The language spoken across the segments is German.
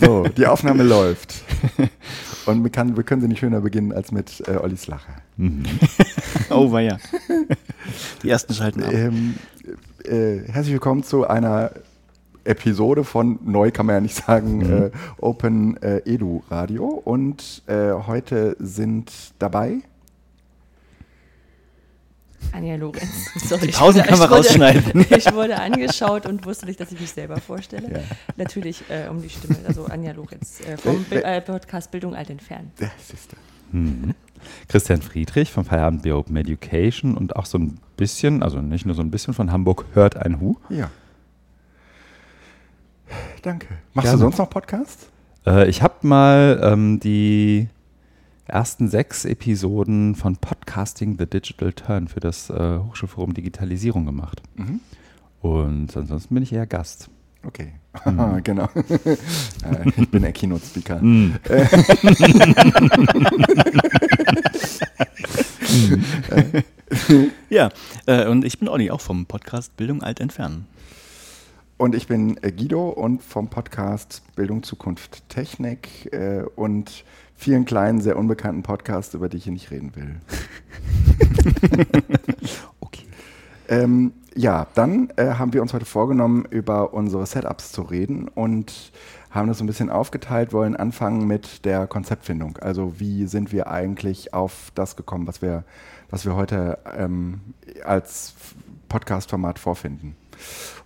So, die Aufnahme läuft. Und wir, kann, wir können sie nicht schöner beginnen als mit äh, Ollis Lache. Mhm. oh, war ja. Die ersten schalten ab. Ähm, äh, herzlich willkommen zu einer Episode von neu kann man ja nicht sagen, mhm. äh, Open äh, Edu Radio. Und äh, heute sind dabei Anja Lorenz. Sorry, Die Pausen kann man rausschneiden. ich wurde angeschaut und wusste nicht, dass ich mich selber vorstelle. Ja. Natürlich äh, um die Stimme, also Anja Lorenz äh, vom äh, Podcast Bildung alt entfernen. Das ist mhm. Christian Friedrich vom Feierabend Be Open Education und auch so ein bisschen, also nicht nur so ein bisschen von Hamburg, hört ein Hu. Ja. Danke. Machst Gerne. du sonst noch Podcasts? Äh, ich habe mal ähm, die ersten sechs Episoden von Podcasting The Digital Turn für das äh, Hochschulforum Digitalisierung gemacht. Mhm. Und ansonsten bin ich eher Gast. Okay, mhm. genau. Äh, ich bin der Keynote-Speaker. Mhm. ja, äh, und ich bin Olli, auch vom Podcast Bildung alt entfernen. Und ich bin äh, Guido und vom Podcast Bildung Zukunft Technik und vielen kleinen, sehr unbekannten Podcasts, über die ich hier nicht reden will. okay. Ähm, ja, dann äh, haben wir uns heute vorgenommen, über unsere Setups zu reden und haben das so ein bisschen aufgeteilt, wollen anfangen mit der Konzeptfindung. Also wie sind wir eigentlich auf das gekommen, was wir, was wir heute ähm, als Podcast-Format vorfinden.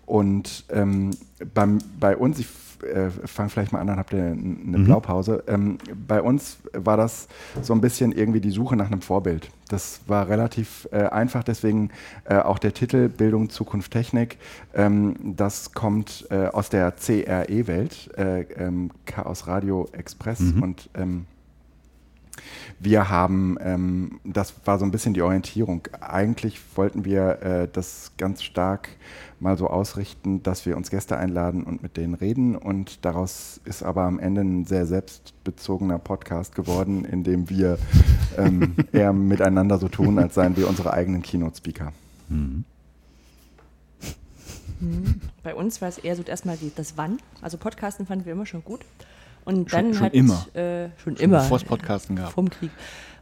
Und ähm, beim, bei uns, ich äh, fange vielleicht mal an, dann habt ihr eine mhm. Blaupause. Ähm, bei uns war das so ein bisschen irgendwie die Suche nach einem Vorbild. Das war relativ äh, einfach, deswegen äh, auch der Titel Bildung, Zukunft, Technik. Ähm, das kommt äh, aus der CRE-Welt, äh, ähm, Chaos Radio Express mhm. und ähm, wir haben, ähm, das war so ein bisschen die Orientierung. Eigentlich wollten wir äh, das ganz stark mal so ausrichten, dass wir uns Gäste einladen und mit denen reden. Und daraus ist aber am Ende ein sehr selbstbezogener Podcast geworden, in dem wir ähm, eher miteinander so tun, als seien wir unsere eigenen Keynote-Speaker. Mhm. mhm. Bei uns war es eher so erstmal das Wann. Also Podcasten fanden wir immer schon gut. Und dann schon, hat, immer. Äh, schon, schon immer. Bevor es Podcasten gab. Vom Krieg.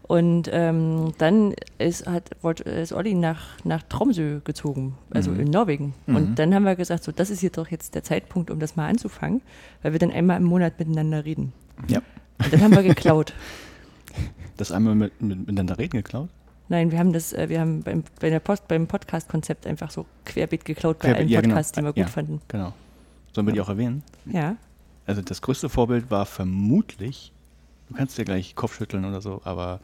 Und ähm, dann ist, hat, ist Olli nach, nach Tromsø gezogen, also mhm. in Norwegen. Mhm. Und dann haben wir gesagt, so, das ist hier doch jetzt der Zeitpunkt, um das mal anzufangen, weil wir dann einmal im Monat miteinander reden. Ja. Und dann haben wir geklaut. Das einmal mit, mit, miteinander reden geklaut? Nein, wir haben das, äh, wir haben beim, bei der Post, beim Podcast-Konzept einfach so querbeet geklaut bei allen Podcasts, ja, genau. die wir gut fanden. Genau. Sollen wir die auch erwähnen? Ja. Also das größte Vorbild war vermutlich Du kannst dir gleich Kopfschütteln oder so, aber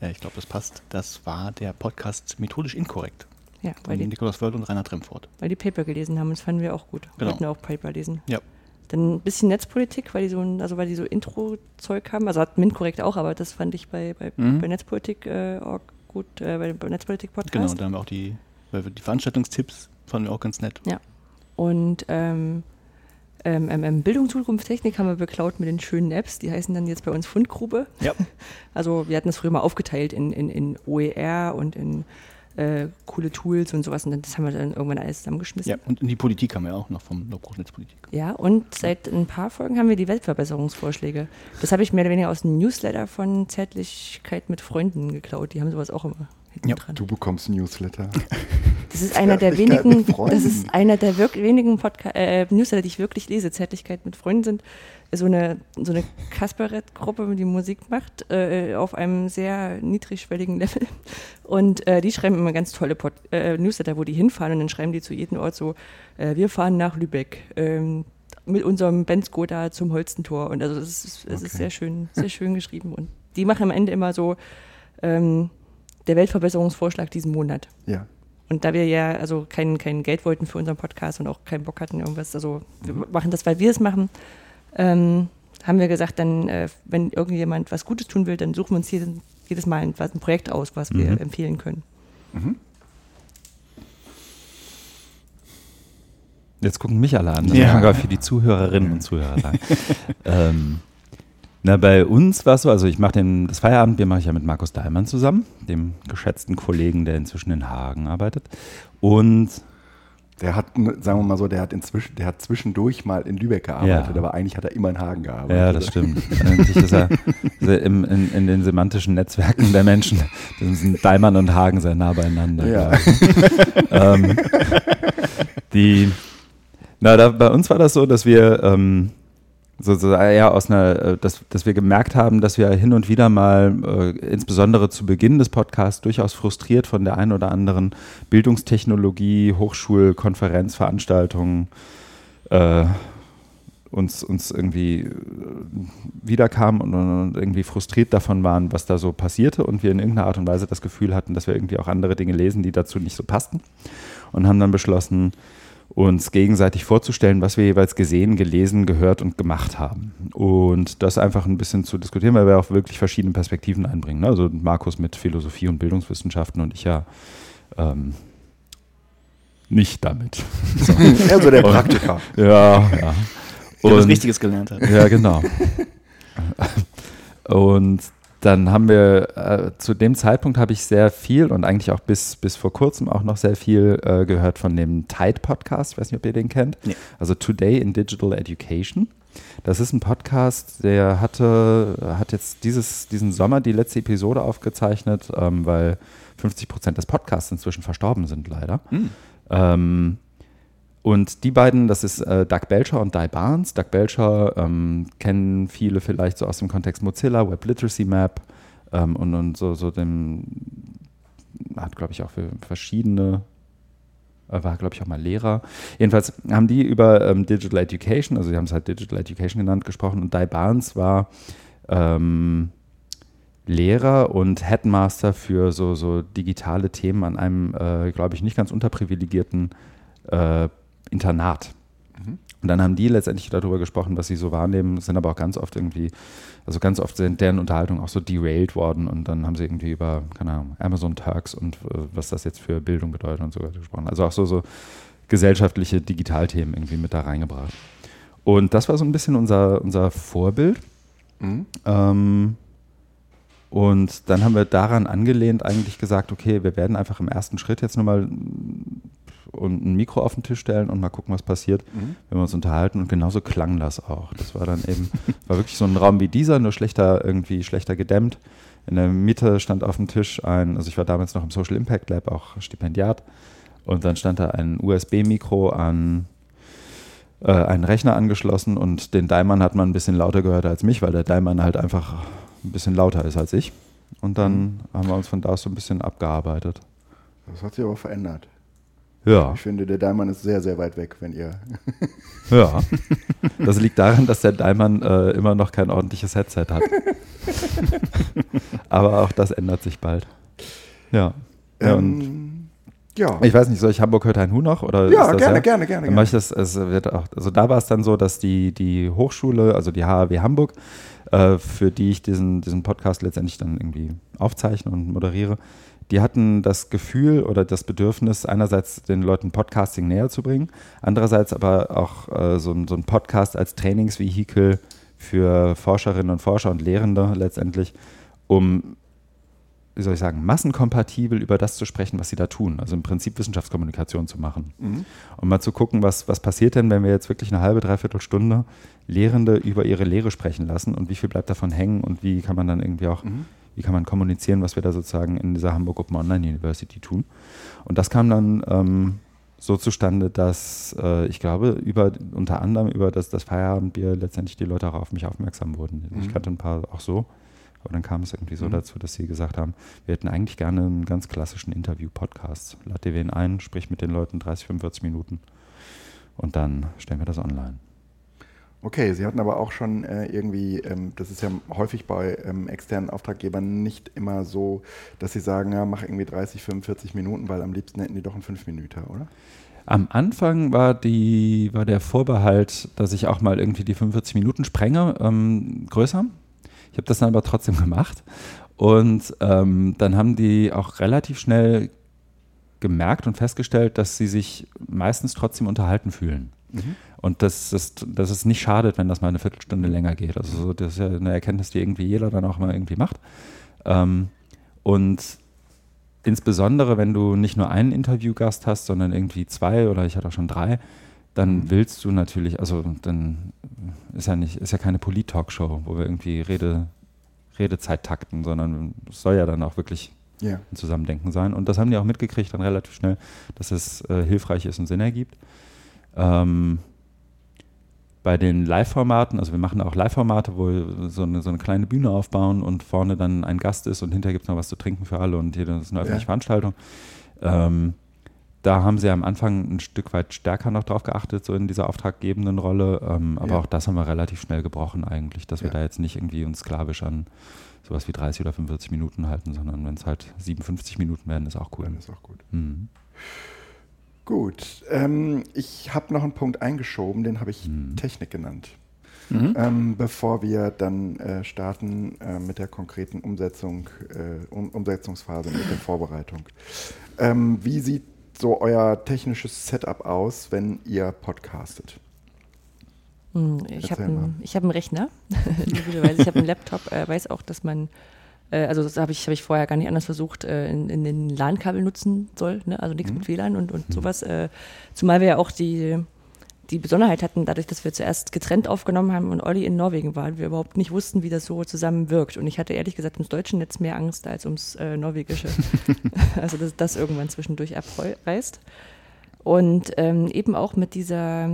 äh, ich glaube, das passt. Das war der Podcast Methodisch Inkorrekt. Ja, weil die, Nikolaus Wörl und Rainer Tremfort. Weil die Paper gelesen haben, das fanden wir auch gut. Genau. Wir wollten auch Paper lesen. Ja. Dann ein bisschen Netzpolitik, weil die so ein, also weil die so Intro-Zeug haben. Also hat Mint korrekt auch, aber das fand ich bei, bei, mhm. bei Netzpolitik äh, auch gut, äh, bei dem Netzpolitik-Podcast. Genau, da haben wir auch die, die Veranstaltungstipps fanden wir auch ganz nett. Ja. Und ähm, ähm, ähm, Bildung, Zukunft, Technik haben wir beklaut mit den schönen Apps. Die heißen dann jetzt bei uns Fundgrube. Ja. Also wir hatten das früher mal aufgeteilt in, in, in OER und in äh, coole Tools und sowas. Und das haben wir dann irgendwann alles zusammengeschmissen. Ja, und in die Politik haben wir auch noch vom Netzpolitik. Ja, und seit ein paar Folgen haben wir die Weltverbesserungsvorschläge. Das habe ich mehr oder weniger aus dem Newsletter von Zärtlichkeit mit Freunden geklaut. Die haben sowas auch immer ja. dran. Du bekommst ein Newsletter. Das ist einer der wenigen, das ist einer der wenigen Podca äh, Newsletter, die ich wirklich lese. Zärtlichkeit mit Freunden sind so eine, so eine Kasperett-Gruppe, die Musik macht, äh, auf einem sehr niedrigschwelligen Level. Und äh, die schreiben immer ganz tolle Pod äh, Newsletter, wo die hinfahren und dann schreiben die zu jedem Ort so, äh, wir fahren nach Lübeck. Ähm, mit unserem Benz Skoda zum Holstentor. Und also es ist, es okay. ist sehr schön, sehr schön geschrieben. Und die machen am Ende immer so ähm, der Weltverbesserungsvorschlag diesen Monat. Ja. Und da wir ja also kein, kein Geld wollten für unseren Podcast und auch keinen Bock hatten, irgendwas, also wir mhm. machen das, weil wir es machen, ähm, haben wir gesagt, dann, äh, wenn irgendjemand was Gutes tun will, dann suchen wir uns jedes, jedes Mal ein, ein, Projekt aus, was wir mhm. empfehlen können. Mhm. Jetzt gucken mich alle an. Das ja. kann für die Zuhörerinnen und Zuhörer sagen. ähm, na, bei uns war es so, also ich mache das Feierabendbier mache ich ja mit Markus Dahlmann zusammen, dem geschätzten Kollegen, der inzwischen in Hagen arbeitet. Und Der hat, sagen wir mal so, der hat inzwischen, der hat zwischendurch mal in Lübeck gearbeitet, ja. aber eigentlich hat er immer in Hagen gearbeitet. Ja, das stimmt. eigentlich ist er, ist er im, in, in, den semantischen Netzwerken der Menschen sind Daimann und Hagen sehr nah beieinander. Ja. ähm, die, na, da, bei uns war das so, dass wir ähm, so, eher aus einer, äh, dass, dass wir gemerkt haben, dass wir hin und wieder mal, äh, insbesondere zu Beginn des Podcasts, durchaus frustriert von der einen oder anderen Bildungstechnologie, Hochschulkonferenzveranstaltung äh, uns, uns irgendwie äh, wiederkamen und, und, irgendwie frustriert davon waren, was da so passierte und wir in irgendeiner Art und Weise das Gefühl hatten, dass wir irgendwie auch andere Dinge lesen, die dazu nicht so passten und haben dann beschlossen, uns gegenseitig vorzustellen, was wir jeweils gesehen, gelesen, gehört und gemacht haben. Und das einfach ein bisschen zu diskutieren, weil wir auch wirklich verschiedene Perspektiven einbringen. Ne? Also Markus mit Philosophie und Bildungswissenschaften und ich ja ähm, nicht damit. So. Er so der Praktiker. ja, ja. Und, der was Richtiges gelernt hat. Ja, genau. und dann haben wir, äh, zu dem Zeitpunkt habe ich sehr viel und eigentlich auch bis, bis vor kurzem auch noch sehr viel äh, gehört von dem Tide Podcast. Ich weiß nicht, ob ihr den kennt. Nee. Also Today in Digital Education. Das ist ein Podcast, der hatte, hat jetzt dieses, diesen Sommer die letzte Episode aufgezeichnet, ähm, weil 50 Prozent des Podcasts inzwischen verstorben sind, leider. Mhm. Ähm, und die beiden, das ist äh, Doug Belcher und Di Barnes. Doug Belcher ähm, kennen viele vielleicht so aus dem Kontext Mozilla, Web Literacy Map ähm, und, und so, so dem, hat glaube ich auch für verschiedene, äh, war glaube ich auch mal Lehrer. Jedenfalls haben die über ähm, Digital Education, also sie haben es halt Digital Education genannt, gesprochen und Di Barnes war ähm, Lehrer und Headmaster für so, so digitale Themen an einem, äh, glaube ich, nicht ganz unterprivilegierten äh, Internat. Mhm. Und dann haben die letztendlich darüber gesprochen, was sie so wahrnehmen, sind aber auch ganz oft irgendwie, also ganz oft sind deren Unterhaltungen auch so derailed worden und dann haben sie irgendwie über, keine Ahnung, Amazon Turks und äh, was das jetzt für Bildung bedeutet und so weiter gesprochen. Also auch so, so gesellschaftliche Digitalthemen irgendwie mit da reingebracht. Und das war so ein bisschen unser, unser Vorbild. Mhm. Ähm, und dann haben wir daran angelehnt eigentlich gesagt, okay, wir werden einfach im ersten Schritt jetzt nur mal und ein Mikro auf den Tisch stellen und mal gucken, was passiert, mhm. wenn wir uns unterhalten. Und genauso klang das auch. Das war dann eben, war wirklich so ein Raum wie dieser, nur schlechter, irgendwie schlechter gedämmt. In der Mitte stand auf dem Tisch ein, also ich war damals noch im Social Impact Lab, auch Stipendiat. Und dann stand da ein USB-Mikro an äh, einen Rechner angeschlossen und den Daimann hat man ein bisschen lauter gehört als mich, weil der Daimann halt einfach ein bisschen lauter ist als ich. Und dann mhm. haben wir uns von da aus so ein bisschen abgearbeitet. Das hat sich aber verändert. Ja. Ich finde, der Daimann ist sehr, sehr weit weg, wenn ihr. ja. Das liegt daran, dass der Daimann äh, immer noch kein ordentliches Headset hat. Aber auch das ändert sich bald. Ja. Ähm, ja. Ich weiß nicht, soll ich Hamburg hört ein Huhn noch? Oder ja, gerne, ja? gerne, gerne, Dann mache ich das, es wird auch, also da war es dann so, dass die, die Hochschule, also die HAW Hamburg, äh, für die ich diesen, diesen Podcast letztendlich dann irgendwie aufzeichne und moderiere, die hatten das Gefühl oder das Bedürfnis, einerseits den Leuten Podcasting näher zu bringen, andererseits aber auch äh, so, so ein Podcast als Trainingsvehikel für Forscherinnen und Forscher und Lehrende letztendlich, um, wie soll ich sagen, massenkompatibel über das zu sprechen, was sie da tun. Also im Prinzip Wissenschaftskommunikation zu machen. Mhm. Und mal zu gucken, was, was passiert denn, wenn wir jetzt wirklich eine halbe, dreiviertel Stunde Lehrende über ihre Lehre sprechen lassen und wie viel bleibt davon hängen und wie kann man dann irgendwie auch mhm wie kann man kommunizieren, was wir da sozusagen in dieser Hamburg Open Online University tun. Und das kam dann ähm, so zustande, dass äh, ich glaube, über unter anderem über das, das Feierabendbier letztendlich die Leute auch auf mich aufmerksam wurden. Mhm. Ich kannte ein paar auch so. Aber dann kam es irgendwie so mhm. dazu, dass sie gesagt haben, wir hätten eigentlich gerne einen ganz klassischen Interview-Podcast. Lad dir wen ein, sprich mit den Leuten 30, 45 Minuten und dann stellen wir das online. Okay, Sie hatten aber auch schon äh, irgendwie, ähm, das ist ja häufig bei ähm, externen Auftraggebern nicht immer so, dass sie sagen, ja, mach irgendwie 30, 45 Minuten, weil am liebsten hätten die doch einen 5 Minuten, oder? Am Anfang war, die, war der Vorbehalt, dass ich auch mal irgendwie die 45 Minuten sprenge, ähm, größer. Ich habe das dann aber trotzdem gemacht. Und ähm, dann haben die auch relativ schnell gemerkt und festgestellt, dass sie sich meistens trotzdem unterhalten fühlen. Mhm. Und dass, das, dass es nicht schadet, wenn das mal eine Viertelstunde länger geht. Also das ist ja eine Erkenntnis, die irgendwie jeder dann auch mal irgendwie macht. Ähm, und insbesondere, wenn du nicht nur einen Interviewgast hast, sondern irgendwie zwei oder ich hatte auch schon drei, dann mhm. willst du natürlich, also dann ist ja nicht, ist ja keine Polit-Talkshow, wo wir irgendwie Rede, Redezeit takten, sondern es soll ja dann auch wirklich yeah. ein Zusammendenken sein. Und das haben die auch mitgekriegt dann relativ schnell, dass es äh, hilfreich ist und Sinn ergibt. Ähm, bei den Live-Formaten, also wir machen auch Live-Formate, wo wir so eine, so eine kleine Bühne aufbauen und vorne dann ein Gast ist und hinterher gibt es noch was zu trinken für alle und hier das ist eine öffentliche ja. Veranstaltung. Ähm, da haben sie am Anfang ein Stück weit stärker noch drauf geachtet, so in dieser auftraggebenden Rolle. Ähm, aber ja. auch das haben wir relativ schnell gebrochen eigentlich, dass wir da jetzt nicht irgendwie uns sklavisch an sowas wie 30 oder 45 Minuten halten, sondern wenn es halt 57 Minuten werden, ist auch cool. Dann ist auch gut. Mhm. Gut, ähm, ich habe noch einen Punkt eingeschoben, den habe ich mhm. Technik genannt. Mhm. Ähm, bevor wir dann äh, starten äh, mit der konkreten Umsetzung, äh, um Umsetzungsphase, mit der Vorbereitung. Ähm, wie sieht so euer technisches Setup aus, wenn ihr podcastet? Hm, ich habe einen hab Rechner, ich habe einen Laptop, äh, weiß auch, dass man äh, also das habe ich, hab ich vorher gar nicht anders versucht, äh, in, in den LAN-Kabel nutzen soll, ne? also nichts mhm. mit WLAN und, und mhm. sowas. Äh, zumal wir ja auch die, die Besonderheit hatten, dadurch, dass wir zuerst getrennt aufgenommen haben und Olli in Norwegen war, wir überhaupt nicht wussten, wie das so zusammen wirkt. Und ich hatte ehrlich gesagt ums deutsche Netz mehr Angst als ums äh, norwegische. also dass das irgendwann zwischendurch abreißt. Und ähm, eben auch mit dieser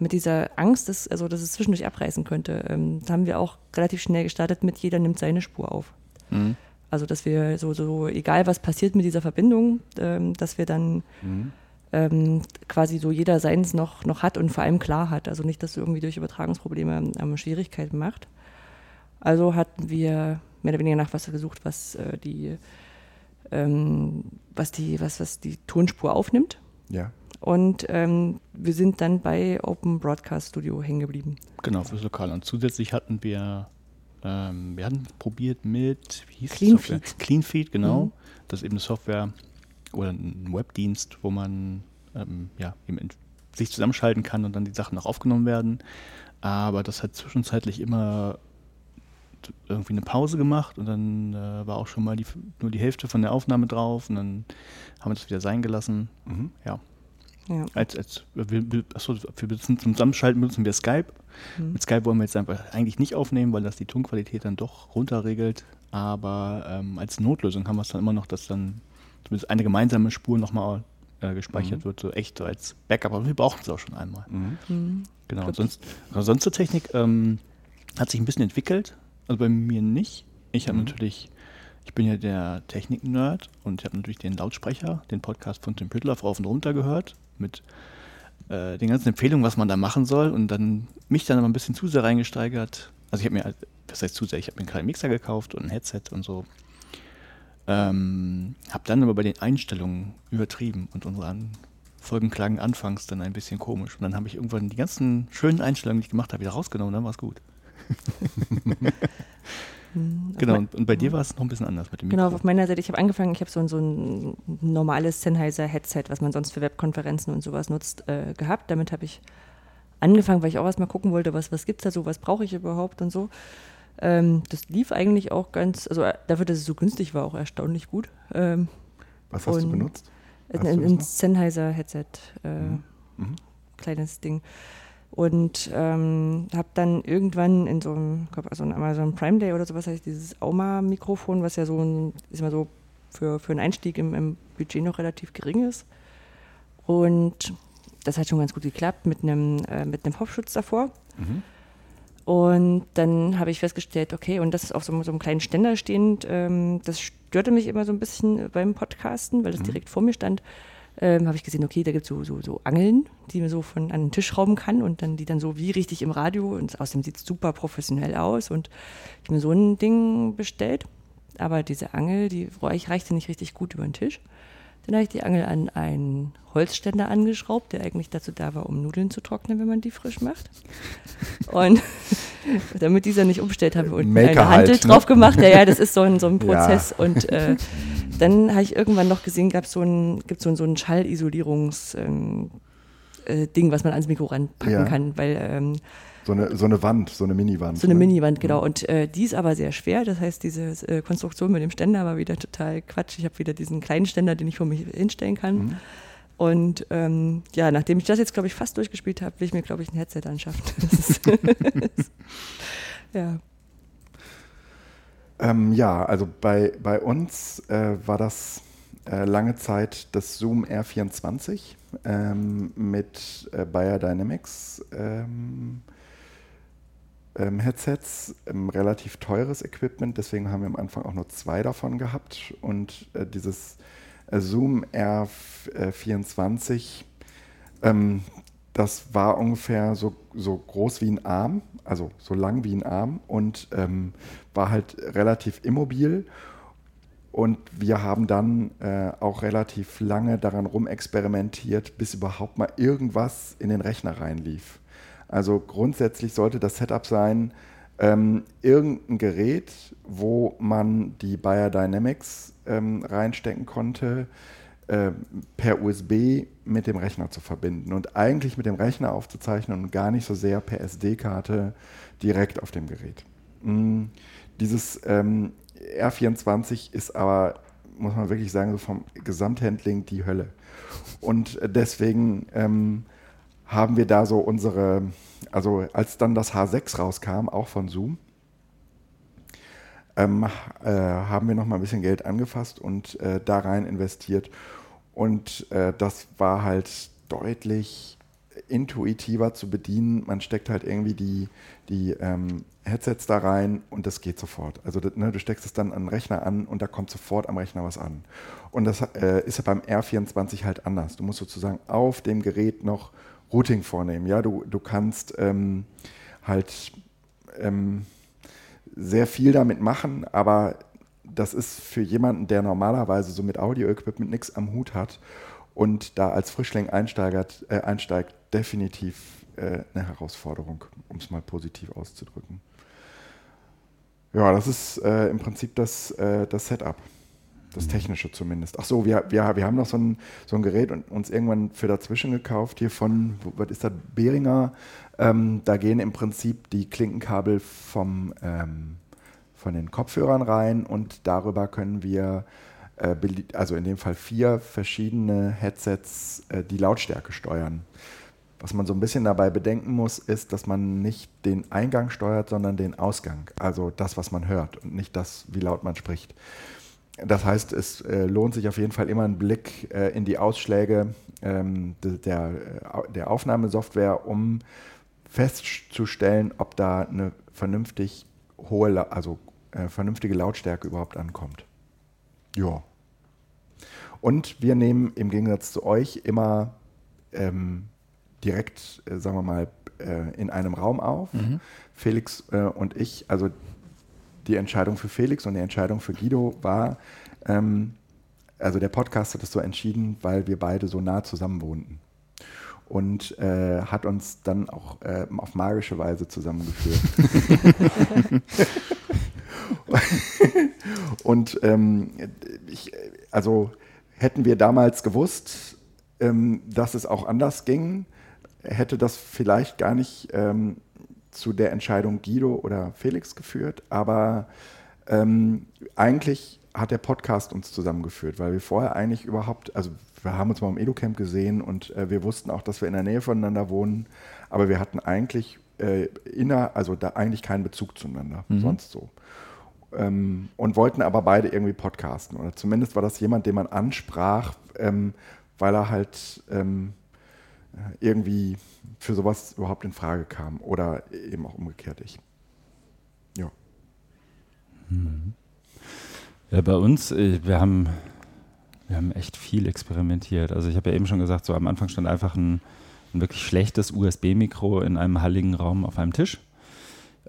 mit dieser Angst, dass, also, dass es zwischendurch abreißen könnte, ähm, haben wir auch relativ schnell gestartet mit jeder nimmt seine Spur auf. Mhm. Also, dass wir so, so, egal was passiert mit dieser Verbindung, ähm, dass wir dann mhm. ähm, quasi so jeder seins noch, noch hat und vor allem klar hat. Also nicht, dass irgendwie durch Übertragungsprobleme ähm, Schwierigkeiten macht. Also hatten wir mehr oder weniger nach was gesucht, was äh, die, ähm, was die, was, was die Tonspur aufnimmt. Ja. Und ähm, wir sind dann bei Open Broadcast Studio hängen geblieben. Genau, fürs Lokal. Und zusätzlich hatten wir ähm, wir hatten probiert mit, wie hieß CleanFeed. CleanFeed, genau. Mhm. Das ist eben eine Software oder ein Webdienst, wo man ähm, ja, sich zusammenschalten kann und dann die Sachen auch aufgenommen werden. Aber das hat zwischenzeitlich immer irgendwie eine Pause gemacht und dann äh, war auch schon mal die, nur die Hälfte von der Aufnahme drauf und dann haben wir das wieder sein gelassen. Mhm. Ja. Ja. Als, als, wir, achso, für zum Zusammenschalten benutzen wir Skype. Mhm. Mit Skype wollen wir jetzt einfach eigentlich nicht aufnehmen, weil das die Tonqualität dann doch runterregelt. Aber ähm, als Notlösung haben wir es dann immer noch, dass dann zumindest eine gemeinsame Spur nochmal äh, gespeichert mhm. wird, so echt so als Backup. Aber wir brauchen es auch schon einmal. Mhm. mhm. Genau. Und sonst, also sonst zur Technik ähm, hat sich ein bisschen entwickelt. Also bei mir nicht. Ich habe mhm. natürlich ich bin ja der Technik-Nerd und ich habe natürlich den Lautsprecher, den Podcast von Tim Püttler rauf und runter gehört mit äh, den ganzen Empfehlungen, was man da machen soll und dann mich dann aber ein bisschen zu sehr reingesteigert. Also ich habe mir, das heißt zu sehr, ich habe mir einen kleinen Mixer gekauft und ein Headset und so. Ähm, habe dann aber bei den Einstellungen übertrieben und unsere Folgen klangen anfangs dann ein bisschen komisch. Und dann habe ich irgendwann die ganzen schönen Einstellungen, die ich gemacht habe, wieder rausgenommen und dann war es gut. Mhm. Genau, und, und bei dir war es noch ein bisschen anders mit dem Genau, auf meiner Seite, ich habe angefangen, ich habe so, so ein normales Sennheiser-Headset, was man sonst für Webkonferenzen und sowas nutzt, äh, gehabt. Damit habe ich angefangen, weil ich auch erstmal gucken wollte, was, was gibt es da so, was brauche ich überhaupt und so. Ähm, das lief eigentlich auch ganz, also äh, dafür, dass es so günstig war, auch erstaunlich gut. Ähm, was hast du benutzt? Ein, ein Sennheiser-Headset, äh, mhm. Mhm. kleines Ding. Und ähm, habe dann irgendwann in so einem, glaub, also Amazon Prime Day oder sowas, ich dieses Auma-Mikrofon, was ja so ein, ist mal so für, für einen Einstieg im, im Budget noch relativ gering ist. Und das hat schon ganz gut geklappt mit einem, äh, mit einem Popschutz davor. Mhm. Und dann habe ich festgestellt, okay, und das ist auf so, so einem kleinen Ständer stehend, ähm, das störte mich immer so ein bisschen beim Podcasten, weil das mhm. direkt vor mir stand ähm, habe ich gesehen, okay, da gibt es so, so, so Angeln, die man so von an den Tisch schrauben kann und dann die dann so wie richtig im Radio und außerdem sieht es super professionell aus und ich habe mir so ein Ding bestellt, aber diese Angel, die reichte nicht richtig gut über den Tisch. Dann habe ich die Angel an einen Holzständer angeschraubt, der eigentlich dazu da war, um Nudeln zu trocknen, wenn man die frisch macht. Und damit dieser nicht umstellt, haben wir unten Maker eine Handel halt, ne? drauf gemacht. Ja, ja, das ist so ein, so ein Prozess. Ja. Und äh, dann habe ich irgendwann noch gesehen, gab so ein, gibt so ein, so ein Schallisolierungs- ähm, äh, Ding, was man ans Mikro ranpacken ja. kann, weil ähm, So eine, so eine Wand, so eine Mini-Wand. So eine ne? Mini-Wand, genau. Mhm. Und äh, die ist aber sehr schwer. Das heißt, diese äh, Konstruktion mit dem Ständer war wieder total Quatsch. Ich habe wieder diesen kleinen Ständer, den ich vor mich hinstellen kann. Mhm. Und ähm, ja, nachdem ich das jetzt, glaube ich, fast durchgespielt habe, will ich mir, glaube ich, ein Headset anschaffen. ja. Ähm, ja, also bei, bei uns äh, war das äh, lange Zeit das Zoom R24 ähm, mit äh, Bayer Dynamics ähm, ähm Headsets, ähm, relativ teures Equipment, deswegen haben wir am Anfang auch nur zwei davon gehabt. Und äh, dieses äh, Zoom R24 ähm, das war ungefähr so, so groß wie ein Arm, also so lang wie ein Arm und ähm, war halt relativ immobil. Und wir haben dann äh, auch relativ lange daran rumexperimentiert, bis überhaupt mal irgendwas in den Rechner reinlief. Also grundsätzlich sollte das Setup sein, ähm, irgendein Gerät, wo man die Biodynamics ähm, reinstecken konnte, äh, per USB mit dem Rechner zu verbinden und eigentlich mit dem Rechner aufzuzeichnen und gar nicht so sehr per SD-Karte direkt auf dem Gerät. Mm, dieses ähm, R24 ist aber, muss man wirklich sagen, so vom Gesamthandling die Hölle. Und deswegen ähm, haben wir da so unsere, also als dann das H6 rauskam, auch von Zoom, ähm, äh, haben wir noch mal ein bisschen Geld angefasst und äh, da rein investiert. Und äh, das war halt deutlich intuitiver zu bedienen. Man steckt halt irgendwie die, die ähm, Headsets da rein und das geht sofort. Also ne, du steckst es dann an den Rechner an und da kommt sofort am Rechner was an. Und das äh, ist ja beim R24 halt anders. Du musst sozusagen auf dem Gerät noch Routing vornehmen. Ja, du, du kannst ähm, halt ähm, sehr viel damit machen, aber das ist für jemanden, der normalerweise so mit Audio-Equipment nichts am Hut hat und da als Frischling einsteigt, äh, einsteigt definitiv äh, eine Herausforderung, um es mal positiv auszudrücken. Ja, das ist äh, im Prinzip das, äh, das Setup. Das. Technische zumindest. Ach so, wir, wir, wir haben noch so ein, so ein Gerät und uns irgendwann für dazwischen gekauft, hier von, was ist das, Behringer. Ähm, da gehen im Prinzip die Klinkenkabel vom, ähm, von den Kopfhörern rein und darüber können wir, äh, also in dem Fall vier verschiedene Headsets, äh, die Lautstärke steuern. Was man so ein bisschen dabei bedenken muss, ist, dass man nicht den Eingang steuert, sondern den Ausgang. Also das, was man hört und nicht das, wie laut man spricht. Das heißt, es äh, lohnt sich auf jeden Fall immer ein Blick äh, in die Ausschläge ähm, de, der, äh, der Aufnahmesoftware, um festzustellen, ob da eine vernünftig hohe, also äh, vernünftige Lautstärke überhaupt ankommt. Ja. Und wir nehmen im Gegensatz zu euch immer ähm, direkt, äh, sagen wir mal, äh, in einem Raum auf. Mhm. Felix äh, und ich, also die Entscheidung für Felix und die Entscheidung für Guido war, ähm, also der Podcast hat es so entschieden, weil wir beide so nah zusammen wohnten. Und äh, hat uns dann auch äh, auf magische Weise zusammengeführt. und ähm, ich, also hätten wir damals gewusst, ähm, dass es auch anders ging, hätte das vielleicht gar nicht ähm, zu der Entscheidung Guido oder Felix geführt, aber ähm, eigentlich hat der Podcast uns zusammengeführt, weil wir vorher eigentlich überhaupt, also wir haben uns mal im Educamp gesehen und äh, wir wussten auch, dass wir in der Nähe voneinander wohnen, aber wir hatten eigentlich äh, inner, also da eigentlich keinen Bezug zueinander, mhm. sonst so. Ähm, und wollten aber beide irgendwie podcasten. Oder zumindest war das jemand, den man ansprach, ähm, weil er halt ähm, irgendwie für sowas überhaupt in Frage kam oder eben auch umgekehrt ich. Ja. Mhm. Ja, bei uns, äh, wir haben, wir haben echt viel experimentiert. Also ich habe ja eben schon gesagt, so am Anfang stand einfach ein, ein wirklich schlechtes USB-Mikro in einem halligen Raum auf einem Tisch.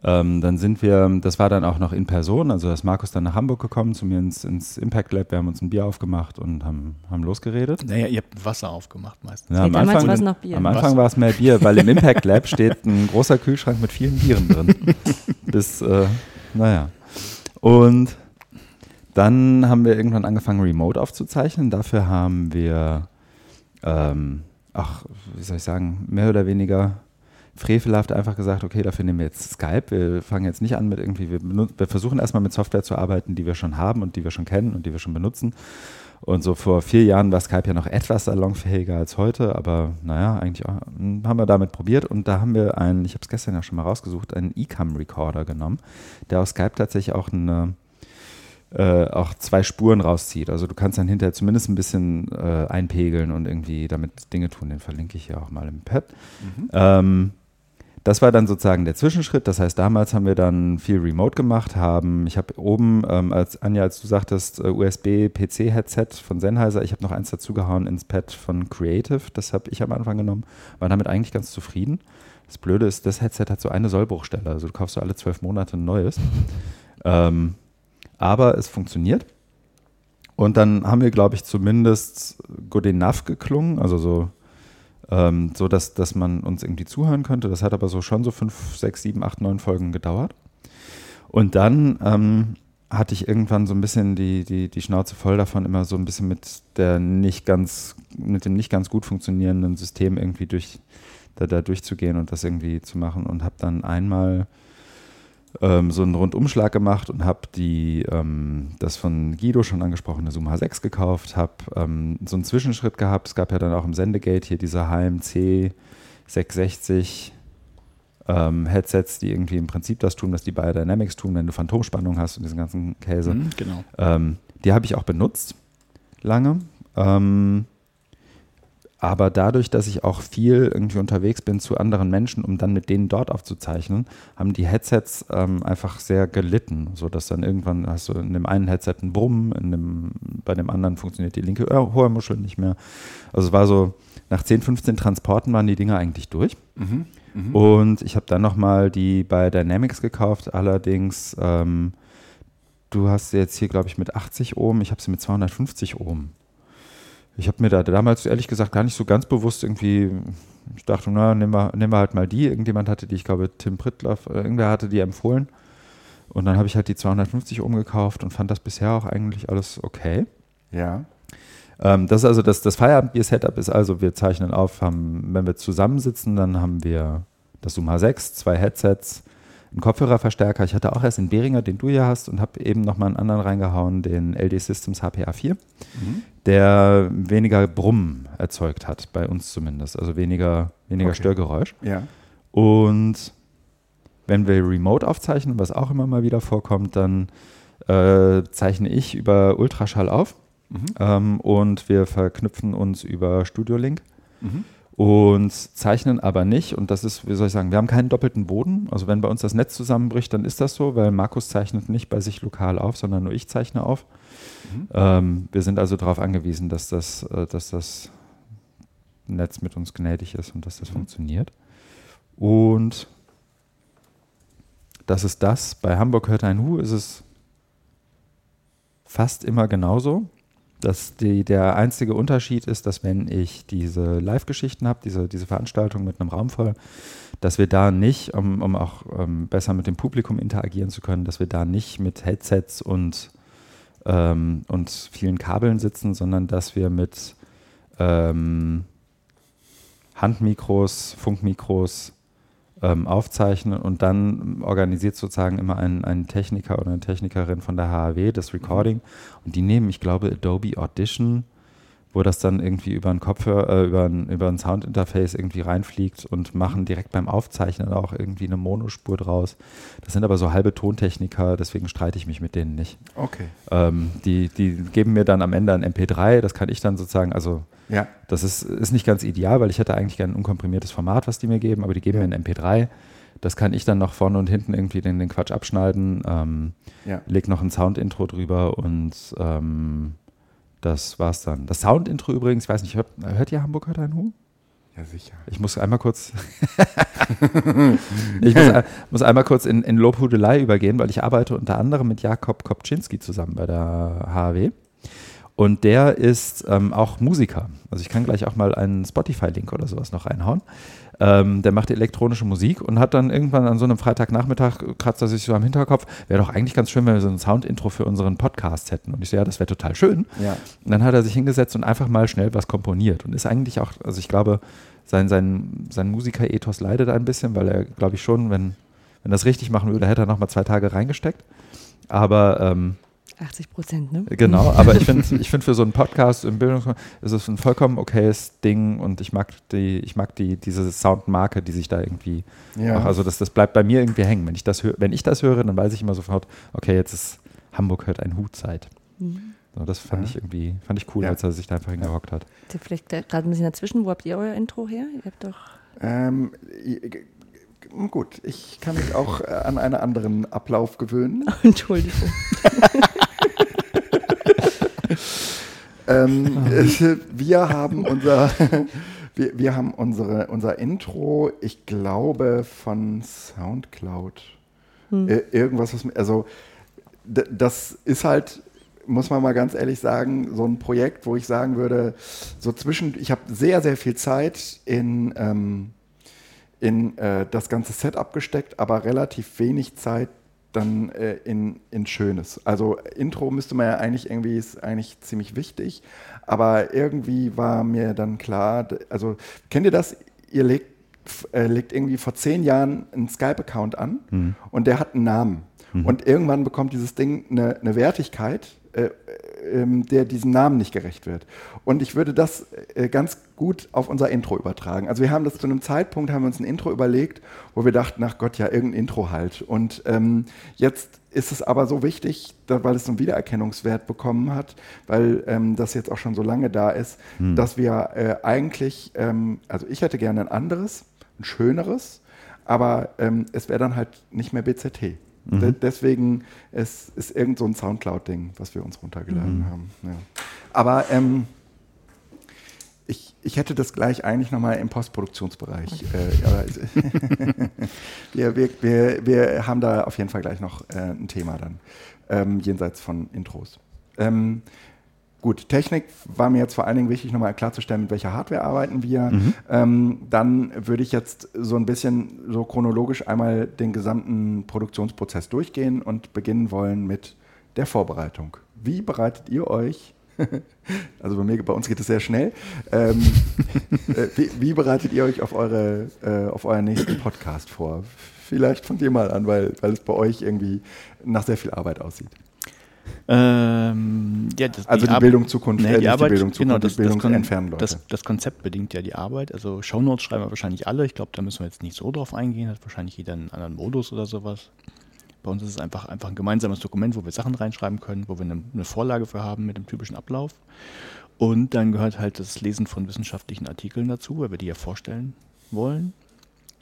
Ähm, dann sind wir, das war dann auch noch in Person, also ist Markus dann nach Hamburg gekommen, zu mir ins, ins Impact Lab, wir haben uns ein Bier aufgemacht und haben, haben losgeredet. Naja, ihr habt Wasser aufgemacht meistens. Ja, am, Anfang, war noch Bier. am Anfang war es mehr Bier, weil im Impact Lab steht ein großer Kühlschrank mit vielen Bieren drin. Bis, äh, naja. Und dann haben wir irgendwann angefangen, remote aufzuzeichnen. Dafür haben wir, ähm, ach, wie soll ich sagen, mehr oder weniger frevelhaft einfach gesagt, okay, dafür nehmen wir jetzt Skype. Wir fangen jetzt nicht an mit irgendwie, wir, wir versuchen erstmal mit Software zu arbeiten, die wir schon haben und die wir schon kennen und die wir schon benutzen. Und so vor vier Jahren war Skype ja noch etwas salonfähiger als heute, aber naja, eigentlich hm, haben wir damit probiert und da haben wir einen, ich habe es gestern ja schon mal rausgesucht, einen Ecam-Recorder genommen, der aus Skype tatsächlich auch eine äh, auch zwei Spuren rauszieht. Also du kannst dann hinterher zumindest ein bisschen äh, einpegeln und irgendwie damit Dinge tun. Den verlinke ich ja auch mal im Pad. Mhm. Ähm, das war dann sozusagen der Zwischenschritt. Das heißt, damals haben wir dann viel Remote gemacht, haben, ich habe oben, ähm, als Anja, als du sagtest, uh, USB-PC-Headset von Sennheiser, ich habe noch eins dazugehauen ins Pad von Creative. Das habe ich am Anfang genommen, war damit eigentlich ganz zufrieden. Das Blöde ist, das Headset hat so eine Sollbruchstelle. Also du kaufst so alle zwölf Monate ein neues. ähm, aber es funktioniert. Und dann haben wir, glaube ich, zumindest good enough geklungen, also so ähm, so dass, dass man uns irgendwie zuhören könnte. Das hat aber so schon so fünf, sechs, sieben, acht, neun Folgen gedauert. Und dann ähm, hatte ich irgendwann so ein bisschen die, die, die Schnauze voll davon, immer so ein bisschen mit der nicht ganz, mit dem nicht ganz gut funktionierenden System irgendwie durch, da, da durchzugehen und das irgendwie zu machen und habe dann einmal ähm, so einen Rundumschlag gemacht und habe die ähm, das von Guido schon angesprochene Zoom H6 gekauft, habe ähm, so einen Zwischenschritt gehabt. Es gab ja dann auch im Sendegate hier diese HMC 660 ähm, Headsets, die irgendwie im Prinzip das tun, was die Biodynamics tun, wenn du Phantomspannung hast und diesen ganzen Käse. Mhm, genau. Ähm, die habe ich auch benutzt lange. Ähm, aber dadurch, dass ich auch viel irgendwie unterwegs bin zu anderen Menschen, um dann mit denen dort aufzuzeichnen, haben die Headsets ähm, einfach sehr gelitten, sodass dann irgendwann hast du in dem einen Headset einen Brummen, in dem, bei dem anderen funktioniert die linke Ohrmuschel nicht mehr. Also es war so, nach 10, 15 Transporten waren die Dinger eigentlich durch. Mhm, mh. Und ich habe dann nochmal die bei Dynamics gekauft, allerdings, ähm, du hast sie jetzt hier, glaube ich, mit 80 Ohm, ich habe sie mit 250 Ohm. Ich habe mir da damals ehrlich gesagt gar nicht so ganz bewusst irgendwie, ich dachte, na, nehmen wir, nehmen wir halt mal die. Irgendjemand hatte die, ich glaube, Tim Prittloff, äh, irgendwer hatte die empfohlen. Und dann habe ich halt die 250 umgekauft und fand das bisher auch eigentlich alles okay. Ja. Ähm, das ist also das, das Feierabendbier-Setup ist also, wir zeichnen auf, haben, wenn wir zusammensitzen, dann haben wir das Zoom H6, zwei Headsets, einen Kopfhörerverstärker. Ich hatte auch erst den Behringer, den du ja hast, und habe eben nochmal einen anderen reingehauen, den LD Systems HPA4, mhm. der weniger Brummen erzeugt hat, bei uns zumindest. Also weniger, weniger okay. Störgeräusch. Ja. Und wenn wir remote aufzeichnen, was auch immer mal wieder vorkommt, dann äh, zeichne ich über Ultraschall auf mhm. ähm, und wir verknüpfen uns über Studio Link. Mhm und zeichnen aber nicht. Und das ist, wie soll ich sagen, wir haben keinen doppelten Boden. Also wenn bei uns das Netz zusammenbricht, dann ist das so, weil Markus zeichnet nicht bei sich lokal auf, sondern nur ich zeichne auf. Mhm. Ähm, wir sind also darauf angewiesen, dass das, äh, dass das Netz mit uns gnädig ist und dass das mhm. funktioniert. Und das ist das. Bei Hamburg hört ein Hu ist es fast immer genauso. Dass die, der einzige Unterschied ist, dass wenn ich diese Live-Geschichten habe, diese, diese Veranstaltung mit einem Raum voll, dass wir da nicht, um, um auch ähm, besser mit dem Publikum interagieren zu können, dass wir da nicht mit Headsets und, ähm, und vielen Kabeln sitzen, sondern dass wir mit ähm, Handmikros, Funkmikros ähm, aufzeichnen und dann organisiert sozusagen immer ein, ein Techniker oder eine Technikerin von der HAW das Recording. Und die nehmen, ich glaube, Adobe Audition wo das dann irgendwie über ein Kopfhörer, äh, über ein, über ein Soundinterface irgendwie reinfliegt und machen direkt beim Aufzeichnen auch irgendwie eine Monospur draus. Das sind aber so halbe Tontechniker, deswegen streite ich mich mit denen nicht. Okay. Ähm, die, die geben mir dann am Ende ein MP3, das kann ich dann sozusagen, also ja. das ist, ist nicht ganz ideal, weil ich hätte eigentlich gerne ein unkomprimiertes Format, was die mir geben, aber die geben ja. mir ein MP3. Das kann ich dann noch vorne und hinten irgendwie den, den Quatsch abschneiden, ähm, ja. leg noch ein Soundintro drüber und ähm, das war's dann. Das Soundintro übrigens, ich weiß nicht, hört, hört ihr Hamburg hört ein Hu? Ja, sicher. Ich muss einmal kurz, ich muss, muss, einmal kurz in, in Lobhudelei übergehen, weil ich arbeite unter anderem mit Jakob Kopczynski zusammen bei der HAW. Und der ist ähm, auch Musiker. Also ich kann gleich auch mal einen Spotify-Link oder sowas noch reinhauen. Ähm, der macht elektronische Musik und hat dann irgendwann an so einem Freitagnachmittag kratzt er sich so am Hinterkopf, wäre doch eigentlich ganz schön, wenn wir so ein Soundintro für unseren Podcast hätten. Und ich so, ja, das wäre total schön. Ja. Und dann hat er sich hingesetzt und einfach mal schnell was komponiert und ist eigentlich auch, also ich glaube, sein, sein, sein Musiker-Ethos leidet ein bisschen, weil er, glaube ich, schon, wenn, wenn das richtig machen würde, hätte er nochmal zwei Tage reingesteckt. Aber ähm, 80 Prozent, ne? Genau, aber ich finde ich find für so einen Podcast im Bildungskontext ist es ein vollkommen okayes Ding und ich mag die, ich mag die, diese Soundmarke, die sich da irgendwie ja. macht. Also das, das bleibt bei mir irgendwie hängen. Wenn ich das wenn ich das höre, dann weiß ich immer sofort, okay, jetzt ist Hamburg hört ein Hutzeit. Mhm. So, das fand ja. ich irgendwie, fand ich cool, ja. als er sich da einfach hingehockt hat. Vielleicht gerade ein bisschen dazwischen, wo habt ihr euer Intro her? Ihr habt doch. Ähm, gut, ich kann mich auch äh, an einen anderen Ablauf gewöhnen. Entschuldigung. ähm, wir haben unser, wir, wir haben unsere, unser Intro, ich glaube, von Soundcloud. Hm. Irgendwas, was, also das ist halt, muss man mal ganz ehrlich sagen, so ein Projekt, wo ich sagen würde, so zwischen, ich habe sehr, sehr viel Zeit in, ähm, in äh, das ganze Setup gesteckt, aber relativ wenig Zeit dann äh, in, in Schönes. Also Intro müsste man ja eigentlich irgendwie, ist eigentlich ziemlich wichtig, aber irgendwie war mir dann klar, also kennt ihr das? Ihr legt, äh, legt irgendwie vor zehn Jahren einen Skype-Account an mhm. und der hat einen Namen. Mhm. Und irgendwann bekommt dieses Ding eine, eine Wertigkeit, äh, ähm, der diesem Namen nicht gerecht wird. Und ich würde das äh, ganz gut auf unser Intro übertragen. Also wir haben das zu einem Zeitpunkt, haben wir uns ein Intro überlegt, wo wir dachten, ach Gott, ja, irgendein Intro halt. Und ähm, jetzt ist es aber so wichtig, da, weil es so einen Wiedererkennungswert bekommen hat, weil ähm, das jetzt auch schon so lange da ist, hm. dass wir äh, eigentlich, ähm, also ich hätte gerne ein anderes, ein schöneres, aber ähm, es wäre dann halt nicht mehr BZT. Mhm. De deswegen ist, ist irgend so ein Soundcloud-Ding, was wir uns runtergeladen mhm. haben. Ja. Aber ähm, ich, ich hätte das gleich eigentlich nochmal im Postproduktionsbereich. Äh, wir, wir, wir, wir haben da auf jeden Fall gleich noch äh, ein Thema dann, ähm, jenseits von Intros. Ähm, Gut, Technik war mir jetzt vor allen Dingen wichtig, nochmal klarzustellen, mit welcher Hardware arbeiten wir. Mhm. Ähm, dann würde ich jetzt so ein bisschen so chronologisch einmal den gesamten Produktionsprozess durchgehen und beginnen wollen mit der Vorbereitung. Wie bereitet ihr euch also bei mir, bei uns geht es sehr schnell. Ähm, äh, wie, wie, bereitet ihr euch auf, eure, äh, auf euren nächsten Podcast vor? Vielleicht von dir mal an, weil, weil es bei euch irgendwie nach sehr viel Arbeit aussieht. Ähm, ja, das, also die, die Bildung Zukunft, nee, äh, die, Arbeit, die Bildung Zukunft, genau, das, Bildung das, entfernen Leute. Das, das, Konzept bedingt ja die Arbeit. Also Shownotes schreiben wir wahrscheinlich alle. Ich glaube, da müssen wir jetzt nicht so drauf eingehen. Hat wahrscheinlich jeder einen anderen Modus oder sowas. Bei uns ist es einfach, einfach ein gemeinsames Dokument, wo wir Sachen reinschreiben können, wo wir eine, eine Vorlage für haben mit dem typischen Ablauf. Und dann gehört halt das Lesen von wissenschaftlichen Artikeln dazu, weil wir die ja vorstellen wollen.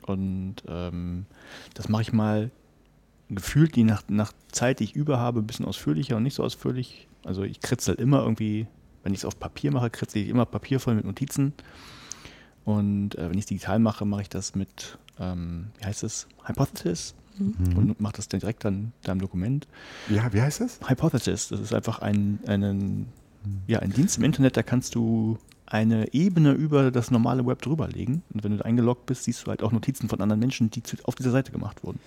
Und ähm, das mache ich mal gefühlt die nach, nach Zeit, die ich über habe, ein bisschen ausführlicher und nicht so ausführlich. Also ich kritzel immer irgendwie, wenn ich es auf Papier mache, kritzel ich immer Papier voll mit Notizen. Und äh, wenn ich es digital mache, mache ich das mit, ähm, wie heißt es, Hypothesis. Mhm. Und mache das dann direkt dann da im Dokument. Ja, wie heißt es? Hypothesis. Das ist einfach ein, einen, ja, ein Dienst im Internet, da kannst du eine Ebene über das normale Web drüber legen. Und wenn du eingeloggt bist, siehst du halt auch Notizen von anderen Menschen, die auf dieser Seite gemacht wurden.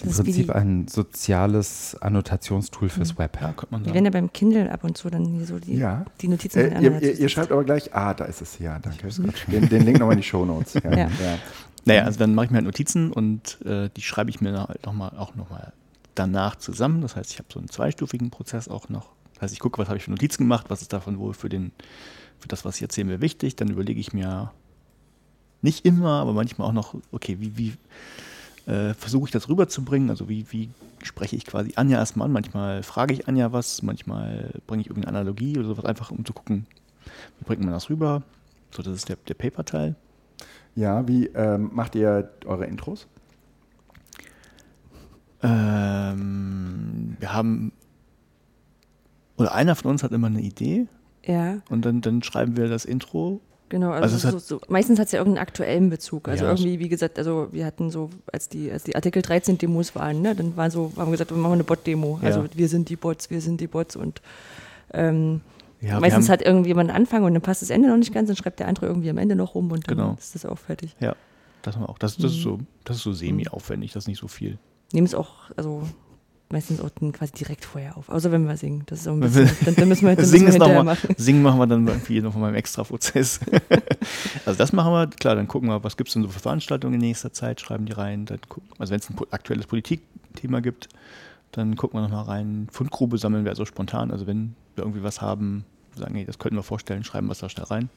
Das ist im Prinzip ein soziales Annotationstool fürs mhm. Web. Ja, könnte man sagen. Die werden ja beim Kindle ab und zu dann hier so die, ja. die Notizen. Äh, ihr, ihr, ihr, schreibt aber gleich, ah, da ist es, ja, danke. Den, den Link nochmal in die Show Notes. Ja. ja. ja. Naja, also dann mache ich mir halt Notizen und äh, die schreibe ich mir halt noch mal, auch nochmal danach zusammen. Das heißt, ich habe so einen zweistufigen Prozess auch noch. Das heißt, ich gucke, was habe ich für Notizen gemacht, was ist davon wohl für, den, für das, was ich erzähle, mir wichtig. Dann überlege ich mir nicht immer, aber manchmal auch noch, okay, wie, wie äh, versuche ich das rüberzubringen. Also wie, wie spreche ich quasi Anja erstmal an. Manchmal frage ich Anja was, manchmal bringe ich irgendeine Analogie oder sowas, einfach um zu gucken, wie bringt man das rüber. So, das ist der, der Paper-Teil. Ja, wie ähm, macht ihr eure Intros? Ähm, wir haben, oder einer von uns hat immer eine Idee. Ja. Und dann, dann schreiben wir das Intro Genau, also, also so, so, meistens hat es ja irgendeinen aktuellen Bezug. Also ja, irgendwie, wie gesagt, also wir hatten so, als die, als die Artikel 13 Demos waren, ne, dann war so, haben wir gesagt, wir machen eine Bot-Demo. Ja. Also wir sind die Bots, wir sind die Bots und ähm, ja, meistens hat irgendjemand einen Anfang und dann passt das Ende noch nicht ganz, dann schreibt der andere irgendwie am Ende noch rum und dann genau. ist das auch fertig. Ja, das haben wir auch. Das, das, mhm. ist, so, das ist so semi-aufwendig, das ist nicht so viel. Nehmen es auch, also meistens auch quasi direkt vorher auf. Außer wenn wir singen. Das ist auch ein bisschen, dann, dann müssen wir, dann singen, müssen wir mal, machen. singen machen wir dann irgendwie noch mal im Extra-Prozess. also das machen wir, klar, dann gucken wir, was gibt es denn so für Veranstaltungen in nächster Zeit, schreiben die rein. Gucken, also wenn es ein aktuelles Politikthema gibt, dann gucken wir nochmal rein. Fundgrube sammeln wir also spontan. Also wenn wir irgendwie was haben, sagen, hey, das könnten wir vorstellen, schreiben wir es da schnell rein.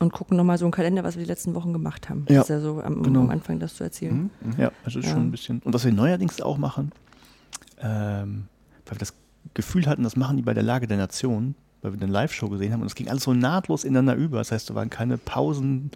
Und gucken nochmal so einen Kalender, was wir die letzten Wochen gemacht haben. Ja. Das ist ja so am, genau. am Anfang das zu erzählen. Mhm. Ja, also ja. schon ein bisschen. Und was wir neuerdings auch machen, ähm, weil wir das Gefühl hatten, das machen die bei der Lage der Nation, weil wir eine Live-Show gesehen haben und es ging alles so nahtlos ineinander über. Das heißt, da waren keine Pausen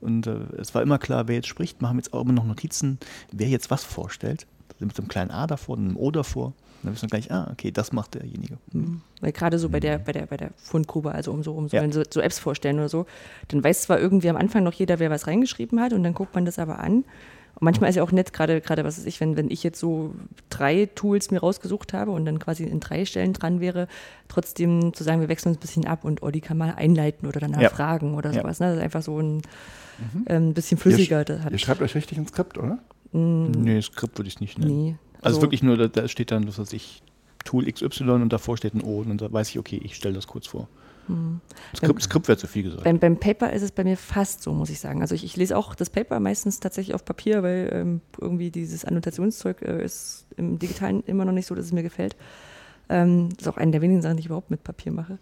und äh, es war immer klar, wer jetzt spricht. Machen jetzt auch immer noch Notizen, wer jetzt was vorstellt. Mit einem kleinen A davor und einem O davor dann wissen wir gleich, ah, okay, das macht derjenige. Mhm. Weil gerade so bei der, bei der, bei der Fundgrube, also um so, um so, ja. so, so, Apps vorstellen oder so, dann weiß zwar irgendwie am Anfang noch jeder, wer was reingeschrieben hat und dann guckt man das aber an. Und manchmal ist ja auch nett, gerade, gerade was weiß ich, wenn, wenn ich jetzt so drei Tools mir rausgesucht habe und dann quasi in drei Stellen dran wäre, trotzdem zu sagen, wir wechseln uns ein bisschen ab und Olli kann mal einleiten oder danach ja. fragen oder sowas. Ne? Das ist einfach so ein mhm. ähm, bisschen flüssiger. Ihr, ihr, schreibt euch richtig ins Skript, oder? Mm. Nee, Skript würde ich nicht nennen. Nee. Also, also wirklich nur, da, da, steht dann, was weiß ich, Tool XY und davor steht ein O und da weiß ich, okay, ich stelle das kurz vor. Hm. Skript, Skript wäre zu viel gesagt. Beim, beim, Paper ist es bei mir fast so, muss ich sagen. Also ich, ich lese auch das Paper meistens tatsächlich auf Papier, weil ähm, irgendwie dieses Annotationszeug äh, ist im Digitalen immer noch nicht so, dass es mir gefällt. Ähm, das ist auch eine der wenigen Sachen, die ich überhaupt mit Papier mache.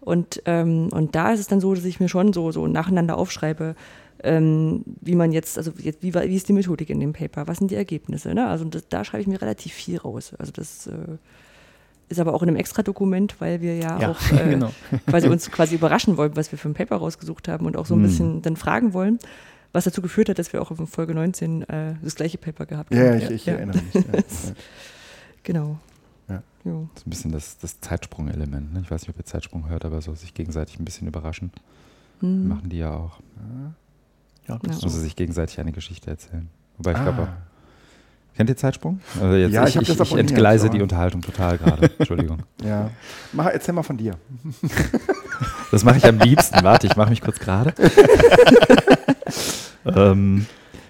Und, ähm, und da ist es dann so, dass ich mir schon so, so nacheinander aufschreibe, ähm, wie man jetzt, also jetzt, wie, wie ist die Methodik in dem Paper, was sind die Ergebnisse. Ne? Also das, da schreibe ich mir relativ viel raus. Also das äh, ist aber auch in einem Extra-Dokument, weil wir ja, ja auch äh, genau. quasi uns quasi überraschen wollen, was wir für ein Paper rausgesucht haben und auch so ein hm. bisschen dann fragen wollen. Was dazu geführt hat, dass wir auch in Folge 19 äh, das gleiche Paper gehabt haben. Ja, ich, ich ja. erinnere mich. genau. Ja. Das ist ein bisschen das, das Zeitsprung-Element. Ne? Ich weiß nicht, ob ihr Zeitsprung hört, aber so sich gegenseitig ein bisschen überraschen. Hm. Machen die ja auch. Ja, das ja. Muss sie sich gegenseitig eine Geschichte erzählen. Wobei ich ah. glaube, kennt ihr Zeitsprung? Also jetzt, ja, ich, ich, ich, ich entgleise die Unterhaltung total gerade. Entschuldigung. Ja. Mach, erzähl mal von dir. Das mache ich am liebsten. Warte, ich mache mich kurz gerade. ähm,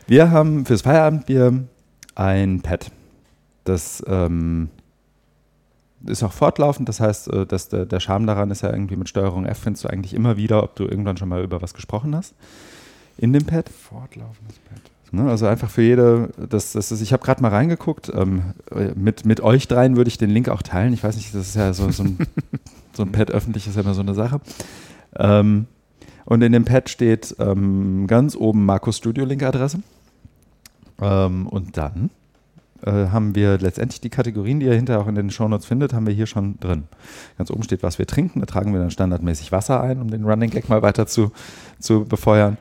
wir haben fürs Feierabendbier ein Pad. Das ähm, ist auch fortlaufend, das heißt, äh, dass der, der Charme daran ist ja irgendwie mit Steuerung F findest du eigentlich immer wieder, ob du irgendwann schon mal über was gesprochen hast in dem Pad. Fortlaufendes Pad. Ne, also einfach für jede, das, das ist, ich habe gerade mal reingeguckt, ähm, mit, mit euch dreien würde ich den Link auch teilen. Ich weiß nicht, das ist ja so, so, ein, so ein Pad öffentlich, ist ja immer so eine Sache. Ähm, und in dem Pad steht ähm, ganz oben Markus Studio Link-Adresse. Ähm, und dann äh, haben wir letztendlich die Kategorien, die ihr hinterher auch in den Shownotes findet, haben wir hier schon drin. Ganz oben steht, was wir trinken. Da tragen wir dann standardmäßig Wasser ein, um den Running Gag mal weiter zu, zu befeuern.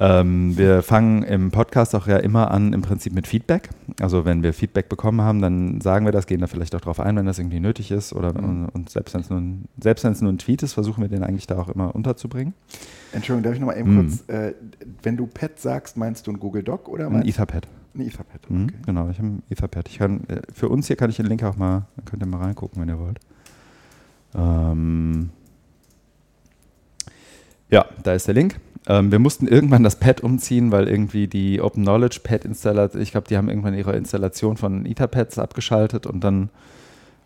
Ähm, wir fangen im Podcast auch ja immer an, im Prinzip mit Feedback. Also wenn wir Feedback bekommen haben, dann sagen wir das, gehen da vielleicht auch drauf ein, wenn das irgendwie nötig ist. Oder mhm. und, selbst wenn es nur, nur ein Tweet ist, versuchen wir den eigentlich da auch immer unterzubringen. Entschuldigung, darf ich nochmal eben mhm. kurz, äh, wenn du Pad sagst, meinst du ein Google Doc oder Ein Etherpad. Ein Etherpad, mhm, okay. Mhm, genau, ich habe ein Etherpad. Ich kann, äh, für uns hier kann ich den Link auch mal, dann könnt ihr mal reingucken, wenn ihr wollt. Ähm, ja, da ist der Link. Ähm, wir mussten irgendwann das Pad umziehen, weil irgendwie die Open Knowledge Pad Installation, ich glaube, die haben irgendwann ihre Installation von Etherpads abgeschaltet und dann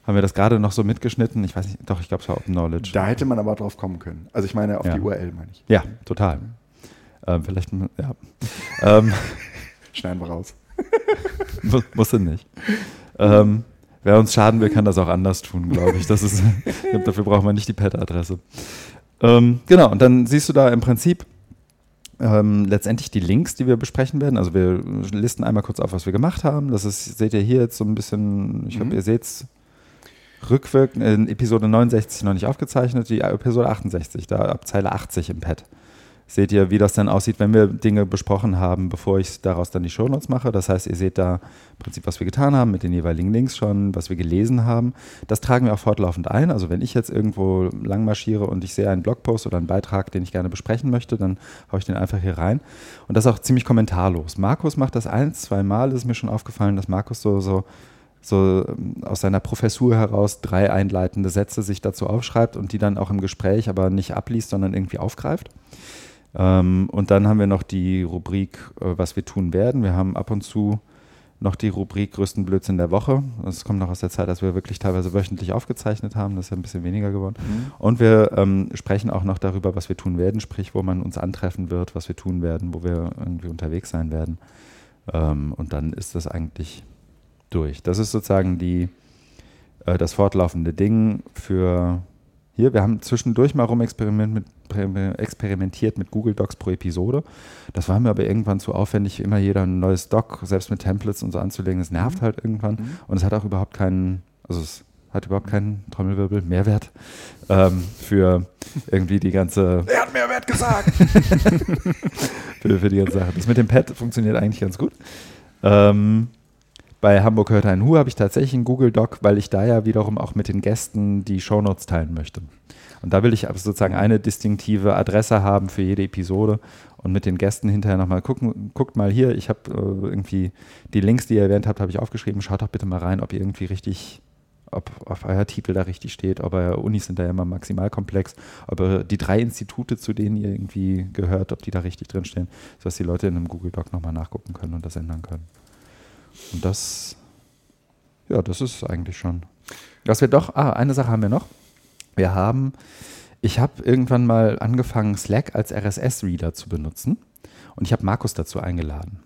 haben wir das gerade noch so mitgeschnitten. Ich weiß nicht, doch, ich glaube, es war Open Knowledge. Da hätte man aber drauf kommen können. Also ich meine auf ja. die URL, meine ich. Ja, total. Ähm, vielleicht, ja. ähm, Schneiden wir raus. muss, musste nicht. Ähm, wer uns schaden will, kann das auch anders tun, glaube ich. Das ist, dafür braucht man nicht die Pad-Adresse. Ähm, genau, und dann siehst du da im Prinzip ähm, letztendlich die Links, die wir besprechen werden. Also wir listen einmal kurz auf, was wir gemacht haben. Das ist, seht ihr hier jetzt so ein bisschen, ich glaube, mhm. ihr seht es rückwirkend in Episode 69 noch nicht aufgezeichnet, die Episode 68, da ab Zeile 80 im Pad seht ihr, wie das dann aussieht, wenn wir Dinge besprochen haben, bevor ich daraus dann die Shownotes mache. Das heißt, ihr seht da im Prinzip, was wir getan haben, mit den jeweiligen Links schon, was wir gelesen haben. Das tragen wir auch fortlaufend ein. Also wenn ich jetzt irgendwo lang marschiere und ich sehe einen Blogpost oder einen Beitrag, den ich gerne besprechen möchte, dann haue ich den einfach hier rein. Und das ist auch ziemlich kommentarlos. Markus macht das ein, zwei Mal, ist mir schon aufgefallen, dass Markus so, so so ähm, aus seiner Professur heraus drei einleitende Sätze sich dazu aufschreibt und die dann auch im Gespräch aber nicht abliest, sondern irgendwie aufgreift. Ähm, und dann haben wir noch die Rubrik, äh, was wir tun werden. Wir haben ab und zu noch die Rubrik größten Blödsinn der Woche. Das kommt noch aus der Zeit, als wir wirklich teilweise wöchentlich aufgezeichnet haben. Das ist ja ein bisschen weniger geworden. Mhm. Und wir ähm, sprechen auch noch darüber, was wir tun werden, sprich, wo man uns antreffen wird, was wir tun werden, wo wir irgendwie unterwegs sein werden. Ähm, und dann ist das eigentlich durch. Das ist sozusagen die, äh, das fortlaufende Ding für hier. Wir haben zwischendurch mal rum experimentiert mit, experimentiert mit Google Docs pro Episode. Das war mir aber irgendwann zu aufwendig, immer jeder ein neues Doc, selbst mit Templates und so anzulegen. Das nervt mhm. halt irgendwann. Mhm. Und es hat auch überhaupt keinen, also es hat überhaupt keinen Trommelwirbel, Mehrwert ähm, für irgendwie die ganze. Er hat Mehrwert gesagt! für, für, die ganze Sache. Das mit dem Pad funktioniert eigentlich ganz gut. Ähm, bei Hamburg hört ein Hu habe ich tatsächlich einen Google Doc, weil ich da ja wiederum auch mit den Gästen die Shownotes teilen möchte. Und da will ich sozusagen eine distinktive Adresse haben für jede Episode und mit den Gästen hinterher nochmal gucken. Guckt mal hier, ich habe äh, irgendwie die Links, die ihr erwähnt habt, habe ich aufgeschrieben. Schaut doch bitte mal rein, ob ihr irgendwie richtig ob auf euer Titel da richtig steht, ob euer Unis sind da ja immer maximalkomplex, ob ihr die drei Institute, zu denen ihr irgendwie gehört, ob die da richtig drinstehen, sodass die Leute in einem Google Doc nochmal nachgucken können und das ändern können. Und das, ja, das ist eigentlich schon. Was wir doch, ah, eine Sache haben wir noch. Wir haben, ich habe irgendwann mal angefangen, Slack als RSS-Reader zu benutzen. Und ich habe Markus dazu eingeladen.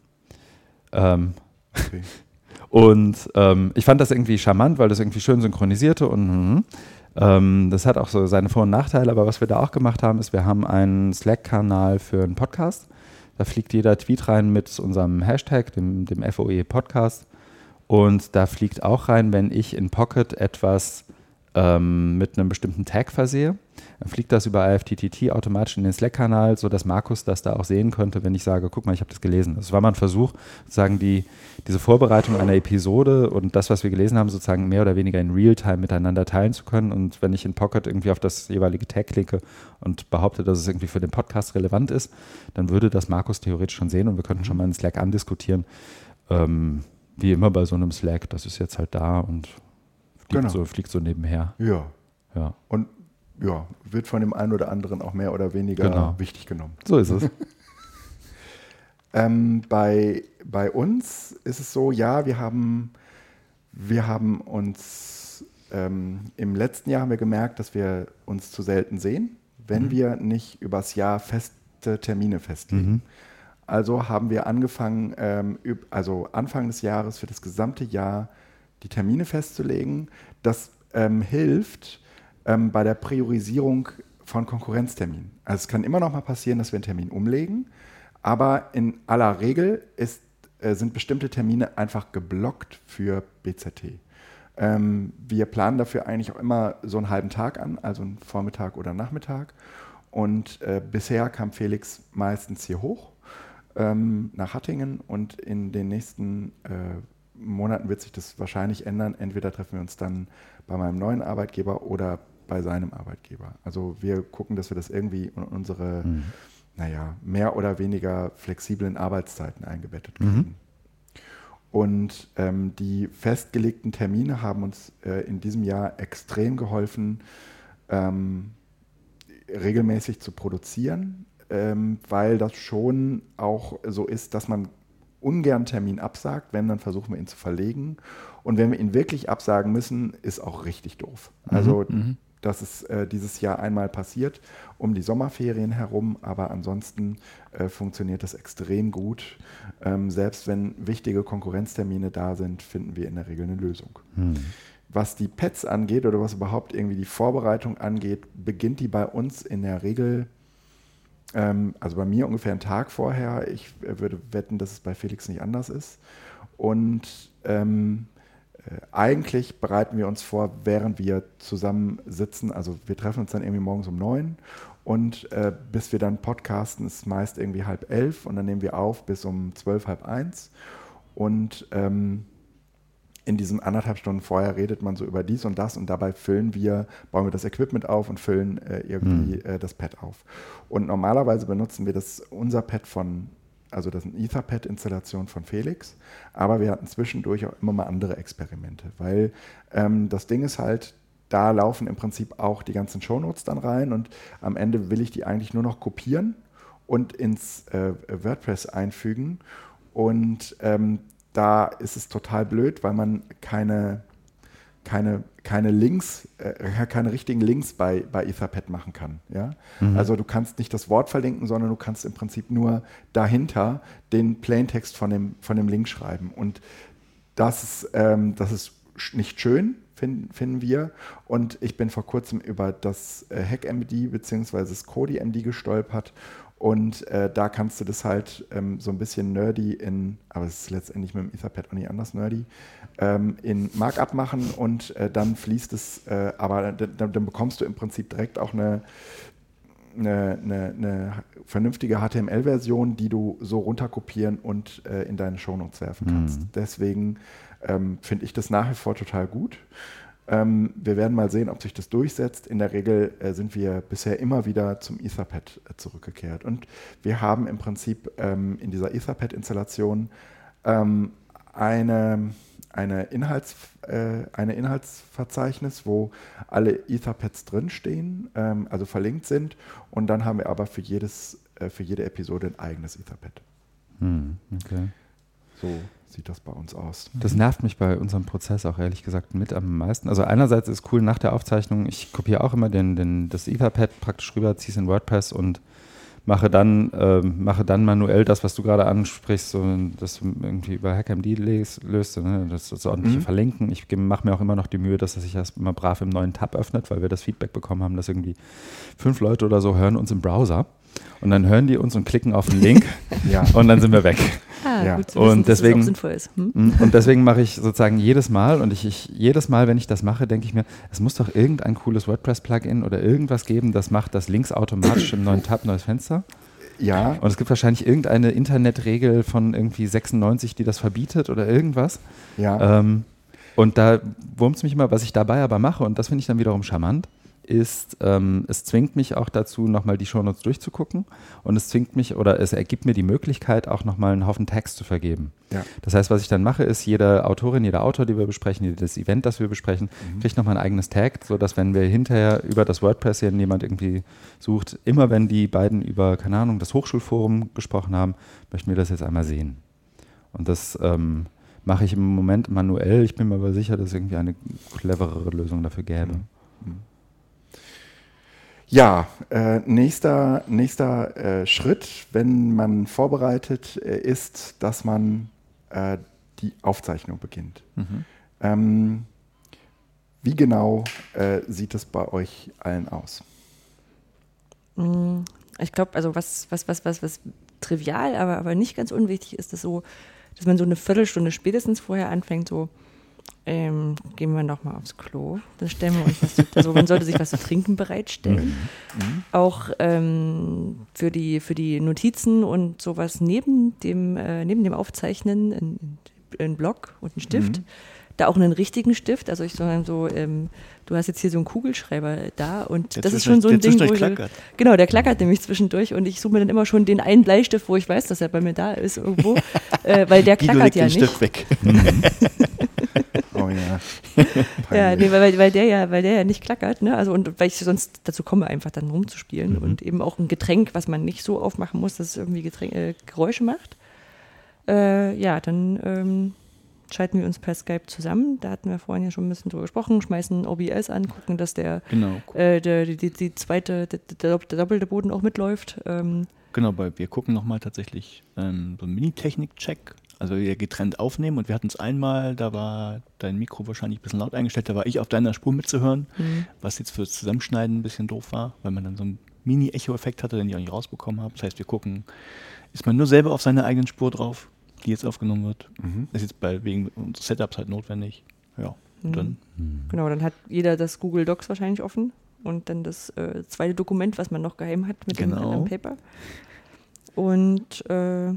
Ähm, okay. Und ähm, ich fand das irgendwie charmant, weil das irgendwie schön synchronisierte und hm, ähm, das hat auch so seine Vor- und Nachteile. Aber was wir da auch gemacht haben, ist, wir haben einen Slack-Kanal für einen Podcast. Da fliegt jeder Tweet rein mit unserem Hashtag, dem, dem FOE Podcast. Und da fliegt auch rein, wenn ich in Pocket etwas ähm, mit einem bestimmten Tag versehe. Dann fliegt das über IFTTT automatisch in den Slack-Kanal, sodass Markus das da auch sehen könnte, wenn ich sage, guck mal, ich habe das gelesen. Das war mal ein Versuch, sozusagen die, diese Vorbereitung einer Episode und das, was wir gelesen haben, sozusagen mehr oder weniger in Realtime miteinander teilen zu können. Und wenn ich in Pocket irgendwie auf das jeweilige Tag klicke und behaupte, dass es irgendwie für den Podcast relevant ist, dann würde das Markus theoretisch schon sehen und wir könnten schon mal in Slack andiskutieren. Ähm, wie immer bei so einem Slack, das ist jetzt halt da und fliegt, genau. so, fliegt so nebenher. Ja. ja. Und ja, wird von dem einen oder anderen auch mehr oder weniger genau. wichtig genommen. So ist es. ähm, bei, bei uns ist es so, ja, wir haben, wir haben uns ähm, im letzten Jahr haben wir gemerkt, dass wir uns zu selten sehen, wenn mhm. wir nicht übers Jahr feste Termine festlegen. Mhm. Also haben wir angefangen, ähm, also Anfang des Jahres für das gesamte Jahr die Termine festzulegen. Das ähm, hilft ähm, bei der Priorisierung von Konkurrenzterminen. Also es kann immer noch mal passieren, dass wir einen Termin umlegen, aber in aller Regel ist, äh, sind bestimmte Termine einfach geblockt für BZT. Ähm, wir planen dafür eigentlich auch immer so einen halben Tag an, also einen Vormittag oder Nachmittag. Und äh, bisher kam Felix meistens hier hoch ähm, nach Hattingen und in den nächsten äh, Monaten wird sich das wahrscheinlich ändern. Entweder treffen wir uns dann bei meinem neuen Arbeitgeber oder bei seinem Arbeitgeber. Also wir gucken, dass wir das irgendwie in unsere, mhm. naja, mehr oder weniger flexiblen Arbeitszeiten eingebettet kriegen. Mhm. Und ähm, die festgelegten Termine haben uns äh, in diesem Jahr extrem geholfen, ähm, regelmäßig zu produzieren, ähm, weil das schon auch so ist, dass man ungern Termin absagt. Wenn, dann versuchen wir ihn zu verlegen. Und wenn wir ihn wirklich absagen müssen, ist auch richtig doof. Mhm, also mhm. das ist äh, dieses Jahr einmal passiert um die Sommerferien herum, aber ansonsten äh, funktioniert das extrem gut. Ähm, selbst wenn wichtige Konkurrenztermine da sind, finden wir in der Regel eine Lösung. Mhm. Was die Pets angeht oder was überhaupt irgendwie die Vorbereitung angeht, beginnt die bei uns in der Regel also bei mir ungefähr einen Tag vorher. Ich äh, würde wetten, dass es bei Felix nicht anders ist. Und ähm, äh, eigentlich bereiten wir uns vor, während wir zusammen sitzen. Also wir treffen uns dann irgendwie morgens um neun und äh, bis wir dann podcasten, ist meist irgendwie halb elf und dann nehmen wir auf bis um zwölf, halb eins. Und ähm, in diesen anderthalb Stunden vorher redet man so über dies und das und dabei füllen wir, bauen wir das Equipment auf und füllen äh, irgendwie mhm. äh, das Pad auf. Und normalerweise benutzen wir das, unser Pad von, also das ist eine Etherpad-Installation von Felix, aber wir hatten zwischendurch auch immer mal andere Experimente, weil ähm, das Ding ist halt, da laufen im Prinzip auch die ganzen Shownotes dann rein und am Ende will ich die eigentlich nur noch kopieren und ins äh, WordPress einfügen und ähm, da ist es total blöd, weil man keine, keine, keine Links, äh, keine richtigen Links bei, bei Etherpad machen kann. Ja? Mhm. Also du kannst nicht das Wort verlinken, sondern du kannst im Prinzip nur dahinter den Plaintext von dem, von dem Link schreiben. Und das ist, ähm, das ist nicht schön, finden, finden wir. Und ich bin vor kurzem über das äh, HackMD bzw. das KodiMD gestolpert und äh, da kannst du das halt ähm, so ein bisschen nerdy in, aber es ist letztendlich mit dem Etherpad auch nicht anders nerdy, ähm, in Markup machen und äh, dann fließt es, äh, aber dann, dann, bekommst du im Prinzip direkt auch eine, eine, eine, eine vernünftige HTML-Version, die du so runterkopieren und äh, in deine Shownotes werfen kannst. Mhm. Deswegen ähm, finde ich das nach wie vor total gut. Ähm, wir werden mal sehen, ob sich das durchsetzt. In der Regel äh, sind wir bisher immer wieder zum Etherpad äh, zurückgekehrt. Und wir haben im Prinzip ähm, in dieser Etherpad-Installation ähm, eine, eine, Inhalts, äh, eine Inhaltsverzeichnis, wo alle Etherpads drinstehen, ähm, also verlinkt sind. Und dann haben wir aber für, jedes, äh, für jede Episode ein eigenes Etherpad. Hm, okay. So sieht das bei uns aus. Das nervt mich bei unserem Prozess auch ehrlich gesagt mit am meisten. Also einerseits ist cool nach der Aufzeichnung, ich kopiere auch immer den, den, das Etherpad praktisch rüber, ziehe es in WordPress und mache dann, äh, mache dann manuell das, was du gerade ansprichst, so, das irgendwie über HackMD löst, ne? das, das ordentliche mhm. Verlinken. Ich mache mir auch immer noch die Mühe, dass sich das immer brav im neuen Tab öffnet, weil wir das Feedback bekommen haben, dass irgendwie fünf Leute oder so hören uns im Browser. Und dann hören die uns und klicken auf den Link ja. und dann sind wir weg. Ah, ja. gut zu wissen, und deswegen, dass sinnvoll ist. Hm? Mm, und deswegen mache ich sozusagen jedes Mal und ich, ich, jedes Mal, wenn ich das mache, denke ich mir, es muss doch irgendein cooles WordPress-Plugin oder irgendwas geben, das macht das Links automatisch im neuen Tab, neues Fenster. Ja. Und es gibt wahrscheinlich irgendeine Internetregel von irgendwie 96, die das verbietet oder irgendwas. Ja. Ähm, und da wurmt es mich immer, was ich dabei aber mache, und das finde ich dann wiederum charmant ist, ähm, es zwingt mich auch dazu, nochmal die Shownotes durchzugucken und es zwingt mich oder es ergibt mir die Möglichkeit, auch nochmal einen Haufen Text zu vergeben. Ja. Das heißt, was ich dann mache, ist, jede Autorin, jeder Autor, die wir besprechen, jedes Event, das wir besprechen, mhm. kriegt nochmal ein eigenes Tag, sodass, wenn wir hinterher über das WordPress hier jemand irgendwie sucht, immer wenn die beiden über, keine Ahnung, das Hochschulforum gesprochen haben, möchten wir das jetzt einmal sehen. Und das ähm, mache ich im Moment manuell. Ich bin mir aber sicher, dass es irgendwie eine cleverere Lösung dafür gäbe. Mhm. mhm. Ja, äh, nächster, nächster äh, Schritt, wenn man vorbereitet äh, ist, dass man äh, die Aufzeichnung beginnt. Mhm. Ähm, wie genau äh, sieht es bei euch allen aus? Mm, ich glaube, also was, was, was, was, was trivial, aber, aber nicht ganz unwichtig ist, dass so, dass man so eine Viertelstunde spätestens vorher anfängt, so ähm, gehen wir noch mal aufs Klo. Dann stellen wir uns was zu, also man sollte sich was zu trinken bereitstellen. Mhm. Mhm. Auch ähm, für, die, für die Notizen und sowas neben dem, äh, neben dem Aufzeichnen ein, ein Block und ein Stift. Mhm. Da auch einen richtigen Stift, also ich sage so, ähm, du hast jetzt hier so einen Kugelschreiber da und der das ist schon so ein Ding, wo ich, genau, der klackert nämlich zwischendurch und ich suche mir dann immer schon den einen Bleistift, wo ich weiß, dass er bei mir da ist irgendwo, äh, weil der klackert ja nicht. Stift weg. Oh ja. ja, nee, weil, weil, der ja, weil der ja nicht klackert, ne? Also und weil ich sonst dazu komme, einfach dann rumzuspielen mhm. und eben auch ein Getränk, was man nicht so aufmachen muss, dass es irgendwie Getränk, äh, Geräusche macht. Äh, ja, dann ähm, schalten wir uns per Skype zusammen. Da hatten wir vorhin ja schon ein bisschen drüber gesprochen, schmeißen OBS an, gucken, dass der, genau. äh, der die, die, zweite, der, der, doppelte Boden auch mitläuft. Ähm, genau, weil wir gucken nochmal tatsächlich ähm, so einen Mini-Technik-Check also wir getrennt aufnehmen und wir hatten es einmal, da war dein Mikro wahrscheinlich ein bisschen laut eingestellt, da war ich auf deiner Spur mitzuhören, mhm. was jetzt fürs Zusammenschneiden ein bisschen doof war, weil man dann so einen Mini-Echo-Effekt hatte, den ich auch nicht rausbekommen habe. Das heißt, wir gucken, ist man nur selber auf seiner eigenen Spur drauf, die jetzt aufgenommen wird. Mhm. Ist jetzt bei, wegen unseres Setups halt notwendig. Ja, mhm. dann. Genau, dann hat jeder das Google Docs wahrscheinlich offen und dann das äh, zweite Dokument, was man noch geheim hat mit genau. dem anderen Paper. Und äh,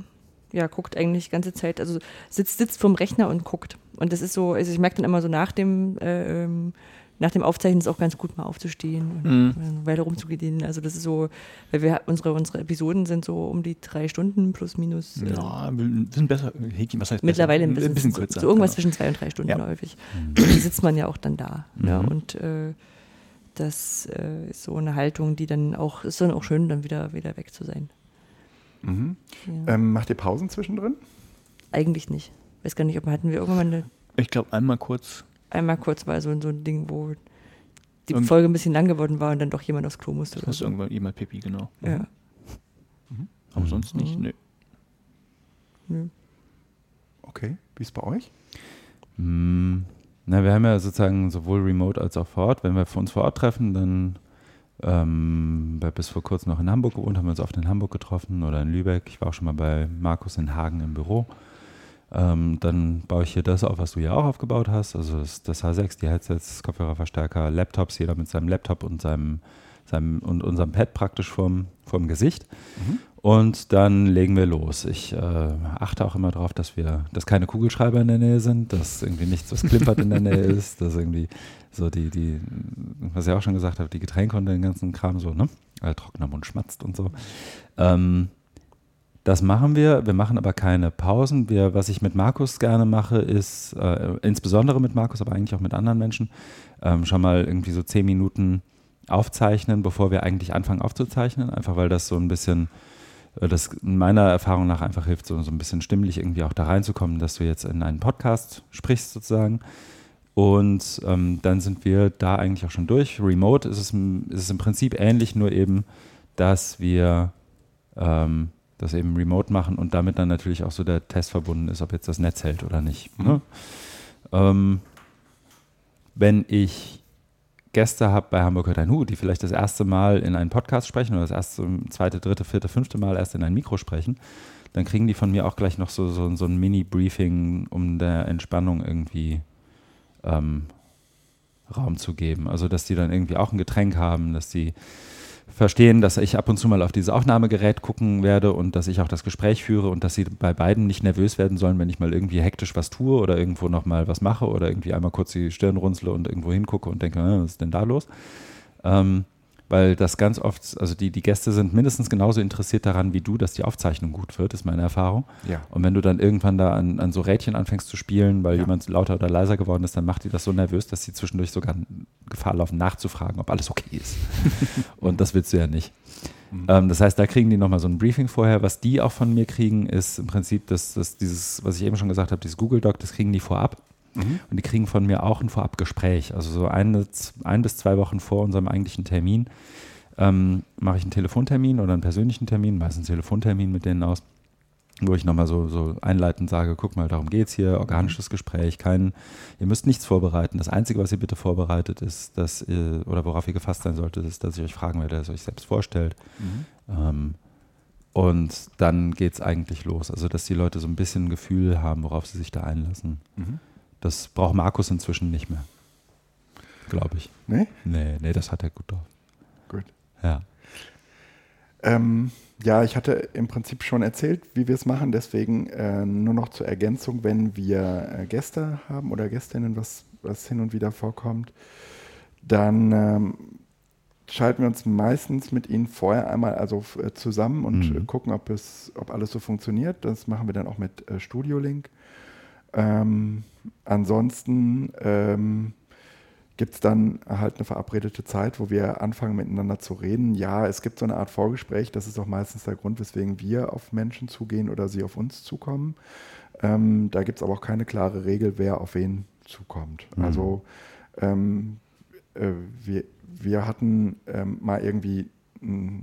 ja, guckt eigentlich die ganze Zeit, also sitzt, sitzt vom Rechner und guckt. Und das ist so, also ich merke dann immer so nach dem, äh, ähm, nach dem Aufzeichnen ist es auch ganz gut mal aufzustehen und mhm. weiter rumzugehen. Also das ist so, weil wir unsere, unsere Episoden sind so um die drei Stunden plus minus. Ja, wir sind besser, was heißt Mittlerweile besser? ein bisschen, ein bisschen kürzer. So, irgendwas genau. zwischen zwei und drei Stunden ja. häufig. Mhm. Sitzt man ja auch dann da. Mhm. Ja, und äh, das äh, ist so eine Haltung, die dann auch, ist dann auch schön, dann wieder, wieder weg zu sein. Mhm. Ja. Ähm, macht ihr Pausen zwischendrin? Eigentlich nicht. Weiß gar nicht, ob hatten wir irgendwann eine. Ich glaube, einmal kurz. Einmal kurz war so, so ein Ding, wo die und Folge ein bisschen lang geworden war und dann doch jemand aufs Klo musste. Das so. irgendwann jemand Pipi, genau. Ja. Mhm. Aber mhm. sonst nicht, nö. nö. Okay, wie ist bei euch? Mm, na, wir haben ja sozusagen sowohl remote als auch vor Ort. Wenn wir uns vor Ort treffen, dann ähm, bis vor kurzem noch in Hamburg gewohnt, haben wir uns oft in Hamburg getroffen oder in Lübeck. Ich war auch schon mal bei Markus in Hagen im Büro. Ähm, dann baue ich hier das auf, was du ja auch aufgebaut hast. Also das, das H6, die Headsets, Kopfhörerverstärker, Laptops, jeder mit seinem Laptop und seinem, seinem und unserem Pad praktisch vorm, vorm Gesicht. Mhm. Und dann legen wir los. Ich äh, achte auch immer darauf, dass wir, dass keine Kugelschreiber in der Nähe sind, dass irgendwie nichts, was klimpert in der Nähe ist, dass irgendwie so die, die, was ich auch schon gesagt habe, die Getränke und den ganzen Kram so, ne? Weil trockener Mund schmatzt und so. Ähm, das machen wir. Wir machen aber keine Pausen. Wir, was ich mit Markus gerne mache, ist, äh, insbesondere mit Markus, aber eigentlich auch mit anderen Menschen, ähm, schon mal irgendwie so zehn Minuten aufzeichnen, bevor wir eigentlich anfangen aufzuzeichnen. Einfach weil das so ein bisschen, äh, das meiner Erfahrung nach einfach hilft, so, so ein bisschen stimmlich irgendwie auch da reinzukommen, dass du jetzt in einen Podcast sprichst sozusagen. Und ähm, dann sind wir da eigentlich auch schon durch. Remote ist es, ist es im Prinzip ähnlich, nur eben, dass wir ähm, das eben remote machen und damit dann natürlich auch so der Test verbunden ist, ob jetzt das Netz hält oder nicht. Mhm. Ne? Ähm, wenn ich Gäste habe bei Hamburg hört ein Hu, die vielleicht das erste Mal in einen Podcast sprechen oder das erste, zweite, dritte, vierte, fünfte Mal erst in ein Mikro sprechen, dann kriegen die von mir auch gleich noch so, so, so ein Mini-Briefing, um der Entspannung irgendwie ähm, Raum zu geben. Also, dass die dann irgendwie auch ein Getränk haben, dass die verstehen, dass ich ab und zu mal auf dieses Aufnahmegerät gucken werde und dass ich auch das Gespräch führe und dass sie bei beiden nicht nervös werden sollen, wenn ich mal irgendwie hektisch was tue oder irgendwo nochmal was mache oder irgendwie einmal kurz die Stirn runzle und irgendwo hingucke und denke, was ist denn da los? Ähm, weil das ganz oft, also die, die Gäste sind mindestens genauso interessiert daran wie du, dass die Aufzeichnung gut wird, ist meine Erfahrung. Ja. Und wenn du dann irgendwann da an, an so Rädchen anfängst zu spielen, weil ja. jemand lauter oder leiser geworden ist, dann macht die das so nervös, dass sie zwischendurch sogar Gefahr laufen, nachzufragen, ob alles okay ist. Und das willst du ja nicht. Mhm. Ähm, das heißt, da kriegen die nochmal so ein Briefing vorher. Was die auch von mir kriegen, ist im Prinzip das, das, dieses, was ich eben schon gesagt habe, dieses Google Doc, das kriegen die vorab. Mhm. Und die kriegen von mir auch ein Vorabgespräch. Also so eine, ein bis zwei Wochen vor unserem eigentlichen Termin ähm, mache ich einen Telefontermin oder einen persönlichen Termin, meistens einen Telefontermin mit denen aus, wo ich nochmal so, so einleitend sage, guck mal, darum geht es hier, organisches Gespräch, kein, ihr müsst nichts vorbereiten. Das Einzige, was ihr bitte vorbereitet ist, dass ihr, oder worauf ihr gefasst sein solltet, ist, dass ich euch fragen werde, dass ihr euch selbst vorstellt. Mhm. Ähm, und dann geht es eigentlich los. Also, dass die Leute so ein bisschen ein Gefühl haben, worauf sie sich da einlassen. Mhm. Das braucht Markus inzwischen nicht mehr. Glaube ich. Nee? Nee, nee, das hat er gut drauf. Gut. Ja. Ähm, ja, ich hatte im Prinzip schon erzählt, wie wir es machen. Deswegen äh, nur noch zur Ergänzung, wenn wir äh, Gäste haben oder Gästinnen, was, was hin und wieder vorkommt, dann ähm, schalten wir uns meistens mit ihnen vorher einmal also äh, zusammen und mhm. gucken, ob, es, ob alles so funktioniert. Das machen wir dann auch mit äh, Studio Link. Ähm, ansonsten ähm, gibt es dann halt eine verabredete Zeit, wo wir anfangen miteinander zu reden. Ja, es gibt so eine Art Vorgespräch, das ist auch meistens der Grund, weswegen wir auf Menschen zugehen oder sie auf uns zukommen. Ähm, da gibt es aber auch keine klare Regel, wer auf wen zukommt. Mhm. Also ähm, äh, wir, wir hatten ähm, mal irgendwie, mh,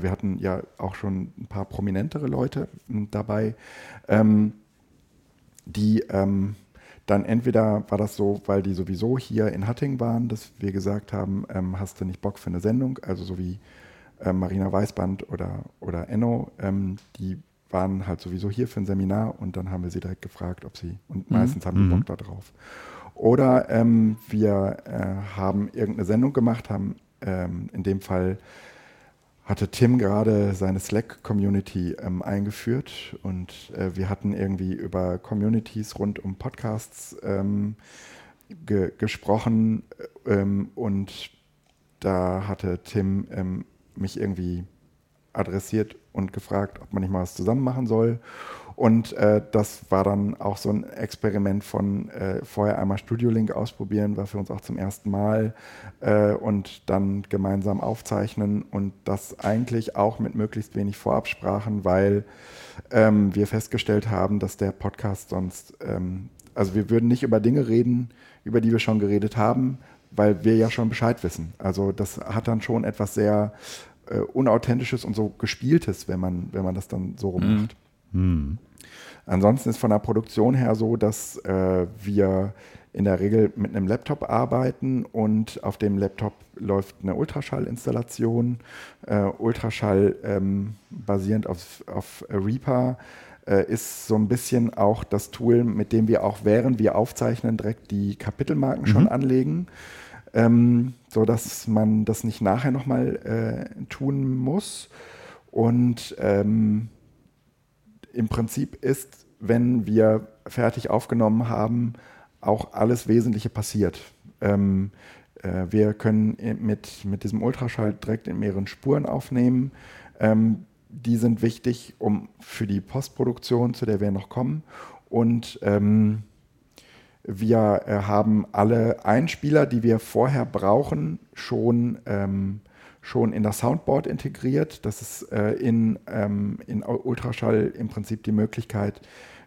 wir hatten ja auch schon ein paar prominentere Leute mh, dabei ähm, die ähm, dann entweder war das so, weil die sowieso hier in Hatting waren, dass wir gesagt haben, ähm, hast du nicht Bock für eine Sendung, also so wie ähm, Marina Weißband oder, oder Enno, ähm, die waren halt sowieso hier für ein Seminar und dann haben wir sie direkt gefragt, ob sie, und mhm. meistens haben die Bock mhm. da drauf. Oder ähm, wir äh, haben irgendeine Sendung gemacht, haben ähm, in dem Fall hatte Tim gerade seine Slack-Community ähm, eingeführt und äh, wir hatten irgendwie über Communities rund um Podcasts ähm, ge gesprochen ähm, und da hatte Tim ähm, mich irgendwie adressiert und gefragt, ob man nicht mal was zusammen machen soll. Und äh, das war dann auch so ein Experiment von äh, vorher einmal Studio Link ausprobieren, war für uns auch zum ersten Mal äh, und dann gemeinsam aufzeichnen und das eigentlich auch mit möglichst wenig Vorabsprachen, weil ähm, wir festgestellt haben, dass der Podcast sonst, ähm, also wir würden nicht über Dinge reden, über die wir schon geredet haben, weil wir ja schon Bescheid wissen. Also das hat dann schon etwas sehr äh, unauthentisches und so gespieltes, wenn man, wenn man das dann so rummacht. Mhm. Ansonsten ist von der Produktion her so, dass äh, wir in der Regel mit einem Laptop arbeiten und auf dem Laptop läuft eine Ultraschallinstallation. Äh, Ultraschall ähm, basierend auf, auf Reaper äh, ist so ein bisschen auch das Tool, mit dem wir auch während wir aufzeichnen direkt die Kapitelmarken mhm. schon anlegen, ähm, sodass man das nicht nachher nochmal äh, tun muss. Und ähm, im Prinzip ist, wenn wir fertig aufgenommen haben, auch alles Wesentliche passiert. Ähm, äh, wir können mit, mit diesem Ultraschall direkt in mehreren Spuren aufnehmen. Ähm, die sind wichtig um, für die Postproduktion, zu der wir noch kommen. Und ähm, wir äh, haben alle Einspieler, die wir vorher brauchen, schon, ähm, schon in das Soundboard integriert. Das ist äh, in, ähm, in Ultraschall im Prinzip die Möglichkeit,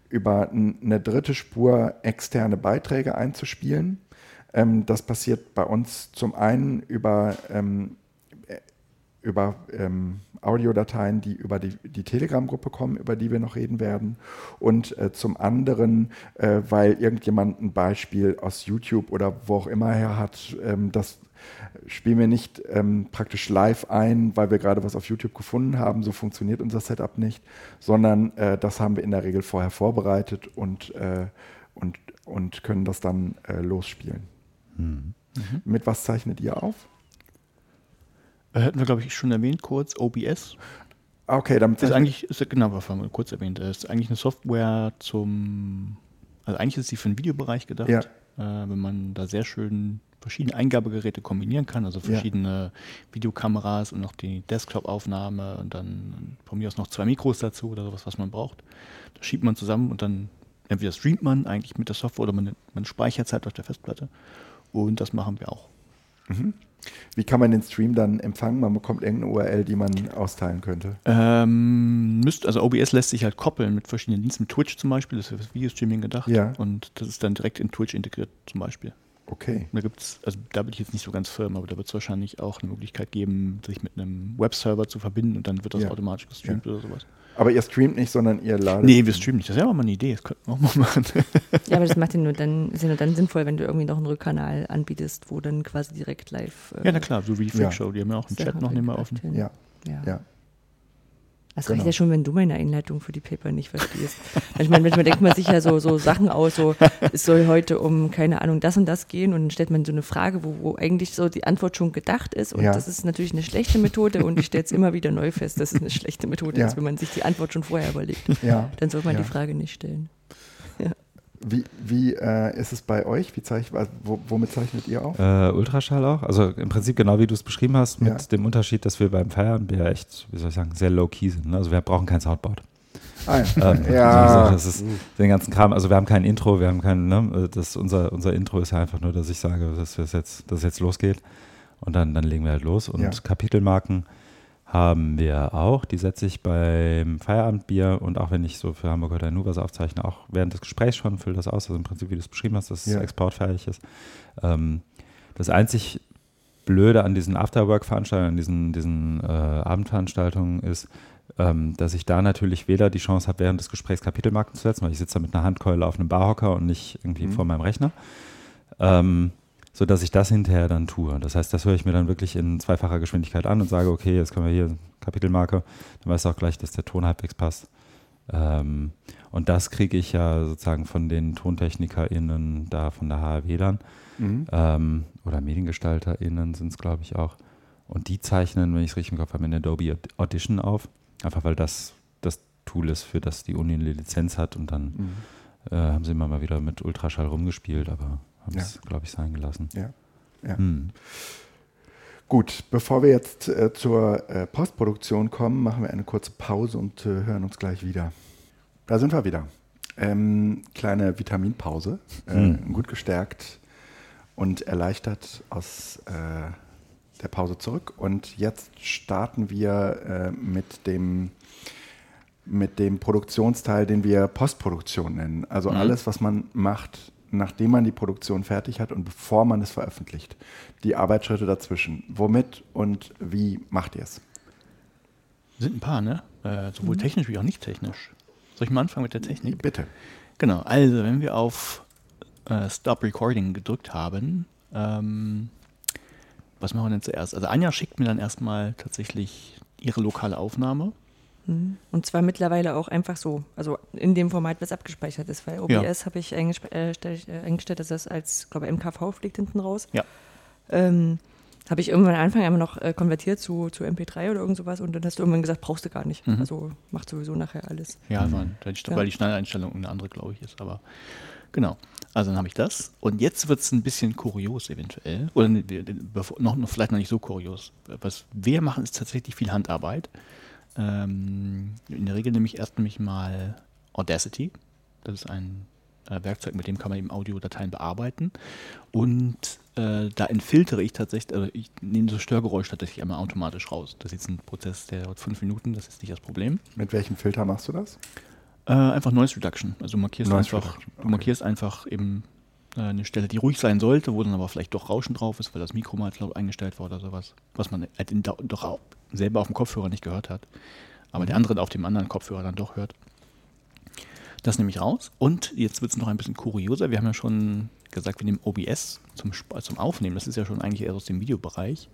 über eine dritte Spur externe Beiträge einzuspielen. Ähm, das passiert bei uns zum einen über, ähm, äh, über ähm, Audiodateien, die über die, die Telegram-Gruppe kommen, über die wir noch reden werden. Und äh, zum anderen, äh, weil irgendjemand ein Beispiel aus YouTube oder wo auch immer her hat, ähm, das spielen wir nicht ähm, praktisch live ein, weil wir gerade was auf YouTube gefunden haben. So funktioniert unser Setup nicht, sondern äh, das haben wir in der Regel vorher vorbereitet und, äh, und, und können das dann äh, losspielen. Mhm. Mit was zeichnet ihr auf? Äh, hätten wir, glaube ich, schon erwähnt, kurz OBS. Okay, damit ist eigentlich, ist, genau, was haben wir kurz erwähnt, das ist eigentlich eine Software zum, also eigentlich ist sie für den Videobereich gedacht, ja. äh, wenn man da sehr schön verschiedene Eingabegeräte kombinieren kann, also verschiedene ja. Videokameras und noch die Desktop-Aufnahme und dann von mir aus noch zwei Mikros dazu oder sowas, was man braucht. Das schiebt man zusammen und dann entweder streamt man eigentlich mit der Software oder man, man speichert Zeit auf der Festplatte. Und das machen wir auch. Mhm. Wie kann man den Stream dann empfangen? Man bekommt irgendeine URL, die man austeilen könnte. Ähm, müsst, also OBS lässt sich halt koppeln mit verschiedenen Diensten, mit Twitch zum Beispiel, das ist für das Videostreaming gedacht. Ja. Und das ist dann direkt in Twitch integriert zum Beispiel. Okay. Da gibt's, also da bin ich jetzt nicht so ganz firm, aber da wird es wahrscheinlich auch eine Möglichkeit geben, sich mit einem Webserver zu verbinden und dann wird das ja. automatisch gestreamt ja. oder sowas. Aber ihr streamt nicht, sondern ihr ladet. Nee, wir streamen nicht. Das ist ja auch mal eine Idee. Das könnten wir auch mal machen. ja, aber das macht ja nur dann, ist ja nur dann sinnvoll, wenn du irgendwie noch einen Rückkanal anbietest, wo dann quasi direkt live. Äh, ja, na klar, so wie die Freak Show. Die haben ja auch einen Chat noch nicht mal offen. Ja. ja. ja. Das genau. reicht ja schon, wenn du meine Einleitung für die Paper nicht verstehst. manchmal, manchmal denkt man sich ja so, so Sachen aus, so es soll heute um, keine Ahnung, das und das gehen und dann stellt man so eine Frage, wo, wo eigentlich so die Antwort schon gedacht ist und ja. das ist natürlich eine schlechte Methode und ich stelle es immer wieder neu fest, dass es eine schlechte Methode ja. ist, wenn man sich die Antwort schon vorher überlegt. Ja. Dann soll man die Frage nicht stellen. Wie, wie äh, ist es bei euch? Wie zeich, womit zeichnet ihr auf? Äh, Ultraschall auch. Also im Prinzip genau wie du es beschrieben hast, mit ja. dem Unterschied, dass wir beim Feierabendbier echt, wie soll ich sagen, sehr low-key sind. Ne? Also wir brauchen kein Soundboard. Ah, ja. Ähm, ja. Also das ist den ganzen Kram. Also wir haben kein Intro, wir haben kein, ne, das, unser, unser Intro ist ja einfach nur, dass ich sage, dass es jetzt, dass jetzt losgeht. Und dann, dann legen wir halt los. Und ja. Kapitelmarken haben wir auch. Die setze ich beim Feierabendbier und auch wenn ich so für Hamburg oder nur was aufzeichne, auch während des Gesprächs schon, fülle das aus. Also im Prinzip, wie du es beschrieben hast, dass ja. das Export fertig ist. Ähm, das einzig Blöde an diesen Afterwork-Veranstaltungen, an diesen, diesen äh, Abendveranstaltungen ist, ähm, dass ich da natürlich weder die Chance habe, während des Gesprächs Kapitelmarken zu setzen, weil ich sitze da mit einer Handkeule auf einem Barhocker und nicht irgendwie mhm. vor meinem Rechner. Ähm, so dass ich das hinterher dann tue. Das heißt, das höre ich mir dann wirklich in zweifacher Geschwindigkeit an und sage, okay, jetzt können wir hier Kapitelmarke, dann weißt du auch gleich, dass der Ton halbwegs passt. Ähm, und das kriege ich ja sozusagen von den TontechnikerInnen da von der HRW dann. Mhm. Ähm, oder MediengestalterInnen sind es, glaube ich, auch. Und die zeichnen, wenn ich es richtig im Kopf habe, in Adobe Audition auf. Einfach weil das das Tool ist, für das die Uni eine Lizenz hat. Und dann mhm. äh, haben sie immer mal wieder mit Ultraschall rumgespielt, aber haben es, glaube ich, sein gelassen. Ja. ja. Hm. Gut, bevor wir jetzt äh, zur äh, Postproduktion kommen, machen wir eine kurze Pause und äh, hören uns gleich wieder. da sind wir wieder. Ähm, kleine Vitaminpause, äh, Hm. gut gestärkt und erleichtert aus äh, der Pause zurück. Und jetzt starten wir äh, mit dem mit dem Produktionsteil, den wir Postproduktion nennen. Also Mhm. alles, was man macht, nachdem man die Produktion fertig hat und bevor man es veröffentlicht. Die Arbeitsschritte dazwischen. Womit und wie macht ihr es? Sind ein paar, ne? Äh, sowohl technisch wie auch nicht technisch. Soll ich mal anfangen mit der Technik? Bitte. Genau, also wenn wir auf äh, Stop Recording gedrückt haben, ähm, was machen wir denn zuerst? Also Anja schickt mir dann erstmal tatsächlich ihre lokale Aufnahme. Mhm. Und zwar mittlerweile auch einfach so, also in dem Format, was abgespeichert ist, weil Ja. OBS habe ich äh, ich, äh, eingestellt, dass das als, glaube MKV fliegt hinten raus. Ja. Ähm, habe ich irgendwann am Anfang einmal noch äh, konvertiert zu, zu MP3 oder irgend sowas und dann hast du irgendwann gesagt, brauchst du gar nicht. Mhm. Also macht sowieso nachher alles. Ja, weil die, Ja. weil die Schnelleinstellung eine andere, glaube ich, ist. Aber genau. Also dann habe ich das. Und jetzt wird es ein bisschen kurios eventuell. Oder ne, noch, noch vielleicht noch nicht so kurios. Was wir machen, ist tatsächlich viel Handarbeit. Ähm, in der Regel nehme ich erst nämlich mal Audacity. Das ist ein äh, Werkzeug, mit dem kann man eben Audiodateien bearbeiten. Und äh, da entfiltere ich tatsächlich, also ich nehme so Störgeräusch tatsächlich einmal automatisch raus. Das ist jetzt ein Prozess, der dauert fünf Minuten, das ist nicht das Problem. Mit welchem Filter machst du das? Äh, einfach Noise Reduction. Also du markierst Noise einfach, Reduction, du okay. markierst einfach eben eine Stelle, die ruhig sein sollte, wo dann aber vielleicht doch Rauschen drauf ist, weil das Mikro mal laut eingestellt war oder sowas. Was man halt in, doch selber auf dem Kopfhörer nicht gehört hat. Aber Mhm. der andere auf dem anderen Kopfhörer dann doch hört. Das nehme ich raus. Und jetzt wird es noch ein bisschen kurioser. Wir haben ja schon gesagt, wir nehmen OBS zum, Sp- zum Aufnehmen. Das ist ja schon eigentlich eher aus dem Videobereich.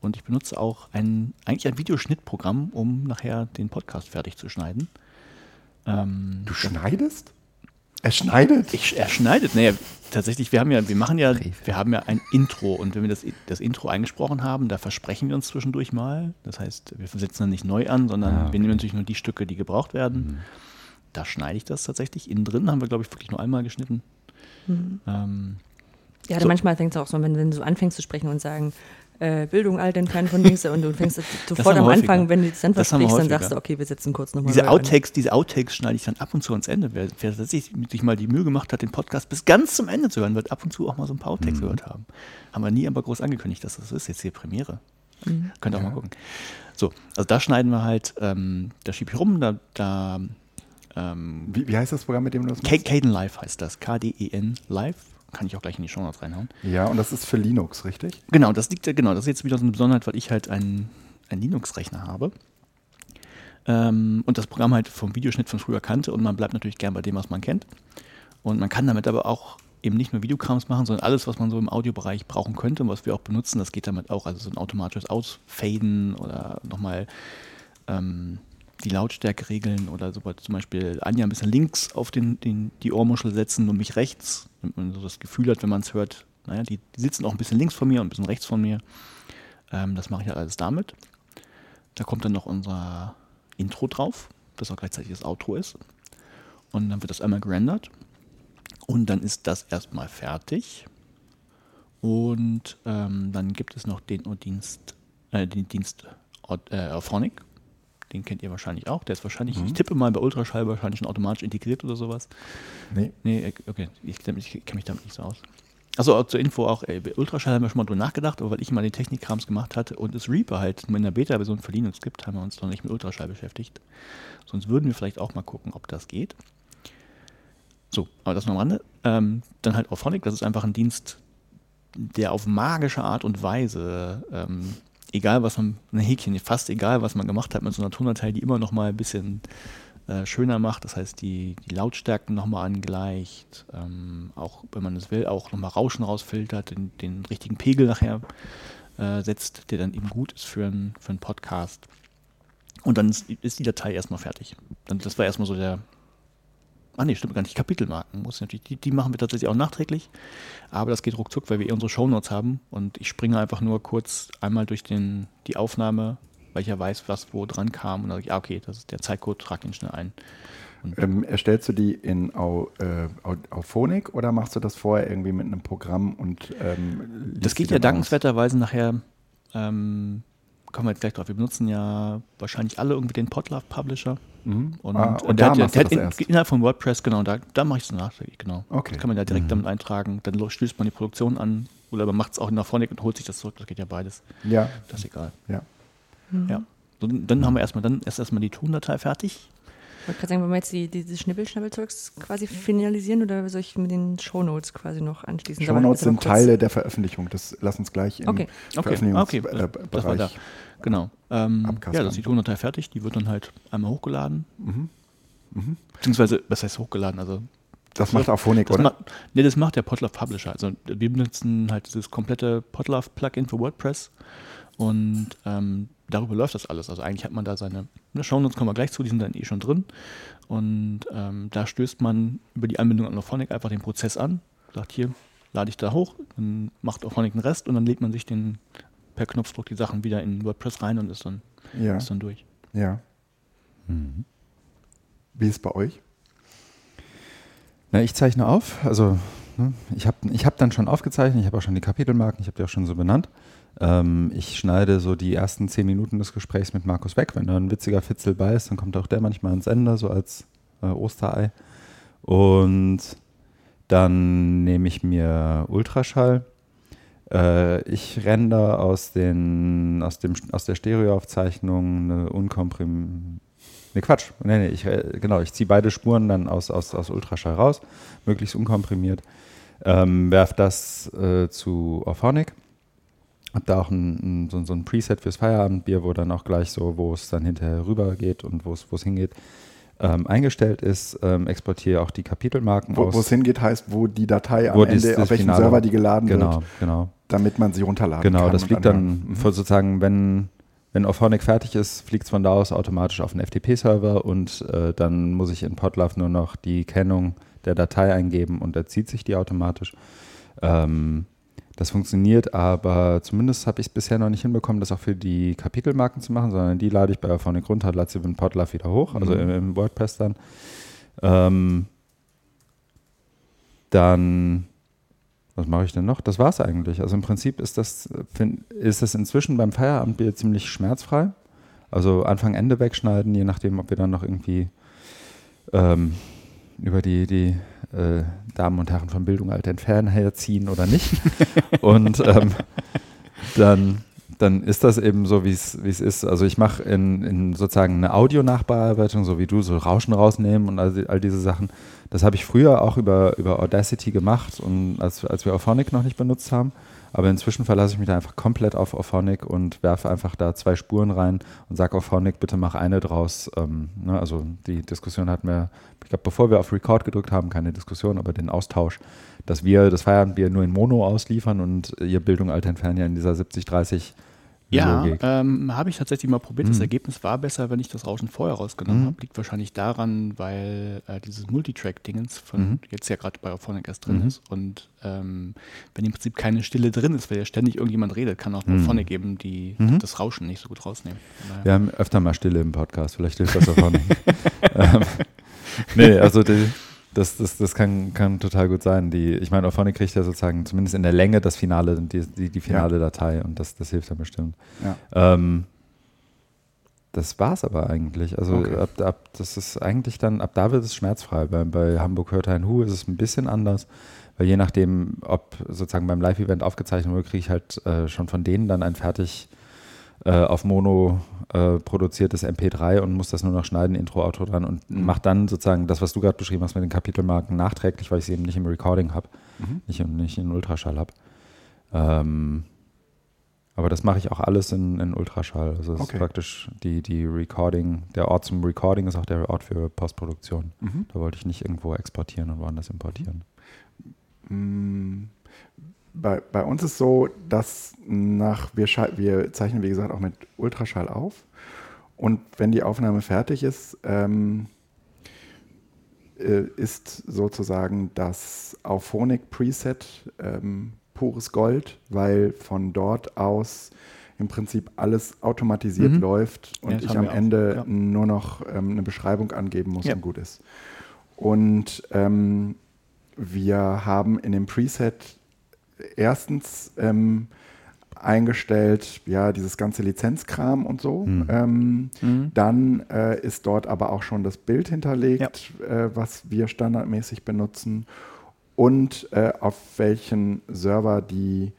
Und ich benutze auch ein, eigentlich ein Videoschnittprogramm, um nachher den Podcast fertig zu schneiden. Ähm, Du schneidest? Er schneidet? ich, er schneidet. Naja, tatsächlich, wir haben ja, wir machen ja, wir haben ja ein Intro und wenn wir das, das Intro eingesprochen haben, da versprechen wir uns zwischendurch mal. Das heißt, wir setzen dann nicht neu an, sondern Ah, okay. wir nehmen natürlich nur die Stücke, die gebraucht werden. Da schneide ich das tatsächlich. Innen drin haben wir, glaube ich, wirklich nur einmal geschnitten. Ähm, Ja, So. manchmal fängt es auch so, wenn, wenn du so anfängst zu sprechen und sagen, äh, Bildung altern kann von links und du fängst sofort am häufiger. Anfang, wenn du das dann Das haben wir versprichst, dann sagst du, okay, wir setzen kurz nochmal diese Outtakes, diese Outtakes schneide ich dann ab und zu ans Ende. Wer, wer tatsächlich sich mal die Mühe gemacht hat, den Podcast bis ganz zum Ende zu hören, wird ab und zu auch mal so ein paar Outtakes gehört haben. Haben wir nie aber groß angekündigt, dass das so ist. Jetzt hier Premiere. Könnt ihr auch Ja. mal gucken. So, also da schneiden wir halt, ähm, da schiebe ich rum, da, da ähm, Wie, wie heißt das Programm, mit dem du das machst? Caden Live heißt das. K-D-E-N Live. Kann ich auch gleich in die Show Notes reinhauen. Ja, und das ist für Linux, richtig? Genau, das liegt ja, genau, das ist jetzt wieder so eine Besonderheit, weil ich halt einen, einen Linux-Rechner habe. Ähm, und das Programm halt vom Videoschnitt von früher kannte und man bleibt natürlich gern bei dem, was man kennt. Und man kann damit aber auch eben nicht nur Videokrams machen, sondern alles, was man so im Audiobereich brauchen könnte und was wir auch benutzen, das geht damit auch. Also so ein automatisches Ausfaden oder nochmal ähm, die Lautstärke regeln oder so zum Beispiel Anja ein bisschen links auf den, den, die Ohrmuschel setzen und mich rechts, damit man so das Gefühl hat, wenn man es hört, naja, die, die sitzen auch ein bisschen links von mir und ein bisschen rechts von mir. Ähm, das mache ich halt alles damit. Da kommt dann noch unser Intro drauf, das auch gleichzeitig das Outro ist. Und dann wird das einmal gerendert. Und dann ist das erstmal fertig. Und ähm, dann gibt es noch den Dienst, äh, den Dienst äh, Auphonic. Den kennt ihr wahrscheinlich auch. Der ist wahrscheinlich, ich tippe mal bei Ultraschall wahrscheinlich schon automatisch integriert oder sowas. Nee. Nee, okay, ich, ich kenne mich damit nicht so aus. Achso, zur Info auch, ey, bei Ultraschall haben wir schon mal drüber nachgedacht, aber weil ich mal den Technikkrams gemacht hatte und es Reaper halt nur in der Beta-Version für Linux gibt, haben wir uns noch nicht mit Ultraschall beschäftigt. Sonst würden wir vielleicht auch mal gucken, ob das geht. So, aber das nur am Rande. Ähm, dann halt Auphonic, das ist einfach ein Dienst, der auf magische Art und Weise, ähm, egal was man, ein Häkchen, fast egal was man gemacht hat mit so einer Tondatei, die immer noch mal ein bisschen äh, schöner macht. Das heißt, die, die Lautstärken nochmal angleicht, ähm, auch wenn man es will, auch nochmal Rauschen rausfiltert, den, den richtigen Pegel nachher äh, setzt, der dann eben gut ist für, ein, für einen Podcast. Und dann ist, ist die Datei erstmal fertig. Dann, das war erstmal so der. Ah nee, stimmt gar nicht. Kapitelmarken muss ich natürlich. Die, die machen wir tatsächlich auch nachträglich. Aber das geht ruckzuck, weil wir eh unsere Shownotes haben. Und ich springe einfach nur kurz einmal durch den, die Aufnahme, weil ich ja weiß, was wo dran kam. Und dann sage ich, ah, okay, das ist der Zeitcode, trag ihn schnell ein. Ähm, erstellst du die in Au, äh, Au, Auphonic oder machst du das vorher irgendwie mit einem Programm und ähm, das geht ja dankenswerterweise nachher, ähm, kommen wir jetzt gleich drauf. Wir benutzen ja wahrscheinlich alle irgendwie den Podlove Publisher. Mhm. Und, ah, und, und der, hat, der hat in, innerhalb von WordPress, genau, da, da mache ich es nachträglich, genau. Okay. Das kann man ja direkt mhm. damit eintragen, dann stößt man die Produktion an oder man macht es auch in der Phonic und holt sich das zurück, das geht ja beides. Ja. Das ist egal. Ja. Mhm. ja. So, dann haben wir erstmal, dann ist erstmal die Tondatei fertig. Ich wollte gerade sagen, wollen wir jetzt die, diese Schnibbel-Schnabbel-Zeugs quasi finalisieren oder soll ich mit den Shownotes quasi noch anschließen? Shownotes sind Teile der Veröffentlichung. Das lass uns gleich im okay. Veröffentlichungsbereich okay. okay. das da. Genau. Ähm, ja, das ist die Tondatei fertig. Die wird dann halt einmal hochgeladen. Mhm. Mhm. Beziehungsweise, was heißt hochgeladen? Also das macht auch Phonik, oder? Macht, nee, das macht der Podlove Publisher. Also wir benutzen halt dieses komplette Podlove Plugin für WordPress und ähm, darüber läuft das alles. Also eigentlich hat man da seine ne, Shownotes, kommen wir gleich zu, die sind dann eh schon drin. Und ähm, da stößt man über die Anbindung an Auphonic einfach den Prozess an, sagt hier, lade ich da hoch, dann macht Auphonic den Rest und dann lädt man sich den per Knopfdruck die Sachen wieder in WordPress rein und ist dann, ja. ist dann durch. Ja. Mhm. Wie ist es bei euch? Na, ich zeichne auf. Also ne, ich habe ich hab dann schon aufgezeichnet, ich habe auch schon die Kapitelmarken, ich habe die auch schon so benannt. Ähm, ich schneide so die ersten zehn Minuten des Gesprächs mit Markus weg. Wenn da ein witziger Fitzel bei ist, dann kommt auch der manchmal ans Ende, so als äh, Osterei. Und dann nehme ich mir Ultraschall. Äh, ich render aus, den, aus, dem, aus der Stereoaufzeichnung eine unkomprimierte Ne, Quatsch. Nee, nee, ich, äh, genau, ich ziehe beide Spuren dann aus, aus, aus Ultraschall raus, möglichst unkomprimiert. Ähm, werf das äh, zu Orphonic. Hab da auch ein, ein, so, so, ein Preset fürs Feierabendbier, wo dann auch gleich so, wo es dann hinterher rüber geht und wo es hingeht, ähm, eingestellt ist. Ähm, exportiere auch die Kapitelmarken wo, aus. Wo es hingeht, heißt, wo die Datei am Ende, das, auf welchem Finale, Server die geladen genau, wird. Genau. Damit man sie runterladen genau, kann. Genau, das fliegt dann mhm. sozusagen, wenn wenn Auphonic fertig ist, fliegt es von da aus automatisch auf den FTP-Server und äh, dann muss ich in Podlove nur noch die Kennung der Datei eingeben und er zieht sich die automatisch. Ähm, das funktioniert, aber zumindest habe ich es bisher noch nicht hinbekommen, das auch für die Kapitelmarken zu machen, sondern die lade ich bei Auphonic runter, lade sie in Podlove wieder hoch, also mhm. im, im, WordPress dann. Ähm, dann was mache ich denn noch? Das war es eigentlich. Also im Prinzip ist das, ist das inzwischen beim Feierabendbier ziemlich schmerzfrei. Also Anfang, Ende wegschneiden, je nachdem, ob wir dann noch irgendwie ähm, über die, die äh, Damen und Herren von Bildung alt entfernen herziehen oder nicht. und ähm, dann, dann ist das eben so, wie es ist. Also ich mache in, in sozusagen eine Audionachbearbeitung, so wie du, so Rauschen rausnehmen und all, all diese Sachen das habe ich früher auch über, über Audacity gemacht und als, als wir Auphonic noch nicht benutzt haben. Aber inzwischen verlasse ich mich da einfach komplett auf Auphonic und werfe einfach da zwei Spuren rein und sage Auphonic, bitte mach eine draus. Ähm, ne, also die Diskussion hatten wir, ich glaube, bevor wir auf Record gedrückt haben, keine Diskussion, aber den Austausch, dass wir das Feierabendbier nur in Mono ausliefern und ihr Bildung Alter entfernen ja in dieser 70-30 ja, ähm, habe ich tatsächlich mal probiert. Mhm. Das Ergebnis war besser, wenn ich das Rauschen vorher rausgenommen mhm. habe. Liegt wahrscheinlich daran, weil äh, dieses Multitrack-Dingens von mhm. jetzt ja gerade bei Auphonic erst drin mhm. ist. Und ähm, wenn im Prinzip keine Stille drin ist, weil ja ständig irgendjemand redet, kann auch mhm. Auphonic eben die, mhm. das Rauschen nicht so gut rausnehmen. Wir haben öfter mal Stille im Podcast. Vielleicht hilft das Auphonic. ähm, nee, also die, das, das, das kann, kann total gut sein. Die, ich meine, Auphonic kriegt ja sozusagen zumindest in der Länge das Finale, die, die, die finale ja. Datei und das, das hilft dann bestimmt. Ja. Ähm, das war es aber eigentlich. Also okay. ab, ab, das ist eigentlich dann, ab da wird es schmerzfrei. Bei, bei Hamburg Hört ein Hu ist es ein bisschen anders, weil je nachdem, ob sozusagen beim Live-Event aufgezeichnet wurde, kriege ich halt äh, schon von denen dann ein fertig auf Mono äh, produziertes MP3 und muss das nur noch schneiden, Intro, Outro dran und mhm. macht dann sozusagen das, was du gerade beschrieben hast mit den Kapitelmarken nachträglich, weil ich sie eben nicht im Recording habe, mhm. nicht, nicht in Ultraschall habe. Ähm, aber das mache ich auch alles in, in Ultraschall. Also es okay. ist praktisch die, die Recording, der Ort zum Recording ist auch der Ort für Postproduktion. Mhm. Da wollte ich nicht irgendwo exportieren und woanders importieren. Mhm bei, bei uns ist so, dass nach, wir, wir zeichnen wie gesagt auch mit Ultraschall auf und wenn die Aufnahme fertig ist, ähm, äh, ist sozusagen das Auphonic Preset ähm, pures Gold, weil von dort aus im Prinzip alles automatisiert mhm. läuft und ja, ich am Ende ja. nur noch ähm, eine Beschreibung angeben muss ja. und gut ist. Und ähm, wir haben in dem Preset erstens ähm, eingestellt, ja, dieses ganze Lizenzkram und so. Mhm. Ähm, mhm. Dann äh, ist dort aber auch schon das Bild hinterlegt, ja. äh, was wir standardmäßig benutzen und äh, auf welchen Server die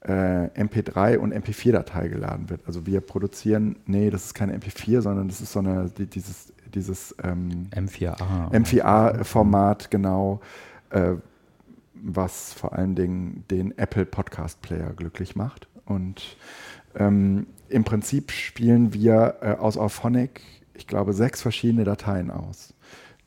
äh, MP3 und MP4-Datei geladen wird. Also wir produzieren, nee, das ist keine MP4, sondern das ist so eine, die, dieses, dieses ähm, M4A. M4A-Format, genau, äh, was vor allen Dingen den Apple Podcast Player glücklich macht. Und ähm, im Prinzip spielen wir äh, aus Auphonic, ich glaube, sechs verschiedene Dateien aus.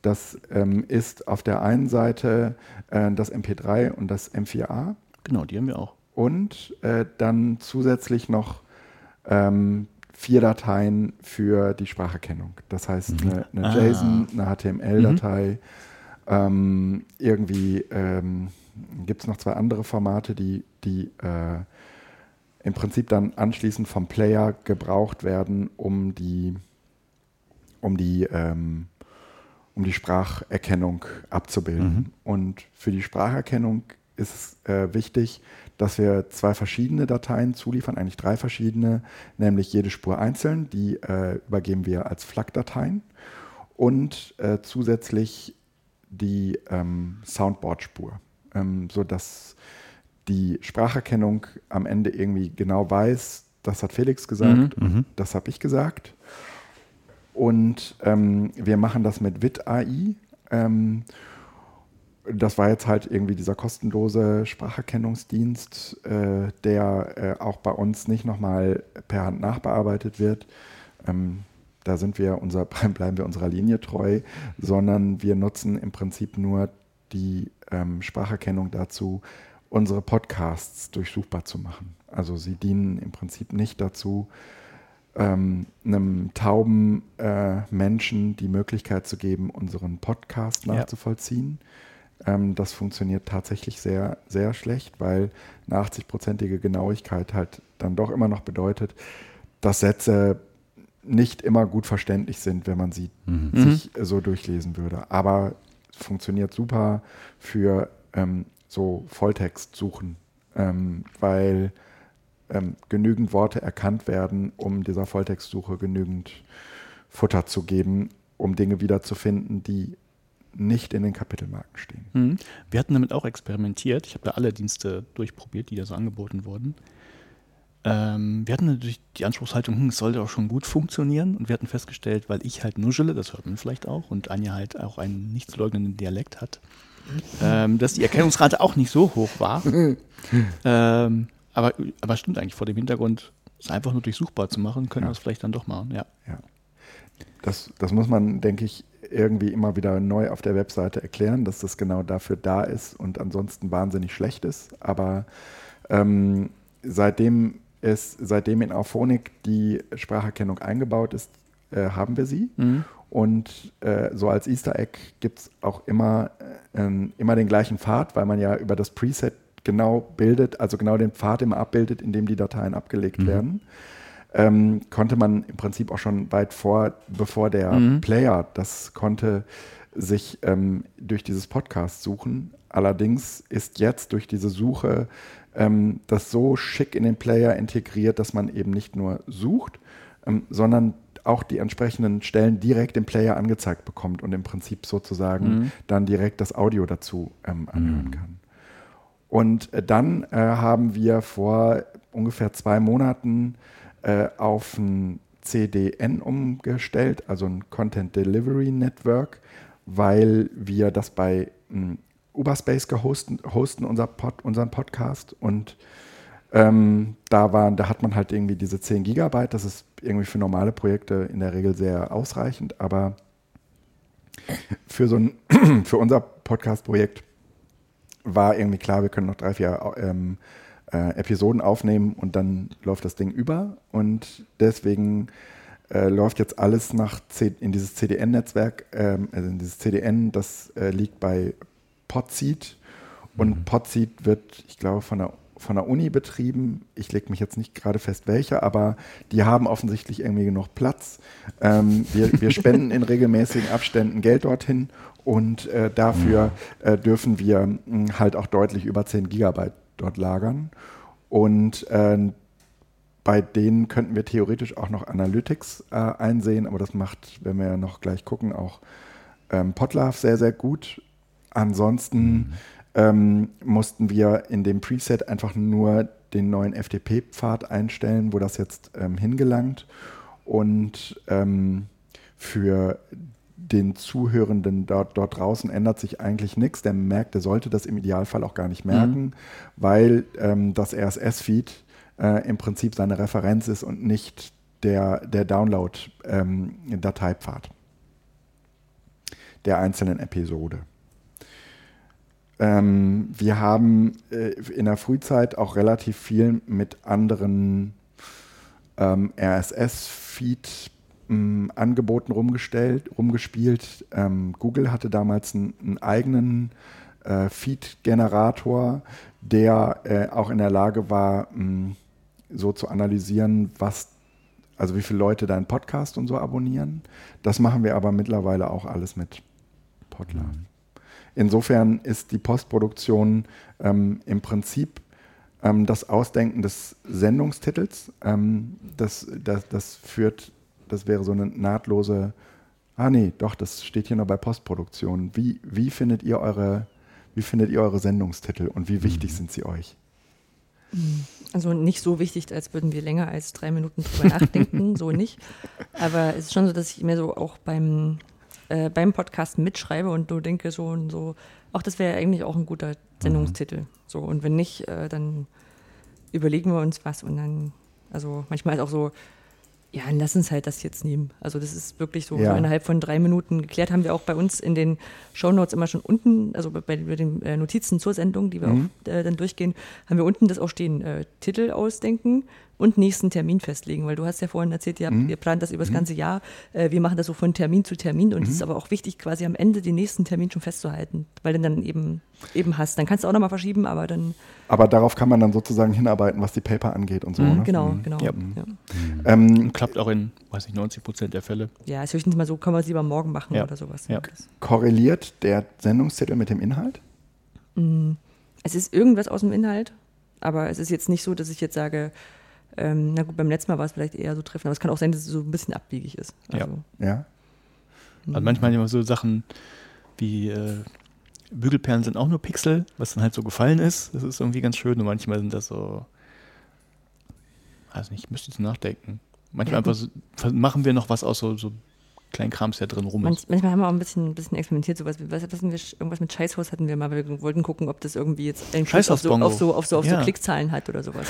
Das ähm, ist auf der einen Seite äh, das MP3 und das M4A. Genau, die haben wir auch. Und äh, dann zusätzlich noch ähm, vier Dateien für die Spracherkennung. Das heißt, mhm. eine, eine ah. JSON, eine HTML-Datei, mhm. Ähm, irgendwie ähm, gibt es noch zwei andere Formate, die, die äh, im Prinzip dann anschließend vom Player gebraucht werden, um die, um die, ähm, um die Spracherkennung abzubilden. Mhm. Und für die Spracherkennung ist es äh, wichtig, dass wir zwei verschiedene Dateien zuliefern, eigentlich drei verschiedene, nämlich jede Spur einzeln, die äh, übergeben wir als FLAC-Dateien und äh, zusätzlich die ähm, Soundboard-Spur, ähm, sodass die Spracherkennung am Ende irgendwie genau weiß, das hat Felix gesagt, mhm, mhm. das habe ich gesagt. Und ähm, wir machen das mit WIT-AI. Ähm, das war jetzt halt irgendwie dieser kostenlose Spracherkennungsdienst, äh, der äh, auch bei uns nicht nochmal per Hand nachbearbeitet wird. Ähm, da sind wir unser, bleiben wir unserer Linie treu, sondern wir nutzen im Prinzip nur die ähm, Spracherkennung dazu, unsere Podcasts durchsuchbar zu machen. Also sie dienen im Prinzip nicht dazu, ähm, einem tauben äh, Menschen die Möglichkeit zu geben, unseren Podcast nachzuvollziehen. Ja. Ähm, das funktioniert tatsächlich sehr, sehr schlecht, weil eine 80-prozentige Genauigkeit halt dann doch immer noch bedeutet, dass Sätze nicht immer gut verständlich sind, wenn man sie mhm. sich so durchlesen würde. Aber funktioniert super für ähm, so Volltext suchen, ähm, weil ähm, genügend Worte erkannt werden, um dieser Volltextsuche genügend Futter zu geben, um Dinge wiederzufinden, die nicht in den Kapitelmarken stehen. Mhm. Wir hatten damit auch experimentiert. Ich habe da alle Dienste durchprobiert, die da so angeboten wurden. Ähm, wir hatten natürlich die Anspruchshaltung, hm, es sollte auch schon gut funktionieren. Und wir hatten festgestellt, weil ich halt nuschele, das hört man vielleicht auch, und Anja halt auch einen nicht zu leugnenden Dialekt hat, ähm, dass die Erkennungsrate auch nicht so hoch war. ähm, aber, aber stimmt eigentlich, vor dem Hintergrund, es einfach nur durchsuchbar zu machen, können ja. wir es vielleicht dann doch machen, ja. ja. Das, das muss man, denke ich, irgendwie immer wieder neu auf der Webseite erklären, dass das genau dafür da ist und ansonsten wahnsinnig schlecht ist. Aber ähm, seitdem es, seitdem in Auphonic die Spracherkennung eingebaut ist, äh, haben wir sie. Mhm. Und äh, so als Easter Egg gibt es auch immer, äh, immer den gleichen Pfad, weil man ja über das Preset genau bildet, also genau den Pfad immer abbildet, in dem die Dateien abgelegt mhm. werden. Ähm, konnte man im Prinzip auch schon weit vor, bevor der mhm. Player das konnte, sich ähm, durch dieses Podcast suchen. Allerdings ist jetzt durch diese Suche ähm, das so schick in den Player integriert, dass man eben nicht nur sucht, ähm, sondern auch die entsprechenden Stellen direkt im Player angezeigt bekommt und im Prinzip sozusagen mhm. dann direkt das Audio dazu ähm, anhören mhm. kann. Und äh, dann äh, haben wir vor ungefähr zwei Monaten äh, auf ein CDN umgestellt, also ein Content Delivery Network, weil wir das bei ähm, Uberspace gehosten, hosten, unser Pod, unseren Podcast und ähm, da, waren, da hat man halt irgendwie diese 10 Gigabyte, das ist irgendwie für normale Projekte in der Regel sehr ausreichend, aber für so ein, für unser Podcast-Projekt war irgendwie klar, wir können noch drei, vier ähm, äh, Episoden aufnehmen und dann läuft das Ding über. Und deswegen äh, läuft jetzt alles nach C in dieses CDN-Netzwerk, ähm, also in dieses CDN, das äh, liegt bei Podseed und mhm. Podseed wird, ich glaube, von der von der Uni betrieben. Ich lege mich jetzt nicht gerade fest, welche, aber die haben offensichtlich irgendwie genug Platz. Ähm, wir, wir spenden in regelmäßigen Abständen Geld dorthin und äh, dafür äh, dürfen wir mh, hm, halt auch deutlich über 10 Gigabyte dort lagern. Und äh, bei denen könnten wir theoretisch auch noch Analytics äh, einsehen, aber das macht, wenn wir ja noch gleich gucken, auch ähm, Podlove sehr, sehr gut. Ansonsten mhm. ähm, mussten wir in dem Preset einfach nur den neuen FTP-Pfad einstellen, wo das jetzt ähm, hingelangt. Und ähm, für den Zuhörenden dort, dort draußen ändert sich eigentlich nichts. Der merkt, der sollte das im Idealfall auch gar nicht merken, mhm. weil ähm, das RSS-Feed äh, im Prinzip seine Referenz ist und nicht der, der Download-Dateipfad ähm, der einzelnen Episode. Ähm, wir haben äh, in der Frühzeit auch relativ viel mit anderen ähm, RSS-Feed ähm, Angeboten rumgestellt, rumgespielt. Ähm, Google hatte damals einen, einen eigenen äh, Feed-Generator, der äh, auch in der Lage war, mh, hm, so zu analysieren, was, also wie viele Leute deinen Podcast und so abonnieren. Das machen wir aber mittlerweile auch alles mit Podler. Mhm. Insofern ist die Postproduktion ähm, im Prinzip ähm, das Ausdenken des Sendungstitels. Ähm, das, das, das führt das wäre so eine nahtlose, ah nee, doch, das steht hier noch bei Postproduktion. Wie, wie findet ihr eure, wie findet ihr eure Sendungstitel und wie wichtig mhm. sind sie euch? Also nicht so wichtig, als würden wir länger als drei Minuten drüber nachdenken, so nicht. Aber es ist schon so, dass ich mir so auch beim, äh, beim Podcast mitschreibe und so denke so und so, auch das wäre eigentlich auch ein guter Sendungstitel. Mhm. So, und wenn nicht, äh, dann überlegen wir uns was und dann, also manchmal ist auch so, ja, lass uns halt das jetzt nehmen. Also das ist wirklich so, ja. so innerhalb von drei Minuten geklärt. Haben wir auch bei uns in den Shownotes immer schon unten, also bei, bei den äh, Notizen zur Sendung, die wir mhm. auch äh, dann durchgehen, haben wir unten das auch stehen, äh, Titel ausdenken, und nächsten Termin festlegen, weil du hast ja vorhin erzählt, ihr, mhm. ihr plant das über das mhm. ganze Jahr. Äh, wir machen das so von Termin zu Termin und es mhm. ist aber auch wichtig, quasi am Ende den nächsten Termin schon festzuhalten, weil du dann eben, eben hast. Dann kannst du auch nochmal verschieben, aber dann. Aber darauf kann man dann sozusagen hinarbeiten, was die Paper angeht und so. Mhm, ne? Genau, mhm. genau. Ja. Ja. Ähm, Klappt auch in, weiß nicht, 90 Prozent der Fälle. Ja, ist höchstens mal so, kann man es lieber morgen machen ja. oder sowas. Ja. Korreliert der Sendungstitel mit dem Inhalt? Mm, es ist irgendwas aus dem Inhalt, aber es ist jetzt nicht so, dass ich jetzt sage, ähm, na gut, beim letzten Mal war es vielleicht eher so treffend, aber es kann auch sein, dass es so ein bisschen abwegig ist. Also, ja. ja. Also manchmal immer so Sachen wie äh, Bügelperlen sind auch nur Pixel, was dann halt so gefallen ist. Das ist irgendwie ganz schön. Und manchmal sind das so, weiß nicht, ich müsste jetzt nachdenken. Manchmal einfach so, machen wir noch was aus so, so Krams, der drin rum ist. manchmal haben wir auch ein bisschen, ein bisschen experimentiert. Sowas, was, was wir, irgendwas mit Scheißhaus hatten wir mal, weil wir wollten gucken, ob das irgendwie jetzt einen auf so, auf so, auf so, auf so Klickzahlen hat oder sowas.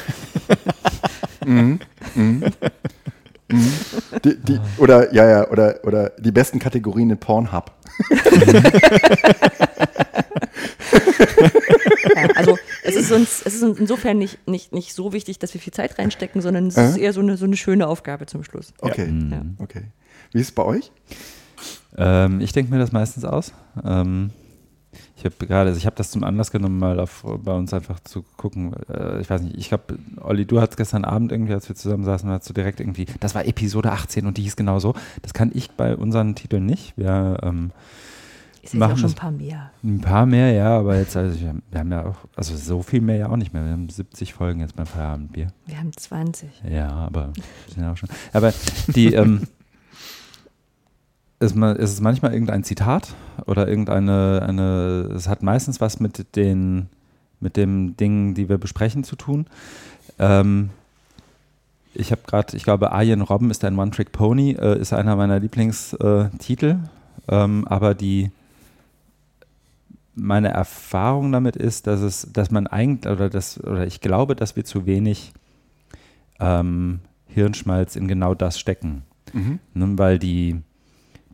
Mhm. Mhm. Mhm. Die, die, oder, ja, ja, oder, oder die besten Kategorien in Pornhub. ja, also es ist, uns, es ist insofern nicht, nicht, nicht so wichtig, dass wir viel Zeit reinstecken, sondern es äh? ist eher so eine, so eine schöne Aufgabe zum Schluss. Okay, ja. okay. Wie ist es bei euch? Ähm, ich denke mir das meistens aus. Ähm, ich habe gerade, also ich habe das zum Anlass genommen, mal auf, bei uns einfach zu gucken. Äh, ich weiß nicht, ich glaube, Olli, du hast gestern Abend irgendwie, als wir zusammen saßen, hast du direkt irgendwie, das war Episode 18 und die hieß genau so. Das kann ich bei unseren Titeln nicht. Wir ähm, ist auch schon ein paar mehr. Ein paar mehr, ja, aber jetzt, also wir haben ja auch, also so viel mehr ja auch nicht mehr. Wir haben 70 Folgen jetzt beim Feierabendbier. Wir haben 20. Ja, aber sind ja auch schon. Aber die, ähm, ist, ist es manchmal irgendein Zitat oder irgendeine, eine, es hat meistens was mit den, mit den Dingen, die wir besprechen, zu tun. Ähm, ich habe gerade, ich glaube, Arjen Robben ist ein One-Trick-Pony, äh, ist einer meiner Lieblingstitel, ähm, aber die meine Erfahrung damit ist, dass es, dass man eigentlich, oder das, oder ich glaube, dass wir zu wenig ähm, Hirnschmalz in genau das stecken. Mhm. Ne, weil die,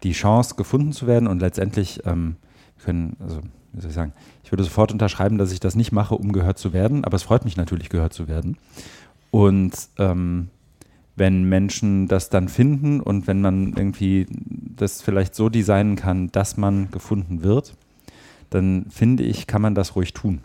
die Chance gefunden zu werden und letztendlich ähm, können, also wie soll ich sagen, ich würde sofort unterschreiben, dass ich das nicht mache, um gehört zu werden, aber es freut mich natürlich, gehört zu werden. Und ähm, wenn Menschen das dann finden und wenn man irgendwie das vielleicht so designen kann, dass man gefunden wird, dann finde ich, kann man das ruhig tun.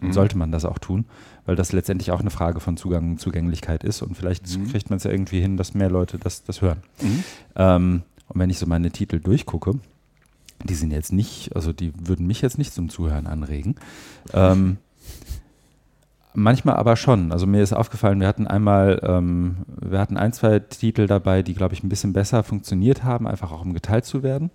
Und mhm. sollte man das auch tun, weil das letztendlich auch eine Frage von Zugang und Zugänglichkeit ist. Und vielleicht mhm. kriegt man es ja irgendwie hin, dass mehr Leute das, das hören. Mhm. Ähm, und wenn ich so meine Titel durchgucke, die sind jetzt nicht, also die würden mich jetzt nicht zum Zuhören anregen. Ähm, Manchmal aber schon. Also mir ist aufgefallen, wir hatten einmal, ähm, wir hatten ein, zwei Titel dabei, die, glaube ich, ein bisschen besser funktioniert haben, einfach auch um geteilt zu werden.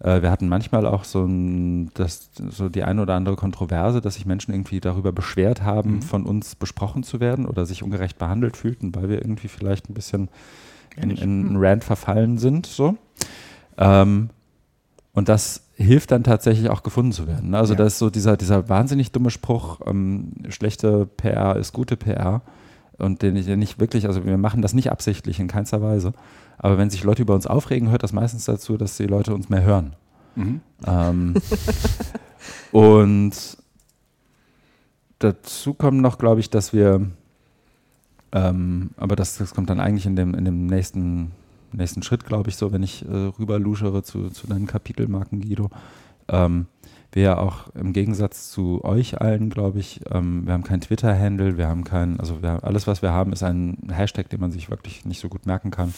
Äh, wir hatten manchmal auch so, ein, das, so die eine oder andere Kontroverse, dass sich Menschen irgendwie darüber beschwert haben, mhm. von uns besprochen zu werden oder sich ungerecht behandelt fühlten, weil wir irgendwie vielleicht ein bisschen in, in einen Rant verfallen sind. So. Ähm, und das hilft dann tatsächlich auch gefunden zu werden. Ne? Also ja. da ist so dieser, dieser wahnsinnig dumme Spruch, ähm, schlechte PR ist gute PR. Und den ich nicht wirklich, also wir machen das nicht absichtlich in keinster Weise. Aber wenn sich Leute über uns aufregen, hört das meistens dazu, dass die Leute uns mehr hören. Mhm. Ähm, und dazu kommt noch, glaube ich, dass wir, ähm, aber das, das kommt dann eigentlich in dem, in dem nächsten nächsten Schritt, glaube ich, so, wenn ich äh, rüberluschere zu, zu deinen Kapitelmarken, Guido. Ähm, wir ja auch im Gegensatz zu euch allen, glaube ich, ähm, wir haben kein Twitter-Handle, wir haben kein, also wir, alles, was wir haben, ist ein Hashtag, den man sich wirklich nicht so gut merken kann.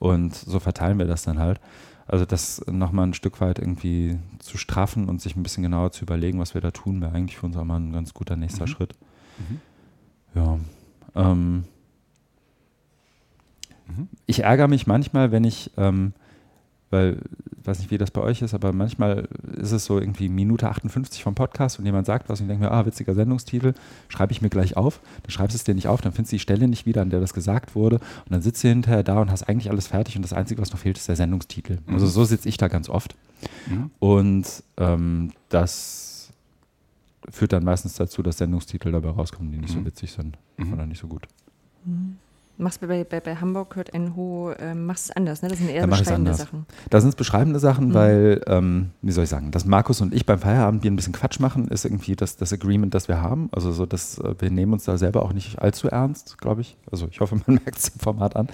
Und so verteilen wir das dann halt. Also das nochmal ein Stück weit irgendwie zu straffen und sich ein bisschen genauer zu überlegen, was wir da tun, wäre eigentlich für uns auch mal ein ganz guter nächster mhm. Schritt. Mhm. Ja. Ähm, ich ärgere mich manchmal, wenn ich, ähm, weil, ich weiß nicht, wie das bei euch ist, aber manchmal ist es so irgendwie Minute 58 vom Podcast und jemand sagt was und ich denke mir, ah, witziger Sendungstitel, schreibe ich mir gleich auf. Dann schreibst du es dir nicht auf, dann findest du die Stelle nicht wieder, an der das gesagt wurde und dann sitzt du hinterher da und hast eigentlich alles fertig und das Einzige, was noch fehlt, ist der Sendungstitel. Mhm. Also so sitze ich da ganz oft. Mhm. Und ähm, das führt dann meistens dazu, dass Sendungstitel dabei rauskommen, die nicht mhm. so witzig sind mhm. oder nicht so gut. Machst bei, bei, bei Hamburg hört NHO, äh, machst es anders, ne? Das sind eher da beschreibende Sachen. Da sind es beschreibende Sachen, mhm. weil, ähm, wie soll ich sagen, dass Markus und ich beim Feierabend ein bisschen Quatsch machen, ist irgendwie das, das Agreement, das wir haben. Also so, dass äh, wir nehmen uns da selber auch nicht allzu ernst, glaube ich. Also ich hoffe, man merkt es im Format an.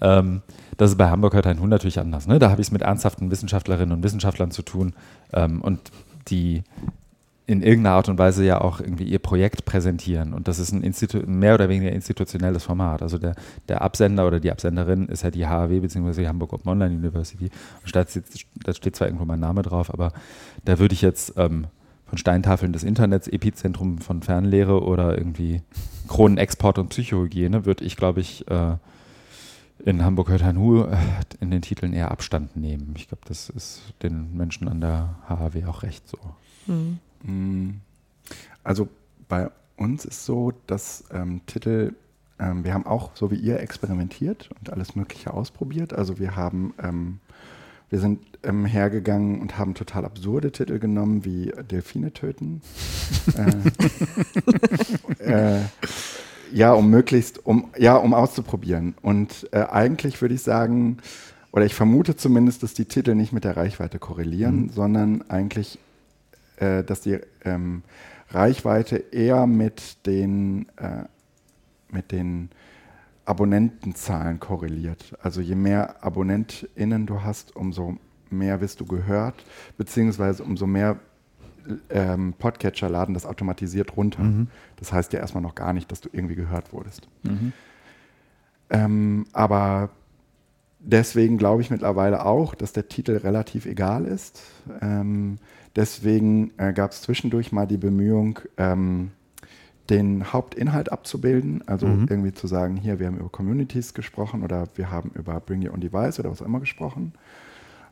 Ähm, das ist bei Hamburg hört ein Hund natürlich anders. Ne? Da habe ich es mit ernsthaften Wissenschaftlerinnen und Wissenschaftlern zu tun. Ähm, und die in irgendeiner Art und Weise ja auch irgendwie ihr Projekt präsentieren. Und das ist ein Institu mehr oder weniger institutionelles Format. Also der, der Absender oder die Absenderin ist ja die HAW bzw. die Hamburg Open Online University. Und da steht, zwar irgendwo mein Name drauf, aber da würde ich jetzt ähm, von Steintafeln des Internets, Epizentrum von Fernlehre oder irgendwie Kronenexport und Psychohygiene, würde ich, glaube ich, äh, in Hamburg-Hörternhu äh, in den Titeln eher Abstand nehmen. Ich glaube, das ist den Menschen an der HAW auch recht so. Mhm. Mm. Also bei uns ist so, dass ähm, Titel, ähm, wir haben auch so wie ihr experimentiert und alles Mögliche ausprobiert. Also wir haben, ähm, wir sind ähm, hergegangen und haben total absurde Titel genommen wie Delfine töten. äh, äh, ja, um möglichst, um, ja, um auszuprobieren. Und äh, eigentlich würde ich sagen, oder ich vermute zumindest, dass die Titel nicht mit der Reichweite korrelieren, mhm. sondern eigentlich äh, dass die ähm, Reichweite eher mit den, äh, mit den Abonnentenzahlen korreliert. Also je mehr AbonnentInnen du hast, umso mehr wirst du gehört, beziehungsweise umso mehr ähm, Podcatcher laden das automatisiert runter. Mhm. Das heißt ja erstmal noch gar nicht, dass du irgendwie gehört wurdest. Mhm. Ähm, aber deswegen glaube ich mittlerweile auch, dass der Titel relativ egal ist. Ähm, Deswegen äh, gab es zwischendurch mal die Bemühung, ähm, den Hauptinhalt abzubilden, also mhm. irgendwie zu sagen, hier, wir haben über Communities gesprochen oder wir haben über Bring Your Own Device oder was auch immer gesprochen.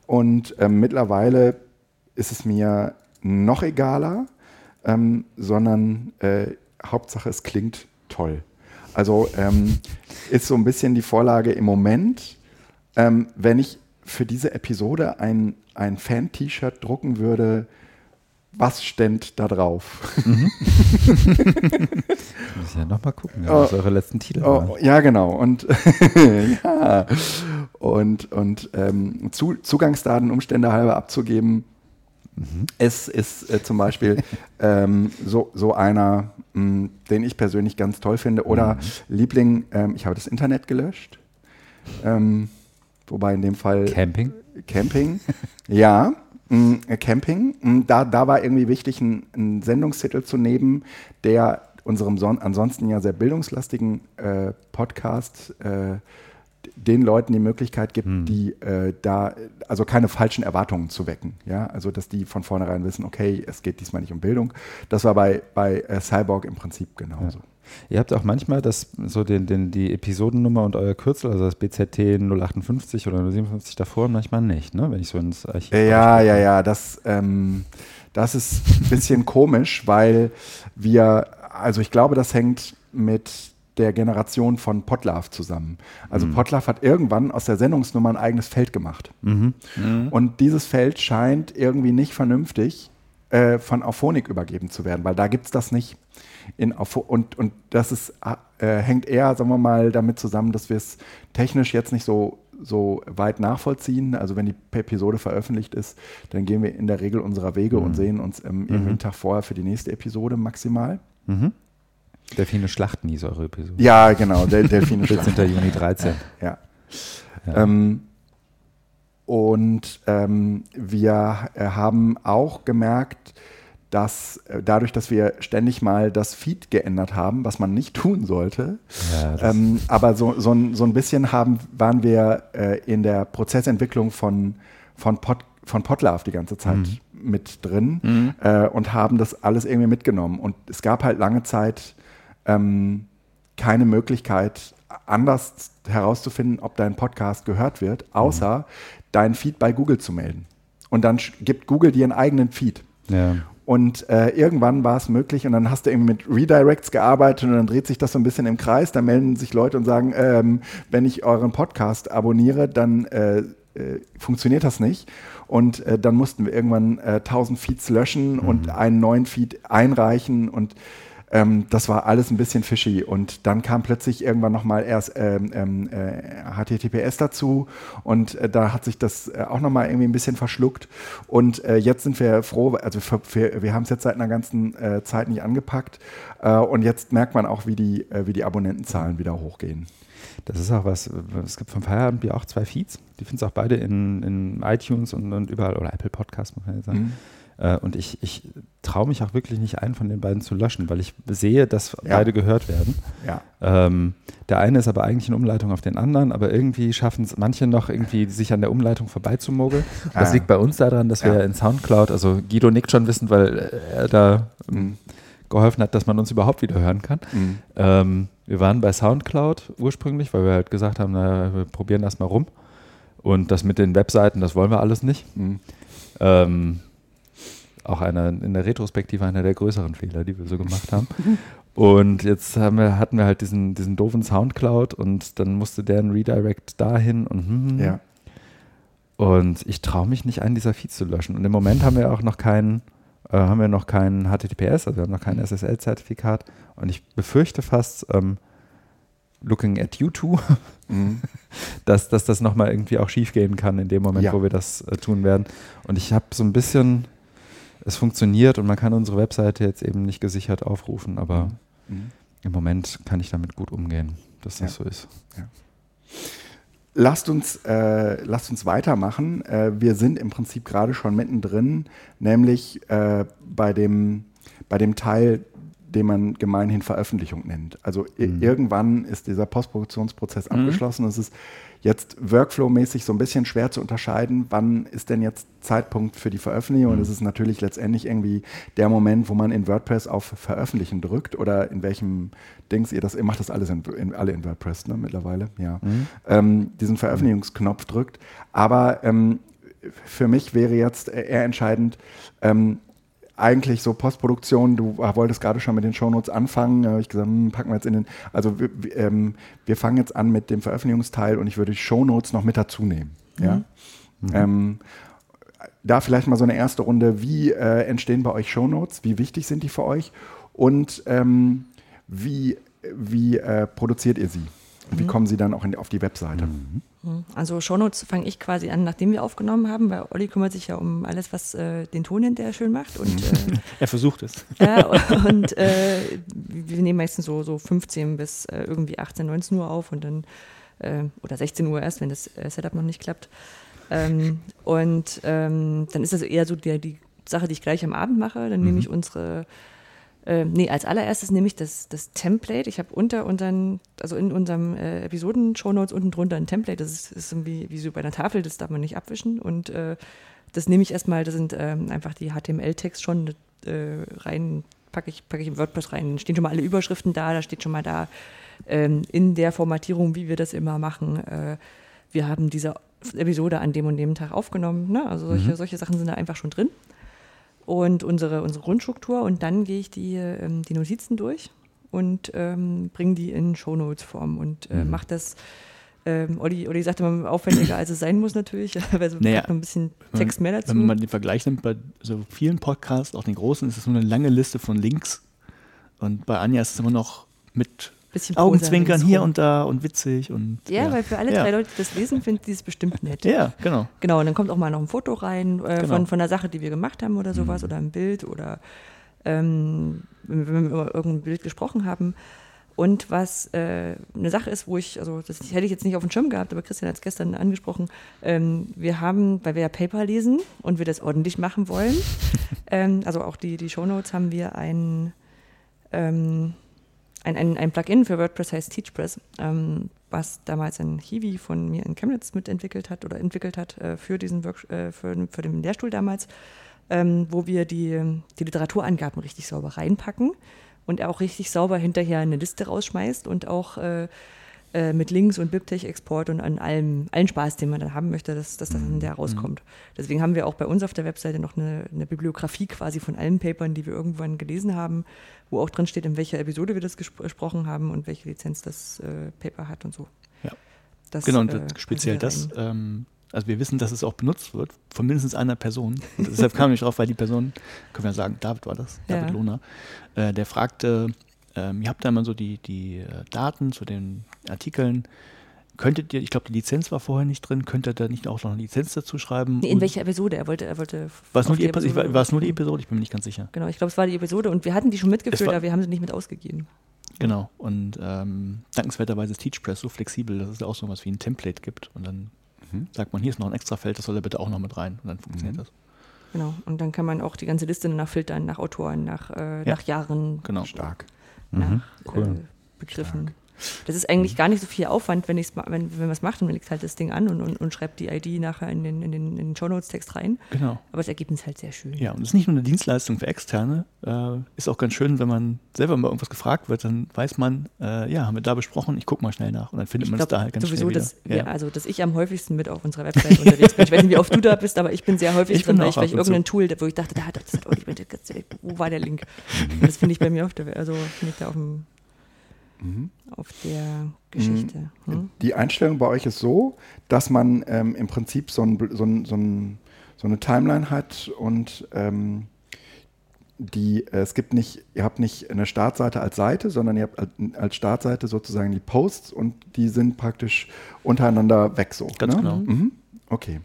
Und ähm, mittlerweile ist es mir noch egaler, ähm, sondern äh, Hauptsache, es klingt toll. Also ähm, ist so ein bisschen die Vorlage im Moment, ähm, wenn ich für diese Episode ein, ein Fan-T-Shirt drucken würde, was ständ da drauf? Mhm. Muss ja nochmal gucken, ja, was oh, eure letzten Titel oh, waren. Ja, genau. Und, ja. und, und ähm, Zu Zugangsdaten Umstände halber abzugeben, mhm. es ist äh, zum Beispiel ähm, so, so einer, mh, hm, den ich persönlich ganz toll finde. Oder mhm. Liebling, ähm, ich habe das Internet gelöscht. Ähm, wobei in dem Fall. Camping? Camping, ja. Äh, Camping. Mh, da, da war irgendwie wichtig, einen Sendungstitel zu nehmen, der unserem son ansonsten ja sehr bildungslastigen äh, Podcast äh, den Leuten die Möglichkeit gibt, hm. die äh, da, also keine falschen Erwartungen zu wecken. Ja, also dass die von vornherein wissen, okay, es geht diesmal nicht um Bildung. Das war bei, bei äh, Cyborg im Prinzip genauso. Ja. Ihr habt auch manchmal das, so den, den, die Episodennummer und euer Kürzel, also das BZT 058 oder 057 davor und manchmal nicht, ne? wenn ich so ins Archiv. Ja, ja, ja, das, ähm, das ist ein bisschen komisch, weil wir, also ich glaube, das hängt mit der Generation von Potlove zusammen. Also mhm. Potlove hat irgendwann aus der Sendungsnummer ein eigenes Feld gemacht. Mhm. Mhm. Und dieses Feld scheint irgendwie nicht vernünftig äh, von Auphonic übergeben zu werden, weil da gibt es das nicht. In und, und das ist, äh, hängt eher, sagen wir mal, damit zusammen, dass wir es technisch jetzt nicht so, so weit nachvollziehen. Also wenn die Episode veröffentlicht ist, dann gehen wir in der Regel unserer Wege und mhm. sehen uns ähm, irgendwie einen Tag vorher für die nächste Episode maximal. Mhm. Delfine schlachten hieß eure Episode. Ja, genau, Del Delfine schlachten. 14. Juni 13. Ja. ja. Ähm, und ähm, wir äh, haben auch gemerkt, dass äh, dadurch, dass wir ständig mal das Feed geändert haben, was man nicht tun sollte, ja, ähm, aber so, so, ein, so ein bisschen haben, waren wir äh, in der Prozessentwicklung von, von, Pod, von Podlove die ganze Zeit mhm. mit drin mhm. äh, und haben das alles irgendwie mitgenommen. Und es gab halt lange Zeit ähm, keine Möglichkeit, anders herauszufinden, ob dein Podcast gehört wird, außer mhm. dein Feed bei Google zu melden. Und dann gibt Google dir einen eigenen Feed. Ja. Und äh, irgendwann war es möglich und dann hast du irgendwie mit Redirects gearbeitet und dann dreht sich das so ein bisschen im Kreis. Da melden sich Leute und sagen, ähm, wenn ich euren Podcast abonniere, dann äh, äh, funktioniert das nicht. Und äh, dann mussten wir irgendwann 1000 äh, Feeds löschen mhm. und einen neuen Feed einreichen und ähm, das war alles ein bisschen fishy. Und dann kam plötzlich irgendwann nochmal erst ähm, ähm, äh, HTTPS dazu und äh, da hat sich das äh, auch nochmal irgendwie ein bisschen verschluckt. Und äh, jetzt sind wir froh, also für, für, wir haben es jetzt seit einer ganzen äh, Zeit nicht angepackt. Äh, und jetzt merkt man auch, wie die, wie die Abonnentenzahlen wieder hochgehen. Das ist auch was, es gibt vom Feierabendbier auch zwei Feeds. Die findest du auch beide in, in iTunes und, und überall, oder Apple Podcast, muss man ja sagen. Mhm. Äh, und ich, ich traue mich auch wirklich nicht, einen von den beiden zu löschen, weil ich sehe, dass ja. beide gehört werden. Ja. Ähm, der eine ist aber eigentlich eine Umleitung auf den anderen, aber irgendwie schaffen es manche noch irgendwie, sich an der Umleitung vorbeizumogeln. Das ah. liegt bei uns daran, dass wir in Soundcloud, also Guido nickt schon wissend, weil er da mhm. geholfen hat, dass man uns überhaupt wieder hören kann. Mhm. Ähm, wir waren bei Soundcloud ursprünglich, weil wir halt gesagt haben, na, wir probieren das mal rum. Und das mit den Webseiten, das wollen wir alles nicht. Mhm. Auch einer, in der Retrospektive einer der größeren Fehler, die wir so gemacht haben. Und jetzt haben wir, hatten wir halt diesen, diesen doofen Soundcloud und dann musste der ein Redirect dahin und hm, hm. ja. Und ich traue mich nicht, einen dieser Feeds zu löschen. Und im Moment haben wir auch noch keinen, äh, haben wir noch kein HTTPS, also wir haben noch kein SSL-Zertifikat. Und ich befürchte fast, ähm, looking at you two, mhm. dass, dass das nochmal irgendwie auch schief gehen kann in dem Moment, ja. wo wir das äh, tun werden. Und ich habe so ein bisschen es funktioniert und man kann unsere Webseite jetzt eben nicht gesichert aufrufen, aber mhm. im Moment kann ich damit gut umgehen, dass das ja. so ist. Ja. Lasst uns, äh, lasst uns weitermachen. Äh, wir sind im Prinzip gerade schon mittendrin, nämlich äh, bei, dem, bei dem Teil, den man gemeinhin Veröffentlichung nennt. Also mhm. irgendwann ist dieser Postproduktionsprozess mhm. abgeschlossen. Es ist jetzt Workflow-mäßig so ein bisschen schwer zu unterscheiden, wann ist denn jetzt Zeitpunkt für die Veröffentlichung. Mhm. Und es ist natürlich letztendlich irgendwie der Moment, wo man in WordPress auf Veröffentlichen drückt oder in welchem Dings ihr das, ihr macht das alles in, in alle in WordPress ne, mittlerweile, ja. Mhm. Ähm, diesen Veröffentlichungsknopf drückt. Aber ähm, für mich wäre jetzt eher entscheidend, ähm, eigentlich so Postproduktion, du wolltest gerade schon mit den Shownotes anfangen, habe ich gesagt, hm, packen wir jetzt in den, also wir, ähm, wir, fangen jetzt an mit dem Veröffentlichungsteil und ich würde die Shownotes noch mit dazu nehmen. Mhm. Ja? Mhm. Ähm, da vielleicht mal so eine erste Runde, wie äh, entstehen bei euch Shownotes, wie wichtig sind die für euch und ähm, wie, wie äh, produziert ihr sie? Und wie mhm. kommen sie dann auch in, auf die Webseite? Mhm. Mhm. Also Shownotes fange ich quasi an, nachdem wir aufgenommen haben, weil Olli kümmert sich ja um alles, was äh, den Ton hinterher schön macht. Und, äh, er versucht es. Ja, und äh, wir nehmen meistens so, so 15 bis äh, irgendwie 18, 19 Uhr auf und dann, äh, oder 16 Uhr erst, wenn das äh, Setup noch nicht klappt. Ähm, und ähm, dann ist das eher so die, die Sache, die ich gleich am Abend mache. Dann mhm. nehme ich unsere Äh, nee, als allererstes nehme ich das, das Template. Ich habe unter unseren, also in unserem äh, Episoden-Shownotes unten drunter ein Template. Das ist, ist irgendwie wie so bei einer Tafel, das darf man nicht abwischen. Und äh, das nehme ich erstmal, das sind ähm, einfach die HTML-Text schon äh, rein, packe ich, pack ich in WordPress rein. Da stehen schon mal alle Überschriften da, da steht schon mal da ähm, in der Formatierung, wie wir das immer machen. Äh, wir haben diese Episode an dem und dem Tag aufgenommen. Ne? Also solche, mhm. solche Sachen sind da einfach schon drin und unsere, unsere Grundstruktur und dann gehe ich die, ähm, die Notizen durch und ähm, bringe die in Shownotes-Form und äh, mhm. mache das. Ähm, Olli, Olli sagte mal aufwendiger, als es sein muss natürlich, weil so naja, noch ein bisschen Text mehr dazu. Wenn man den Vergleich nimmt bei so vielen Podcasts, auch den großen, ist es nur eine lange Liste von Links und bei Anja ist es immer noch mit bisschen Augenzwinkern hier und da und witzig und. Ja, ja. weil für alle ja. drei Leute, die das lesen, finden die es bestimmt nett. Ja, genau. Genau, und dann kommt auch mal noch ein Foto rein äh, genau. von, von der Sache, die wir gemacht haben oder sowas mhm. oder ein Bild oder ähm, wenn wir über irgendein Bild gesprochen haben. Und was äh, eine Sache ist, wo ich, also das hätte ich jetzt nicht auf dem Schirm gehabt, aber Christian hat es gestern angesprochen, ähm, wir haben, weil wir ja Paper lesen und wir das ordentlich machen wollen, ähm, also auch die, die Shownotes haben wir ein, ähm, ein, ein, ein Plugin für WordPress heißt TeachPress, ähm, was damals ein Hiwi von mir in Chemnitz mitentwickelt hat oder entwickelt hat äh, für diesen Work äh, für, für den Lehrstuhl damals, ähm, wo wir die, die Literaturangaben richtig sauber reinpacken und er auch richtig sauber hinterher eine Liste rausschmeißt und auch äh, äh, mit Links und BibTeX-Export und an allem, allen Spaß, den man dann haben möchte, dass, dass das dann der rauskommt. Mhm. Deswegen haben wir auch bei uns auf der Webseite noch eine, eine Bibliografie quasi von allen Papern, die wir irgendwann gelesen haben, wo auch drin steht, in welcher Episode wir das gesprochen haben und welche Lizenz das äh, Paper hat und so. Ja. Das, genau, und äh, speziell das, ähm, also wir wissen, dass es auch benutzt wird von mindestens einer Person. Und deshalb kam ich drauf, weil die Person, können wir sagen, David war das, David ja. Lohner, äh, der fragte, ähm, ihr habt da immer so die, die äh, Daten zu den Artikeln. Könntet ihr, ich glaube, die Lizenz war vorher nicht drin, könntet ihr da nicht auch noch eine Lizenz dazu schreiben? Nee, in welcher Episode? Er wollte, er wollte. War es nur, die Episode, war, war es nur die Episode? Ich bin mir nicht ganz sicher. Genau, ich glaube, es war die Episode und wir hatten die schon mitgeführt, aber wir haben sie nicht mit ausgegeben. Genau, und ähm, dankenswerterweise ist TeachPress so flexibel, dass es auch so was wie ein Template gibt und dann mhm. sagt man, hier ist noch ein extra Feld, das soll er bitte auch noch mit rein und dann funktioniert mhm. das. Genau, und dann kann man auch die ganze Liste nach filtern, nach Autoren, nach, äh, ja. nach Jahren. Genau. Stark. Nach mhm. cool. äh, Begriffen. Stark. Das ist eigentlich gar nicht so viel Aufwand, wenn, ich's, wenn, wenn man es macht und man legt halt das Ding an und, und, und schreibt die ID nachher in den, in den, in den Shownotes-Text rein. Genau. Aber das Ergebnis ist halt sehr schön. Ja, und es ist nicht nur eine Dienstleistung für Externe. Äh, ist auch ganz schön, wenn man selber mal irgendwas gefragt wird, dann weiß man, äh, ja, haben wir da besprochen, ich gucke mal schnell nach und dann findet man es da halt ganz sowieso, schnell dass, ja. ja. also dass ich am häufigsten mit auf unserer Website unterwegs bin. Ich weiß nicht, wie oft du da bist, aber ich bin sehr häufig ich drin, weil ich, weil ich irgendein Tool, wo ich dachte, da hat das, oh, wo war der Link? Und das finde ich bei mir auf der, also finde ich da auf dem mhm. auf der Geschichte. Mhm. Hm? Die Einstellung bei euch ist so, dass man ähm, im Prinzip so, ein, so, ein, so, ein, so, eine Timeline hat und ähm, die, äh, es gibt nicht, ihr habt nicht eine Startseite als Seite, sondern ihr habt als Startseite sozusagen die Posts und die sind praktisch untereinander weg so. Ganz ne? genau. Mhm. Okay.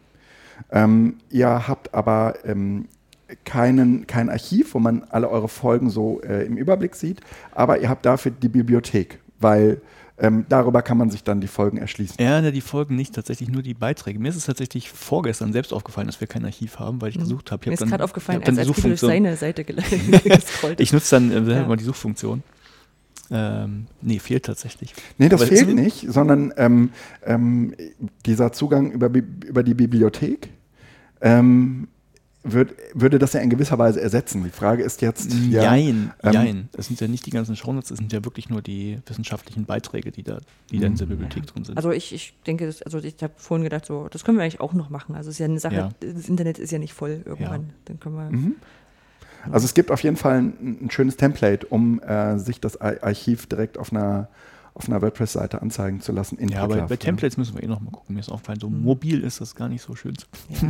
Ähm, ihr habt aber ähm, keinen, kein Archiv, wo man alle eure Folgen so äh, im Überblick sieht, aber ihr habt dafür die Bibliothek, weil ähm, darüber kann man sich dann die Folgen erschließen. Ja, ne, die Folgen nicht, tatsächlich nur die Beiträge. Mir ist es tatsächlich vorgestern selbst aufgefallen, dass wir kein Archiv haben, weil ich mhm. gesucht habe. Mir ist gerade aufgefallen, als, als durch seine Seite gescrollt Ich nutze dann äh, ja. mal die Suchfunktion. Ähm, nee, fehlt tatsächlich. Nee, das Aber fehlt nicht, sondern ähm, ähm, dieser Zugang über, über die Bibliothek ähm, würd, würde das ja in gewisser Weise ersetzen. Die Frage ist jetzt. Ja, jein, ähm, jein. Das sind ja nicht die ganzen Shownotes, das sind ja wirklich nur die wissenschaftlichen Beiträge, die da, die da in der Bibliothek drin sind. Also ich, ich denke, das, also ich habe vorhin gedacht, so, das können wir eigentlich auch noch machen. Also es ist ja eine Sache, ja. das Internet ist ja nicht voll irgendwann. Ja. Dann können wir. Mhm. Also es gibt auf jeden Fall ein, ein schönes Template, um äh, sich das Archiv direkt auf einer auf einer WordPress-Seite anzeigen zu lassen. In ja, aber bei Templates müssen wir eh noch mal gucken. Mir ist aufgefallen, so mhm. mobil ist das gar nicht so schön. Ja.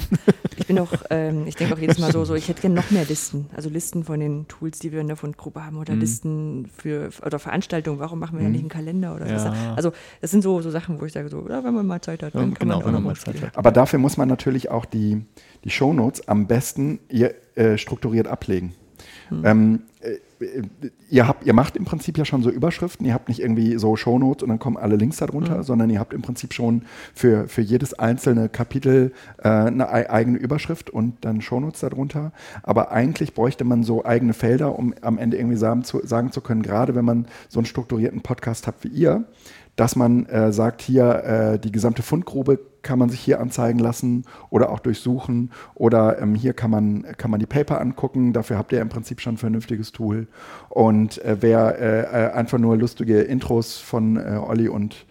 Ich bin auch, ähm, ich denke auch jedes Mal so, so ich hätte gerne noch mehr Listen. Also Listen von den Tools, die wir in der Fundgruppe haben oder mhm. Listen für oder Veranstaltungen. Warum machen wir mhm. ja nicht einen Kalender oder ja. so? Also das sind so, so Sachen, wo ich sage, so, ja, wenn man mal Zeit hat, dann ja, kann genau, man auch mal Zeit hat. Aber dafür muss man natürlich auch die, die Shownotes am besten ihr, äh, strukturiert ablegen. Mhm. Ähm, äh, ihr, habt, ihr macht im Prinzip ja schon so Überschriften, ihr habt nicht irgendwie so Shownotes und dann kommen alle Links darunter, mhm. sondern ihr habt im Prinzip schon für, für jedes einzelne Kapitel äh, eine eigene Überschrift und dann Shownotes darunter. Aber eigentlich bräuchte man so eigene Felder, um am Ende irgendwie sagen zu, sagen zu können, gerade wenn man so einen strukturierten Podcast hat wie ihr, dass man äh, sagt, hier äh, die gesamte Fundgrube kann man sich hier anzeigen lassen oder auch durchsuchen oder ähm, hier kann man, kann man die Paper angucken. Dafür habt ihr im Prinzip schon ein vernünftiges Tool. Und äh, wer äh, äh, einfach nur lustige Intros von äh, Olli und,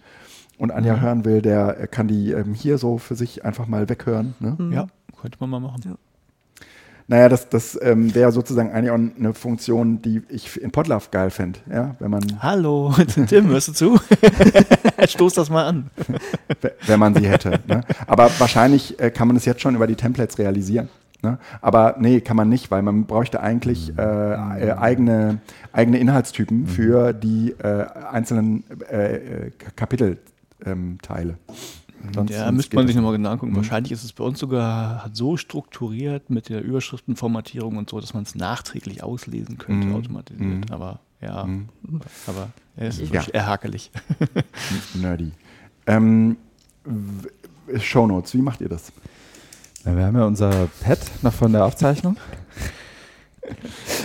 und Anja mhm. hören will, der kann die ähm, hier so für sich einfach mal weghören. Ne? Mhm. Ja, könnte man mal machen. Ja. Naja, das, das ähm, wäre sozusagen eigentlich auch eine Funktion, die ich in Podlove geil fände. Ja, wenn man Hallo, Tim, hörst du zu? Stoß das mal an. wenn man sie hätte. Ne? Aber wahrscheinlich äh, kann man es jetzt schon über die Templates realisieren. Ne? Aber nee, kann man nicht, weil man bräuchte eigentlich äh, äh, eigene, eigene Inhaltstypen mhm. für die äh, einzelnen äh, äh, Kapitelteile. Ähm, Sonst, ja, müsste man sich nochmal genau angucken. Mhm. Wahrscheinlich ist es bei uns sogar so strukturiert mit der Überschriftenformatierung und so, dass man es nachträglich auslesen könnte, mhm. automatisiert. Mhm. Aber ja, mhm. aber er ist ja. eher hakelig. Nerdy. Ähm, Shownotes, wie macht ihr das? Ja, wir haben ja unser Pad noch von der Aufzeichnung.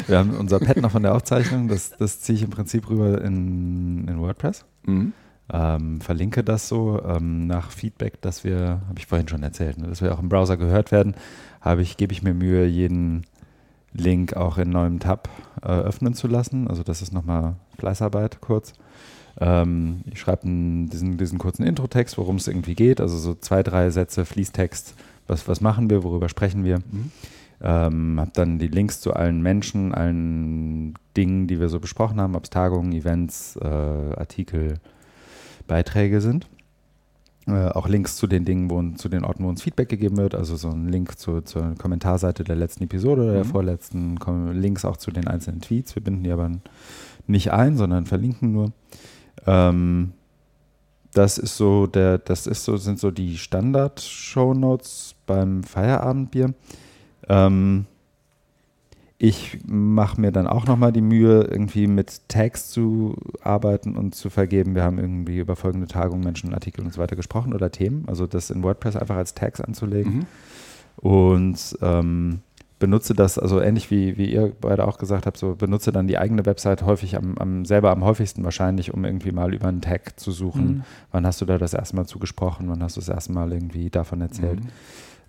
wir haben unser Pad noch von der Aufzeichnung. Das, das ziehe ich im Prinzip rüber in, in WordPress. Mhm ähm, verlinke das so ähm, nach Feedback, dass wir, habe ich vorhin schon erzählt, ne, dass wir auch im Browser gehört werden, habe ich, gebe ich mir Mühe, jeden Link auch in neuem Tab äh, öffnen zu lassen. Also das ist nochmal Fleißarbeit kurz. Ähm, ich schreibe diesen, diesen kurzen Intro-Text, worum es irgendwie geht, also so zwei, drei Sätze Fließtext, was, was machen wir, worüber sprechen wir. Mhm. Ähm, habe dann die Links zu allen Menschen, allen Dingen, die wir so besprochen haben, ob es Tagungen, Events, äh, Artikel, Beiträge sind. Äh, auch Links zu den Dingen, wo, zu den Orten, wo uns Feedback gegeben wird, also so ein Link zu, zur Kommentarseite der letzten Episode oder der mhm. vorletzten, Links auch zu den einzelnen Tweets. Wir binden die aber nicht ein, sondern verlinken nur. Ähm, das ist so der, das ist so, sind so die Standard-Shownotes beim Feierabendbier. Ähm, ich mache mir dann auch nochmal die Mühe, irgendwie mit Tags zu arbeiten und zu vergeben. Wir haben irgendwie über folgende Tagung, Menschen, Artikel und so weiter gesprochen oder Themen. Also das in WordPress einfach als Tags anzulegen. Mhm. Und ähm, benutze das, also ähnlich wie, wie ihr beide auch gesagt habt, so benutze dann die eigene Website häufig am, am selber am häufigsten wahrscheinlich, um irgendwie mal über einen Tag zu suchen. Mhm. Wann hast du da das erste Mal zugesprochen? Wann hast du das erste Mal irgendwie davon erzählt? Mhm.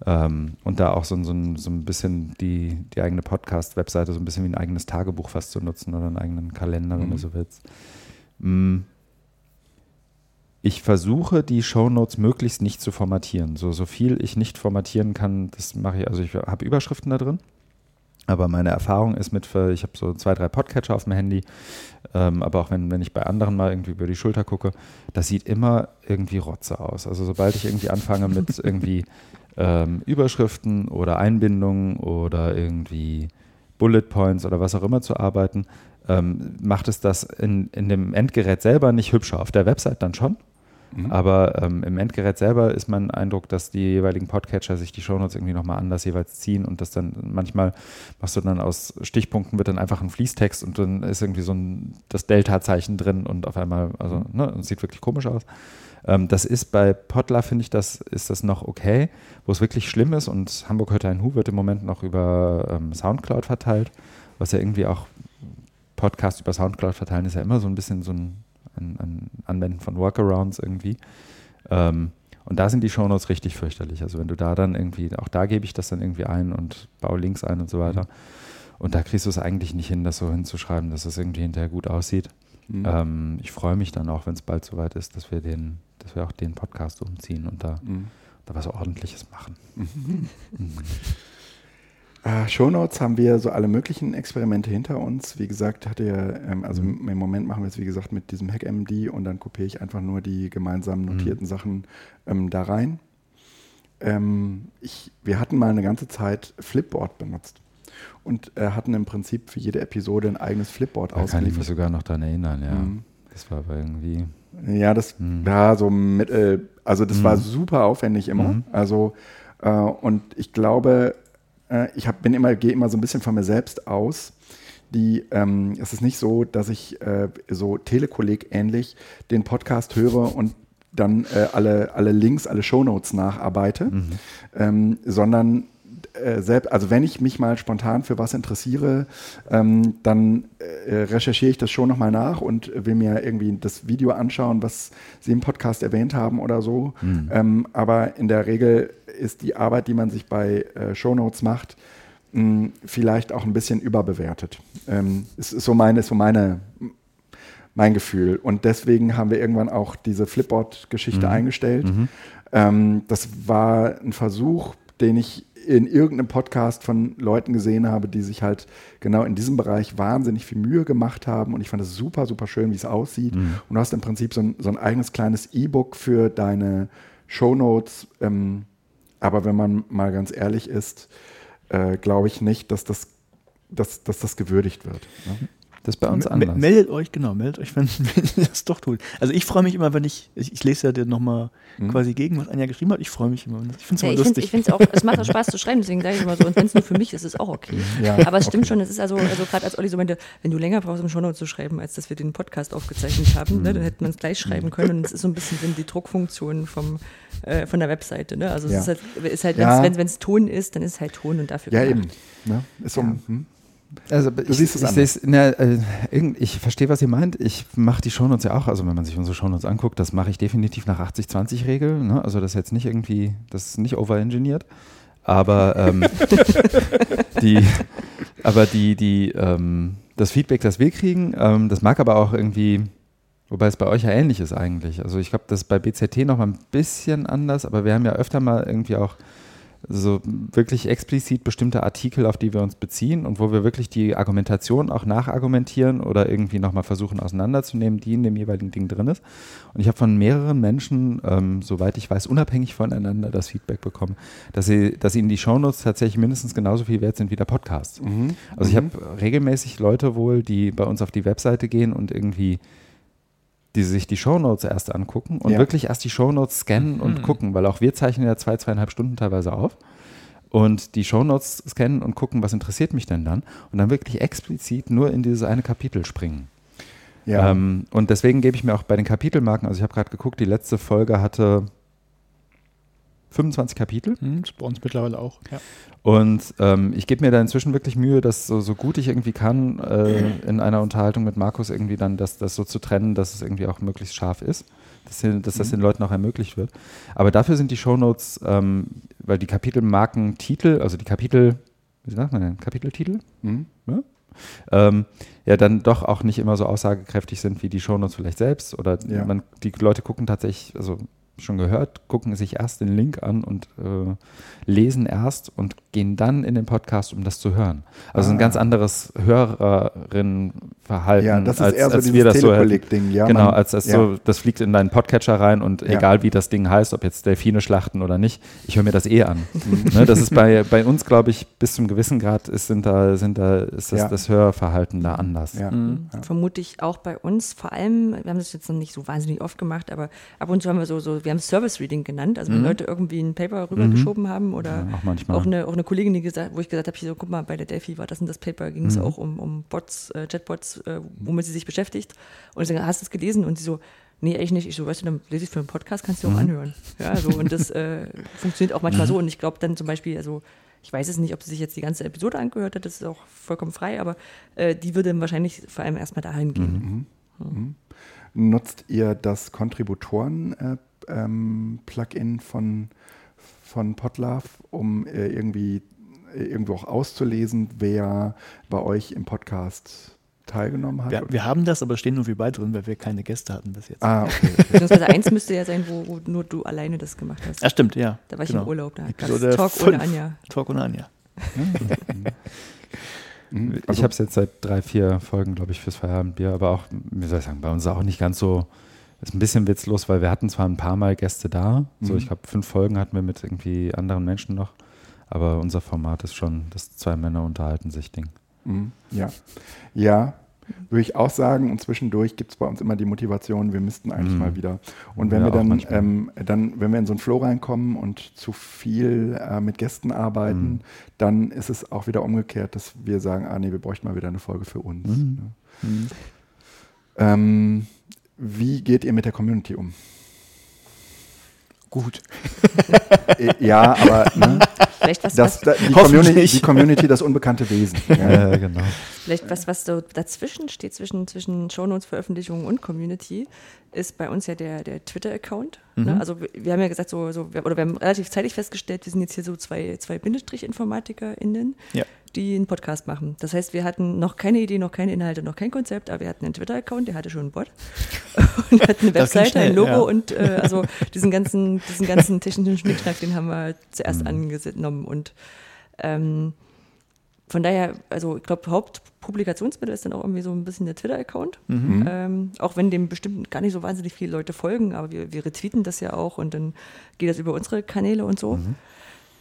Ähm, und da auch so, so, so ein bisschen die, die eigene Podcast-Webseite so ein bisschen wie ein eigenes Tagebuch fast zu nutzen oder einen eigenen Kalender, wenn mhm. du so willst. Mm. Ich versuche, die Shownotes möglichst nicht zu formatieren. So, so viel ich nicht formatieren kann, das mache ich. Also ich habe Überschriften da drin. Aber meine Erfahrung ist mit, ich habe so zwei, drei Podcatcher auf dem Handy, ähm, aber auch wenn, wenn ich bei anderen mal irgendwie über die Schulter gucke, das sieht immer irgendwie Rotze aus. Also sobald ich irgendwie anfange mit irgendwie ähm, Überschriften oder Einbindungen oder irgendwie Bullet Points oder was auch immer zu arbeiten, ähm, macht es das in, in dem Endgerät selber nicht hübscher. Auf der Website dann schon. Mhm. Aber ähm, im Endgerät selber ist mein Eindruck, dass die jeweiligen Podcatcher sich die Shownotes irgendwie nochmal anders jeweils ziehen und das dann manchmal machst du dann aus Stichpunkten wird dann einfach ein Fließtext und dann ist irgendwie so ein das Delta-Zeichen drin und auf einmal, also mhm. ne, sieht wirklich komisch aus. Ähm, das ist bei Potla, finde ich, das ist das noch okay. Wo es wirklich schlimm ist und Hamburg hört ein Hu wird im Moment noch über ähm, Soundcloud verteilt, was ja irgendwie auch Podcast über Soundcloud verteilen ist ja immer so ein bisschen so ein, ein, ein Anwenden von Workarounds irgendwie. Ähm, und da sind die Shownotes richtig fürchterlich. Also wenn du da dann irgendwie, auch da gebe ich das dann irgendwie ein und baue Links ein und so weiter. Mhm. Und da kriegst du es eigentlich nicht hin, das so hinzuschreiben, dass es irgendwie hinterher gut aussieht. Mhm. Ähm, ich freue mich dann auch, wenn es bald soweit ist, dass wir den, dass wir auch den Podcast umziehen und da, mhm. da was Ordentliches machen. Mhm. Äh, Shownotes haben wir so alle möglichen Experimente hinter uns. Wie gesagt, hatte ja, ähm, also mhm. im Moment machen wir es wie gesagt mit diesem HackMD und dann kopiere ich einfach nur die gemeinsam mhm. notierten Sachen ähm, da rein. Ähm, ich, wir hatten mal eine ganze Zeit Flipboard benutzt und äh, hatten im Prinzip für jede Episode ein eigenes Flipboard da ausgeliefert. Kann ich mich sogar noch daran erinnern, ja. Mhm. Das war aber irgendwie. Ja, das mhm. war so mittel, also das mhm. war super aufwendig immer. Mhm. Also, äh, und ich glaube, äh, ich hab, bin immer, gehe immer so ein bisschen von mir selbst aus. Die, ähm, es ist nicht so, dass ich äh, so Telekolleg ähnlich den Podcast höre und dann äh, alle, alle Links, alle Shownotes nacharbeite, mhm. ähm, sondern äh, selbst, also wenn ich mich mal spontan für was interessiere, ähm, dann äh, recherchiere ich das schon nochmal nach und will mir irgendwie das Video anschauen, was Sie im Podcast erwähnt haben oder so. Mhm. Ähm, aber in der Regel ist die Arbeit, die man sich bei äh, Shownotes macht, mh, vielleicht auch ein bisschen überbewertet. Ähm, es ist so meine, ist so meine mein Gefühl. Und deswegen haben wir irgendwann auch diese Flipboard-Geschichte mhm. eingestellt. Mhm. Ähm, das war ein Versuch, den ich in irgendeinem Podcast von Leuten gesehen habe, die sich halt genau in diesem Bereich wahnsinnig viel Mühe gemacht haben. Und ich fand es super, super schön, wie es aussieht. Mhm. Und du hast im Prinzip so ein, so ein eigenes kleines E-Book für deine Shownotes. Ähm, aber wenn man mal ganz ehrlich ist, äh, glaube ich nicht, dass das, dass, dass das gewürdigt wird. Ne? Das ist bei uns anders. Meldet euch, genau, meldet euch, wenn, wenn ihr das doch tut. Also ich freue mich immer, wenn ich, ich, ich lese ja dir nochmal mhm. quasi gegen, was Anja geschrieben hat. Ich freue mich immer. Ich finde es ja, immer lustig. ich finde es auch, es macht auch Spaß zu schreiben, deswegen sage ich immer so, und wenn es nur für mich ist, ist es auch okay. Ja, Aber es stimmt okay. schon, es ist also, also gerade als Olli so meinte, wenn du länger brauchst, um Shownotes zu schreiben, als dass wir den Podcast aufgezeichnet haben, mhm. ne, dann hätte man es gleich schreiben können. Und es ist so ein bisschen die Druckfunktion vom, äh, von der Webseite. Ne? Also ja. es ist halt, ist halt wenn es Ton ist, dann ist es halt Ton und dafür Ja, gemacht. eben. Ne? Ist so, hm? Also du ich, siehst es ich, anders. Na, äh, ich verstehe, was ihr meint. Ich mache die Shownotes ja auch. Also wenn man sich unsere Shownotes anguckt, das mache ich definitiv nach 80-20-Regel. Ne? Also das ist jetzt nicht irgendwie, das ist nicht overengineert. Aber ähm, die, aber die, die, ähm, das Feedback, das wir kriegen, ähm, das mag aber auch irgendwie, wobei es bei euch ja ähnlich ist eigentlich. Also ich glaube, das ist bei BZT noch mal ein bisschen anders, aber wir haben ja öfter mal irgendwie auch so wirklich explizit bestimmte Artikel, auf die wir uns beziehen und wo wir wirklich die Argumentation auch nachargumentieren oder irgendwie nochmal versuchen auseinanderzunehmen, die in dem jeweiligen Ding drin ist. Und ich habe von mehreren Menschen, ähm, soweit ich weiß, unabhängig voneinander das Feedback bekommen, dass, sie, dass ihnen die Shownotes tatsächlich mindestens genauso viel wert sind wie der Podcast. Mhm. Also ich mhm. habe regelmäßig Leute wohl, die bei uns auf die Webseite gehen und irgendwie die sich die Shownotes erst angucken und ja. wirklich erst die Shownotes scannen und mhm. gucken, weil auch wir zeichnen ja zwei, zweieinhalb Stunden teilweise auf und die Shownotes scannen und gucken, was interessiert mich denn dann und dann wirklich explizit nur in dieses eine Kapitel springen. Ja. Ähm, und deswegen gebe ich mir auch bei den Kapitelmarken, also ich habe gerade geguckt, die letzte Folge hatte 25 Kapitel. Mhm, bei uns mittlerweile auch, ja. Und ähm, ich gebe mir da inzwischen wirklich Mühe, das so, so gut ich irgendwie kann, äh, in einer Unterhaltung mit Markus irgendwie dann das, das so zu trennen, dass es irgendwie auch möglichst scharf ist, dass, dass das mhm. den Leuten auch ermöglicht wird. Aber dafür sind die Shownotes, ähm, weil die Kapitelmarken Titel, also die Kapitel, wie sagt man denn, Kapiteltitel? Mhm. Ja? Ähm, ja, dann doch auch nicht immer so aussagekräftig sind wie die Shownotes vielleicht selbst. Oder ja. man, die Leute gucken tatsächlich, also schon gehört, gucken sich erst den Link an und äh, lesen erst und gehen dann in den Podcast, um das zu hören. Also ah. ein ganz anderes Hörerinnenverhalten, ja, das ist als, eher so als wir das so Ding, ja, Genau, man, als, als ja. so, das fliegt in deinen Podcatcher rein und ja. egal wie das Ding heißt, ob jetzt Delfine schlachten oder nicht, ich höre mir das eh an. ne, das ist bei, bei uns, glaube ich, bis zum gewissen Grad ist, sind da, sind da, ist das, das Hörverhalten da anders. Mhm. Vermute ich auch bei uns, vor allem, wir haben das jetzt noch nicht so wahnsinnig oft gemacht, aber ab und zu haben wir so, so wir haben Service Reading genannt, also wenn mhm. Leute irgendwie ein Paper rübergeschoben mhm. haben oder ja, auch, auch, eine, auch eine Kollegin, die gesagt, wo ich gesagt habe, so, guck mal, bei der Delphi war das und das Paper, ging es mhm. auch um, um Bots, äh, Chatbots, äh, womit sie sich beschäftigt. Und ich sage, hast du es gelesen? Und sie so, nee, echt nicht. Ich so, weißt du, dann lese ich für einen Podcast, kannst du auch mhm. anhören. Ja, so, und das äh, funktioniert auch manchmal mhm. so. Und ich glaube dann zum Beispiel, also ich weiß es nicht, ob sie sich jetzt die ganze Episode angehört hat, das ist auch vollkommen frei, aber äh, die würde wahrscheinlich vor allem erstmal dahin gehen. Mhm. Mhm. Nutzt ihr das Kontributoren-Plugin ähm, von von Podlove, um äh, irgendwie äh, irgendwo auch auszulesen, wer bei euch im Podcast teilgenommen hat? Wir, wir, haben das, aber stehen nur wir beide drin, weil wir keine Gäste hatten bis jetzt. Ah, okay. okay. Beziehungsweise eins müsste ja sein, wo, wo, nur du alleine das gemacht hast. Ja, stimmt, ja. Da war ich genau. im Urlaub, da gab Talk fünf. ohne Anja. Talk ohne Anja. Mhm. ich habe es jetzt seit drei, vier Folgen, glaube ich, fürs Feierabendbier, aber auch, wie soll ich sagen, bei uns auch nicht ganz so ist ein bisschen witzlos, weil wir hatten zwar ein paar Mal Gäste da, mhm. so ich glaube fünf Folgen hatten wir mit irgendwie anderen Menschen noch, aber unser Format ist schon das zwei Männer unterhalten sich Ding. Mhm. Ja, ja. würde ich auch sagen. Und zwischendurch gibt es bei uns immer die Motivation, wir müssten eigentlich Mhm. mal wieder. Und wenn Ja, wir dann, ähm, dann, wenn wir in so einen Flow reinkommen und zu viel äh, mit Gästen arbeiten, Mhm. dann ist es auch wieder umgekehrt, dass wir sagen, ah nee, wir bräuchten mal wieder eine Folge für uns. Mhm. Ne? Mhm. Ähm, wie geht ihr mit der Community um? Gut. Äh, ja, aber ne, Vielleicht was, das, was, die. Community, die Community, das unbekannte Wesen. Ja. Ja, genau. vielleicht was, was so dazwischen steht, zwischen, zwischen Shownotes-Veröffentlichungen und Community, ist bei uns ja der, der Twitter-Account. Ne? Mhm. Also wir, wir haben ja gesagt, so, so, wir- oder wir haben relativ zeitig festgestellt, wir sind jetzt hier so zwei, zwei Bindestrich-InformatikerInnen, Ja. Die einen Podcast machen. Das heißt, wir hatten noch keine Idee, noch keine Inhalte, noch kein Konzept, aber wir hatten einen Twitter-Account, der hatte schon einen Bot und hatten eine Webseite, ein Logo ja. und äh, also diesen ganzen, diesen ganzen technischen Schnickschnack, den haben wir zuerst Mhm. angenommen und ähm, von daher, also ich glaube, Hauptpublikationsmittel ist dann auch irgendwie so ein bisschen der Twitter-Account. Mhm. Ähm, auch wenn dem bestimmt gar nicht so wahnsinnig viele Leute folgen, aber wir, wir retweeten das ja auch und dann geht das über unsere Kanäle und so.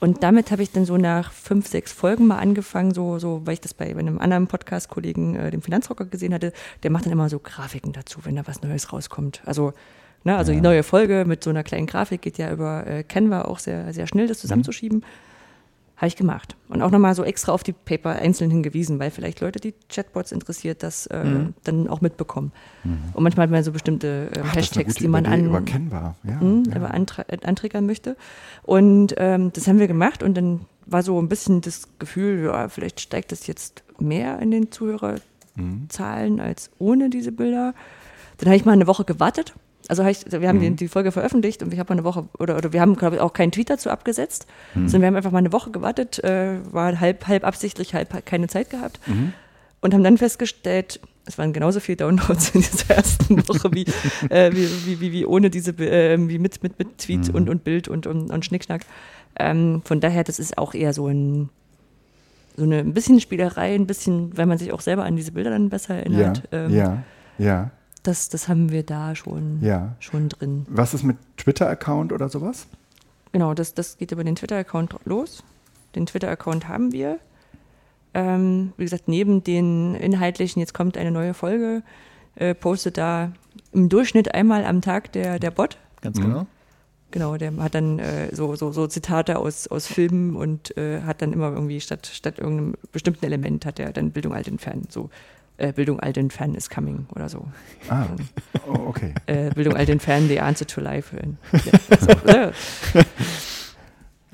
Und damit habe ich dann so nach fünf, sechs Folgen mal angefangen, so, so weil ich das bei, einem anderen Podcast-Kollegen, äh, dem Finanzrocker, gesehen hatte, der macht dann immer so Grafiken dazu, wenn da was Neues rauskommt. Also, ne, also Ja. die neue Folge mit so einer kleinen Grafik geht ja über äh, Canva auch sehr, sehr schnell, das zusammenzuschieben. Habe ich gemacht. Und auch nochmal so extra auf die Paper einzeln hingewiesen, weil vielleicht Leute, die Chatbots interessiert, das äh, Mhm. dann auch mitbekommen. Mhm. Und manchmal hat man so bestimmte ähm, Ach, Hashtags, die man an, über Canva. Ja, hm, ja. aber antra äh, antriggern möchte. Und ähm, das haben wir gemacht und dann war so ein bisschen das Gefühl, ja, vielleicht steigt das jetzt mehr in den Zuhörerzahlen Mhm. als ohne diese Bilder. Dann habe ich mal eine Woche gewartet. Also ich, wir haben Mhm. die, Folge veröffentlicht und ich habe mal eine Woche, oder, oder wir haben, glaube ich, auch keinen Tweet dazu abgesetzt, Mhm. sondern wir haben einfach mal eine Woche gewartet, äh, war halb, halb absichtlich, halb keine Zeit gehabt Mhm. und haben dann festgestellt, es waren genauso viele Downloads in dieser ersten Woche wie, äh, wie, wie, wie, wie ohne diese, äh, wie mit, mit, mit Tweet Mhm. und, und Bild und, und, und Schnickschnack. Ähm, von daher, das ist auch eher so ein, so eine ein bisschen Spielerei, ein bisschen, weil man sich auch selber an diese Bilder dann besser Ja, erinnert. Ähm, ja, ja, das, das haben wir da schon, ja. schon drin. Was ist mit Twitter-Account oder sowas? Genau, das, das geht über den Twitter-Account los. Den Twitter-Account haben wir. Ähm, wie gesagt, neben den inhaltlichen, jetzt kommt eine neue Folge, äh, postet da im Durchschnitt einmal am Tag der, der Bot. Ganz Mhm. genau. Genau, der hat dann äh, so, so, so Zitate aus, aus Filmen und äh, hat dann immer irgendwie statt, statt irgendeinem bestimmten Element hat er dann Bildung alt entfernen. So, äh, Bildung alt entfernen is coming oder so. Ah, oh, okay. Äh, Bildung alt entfernen, the answer to life. Ja, so, äh,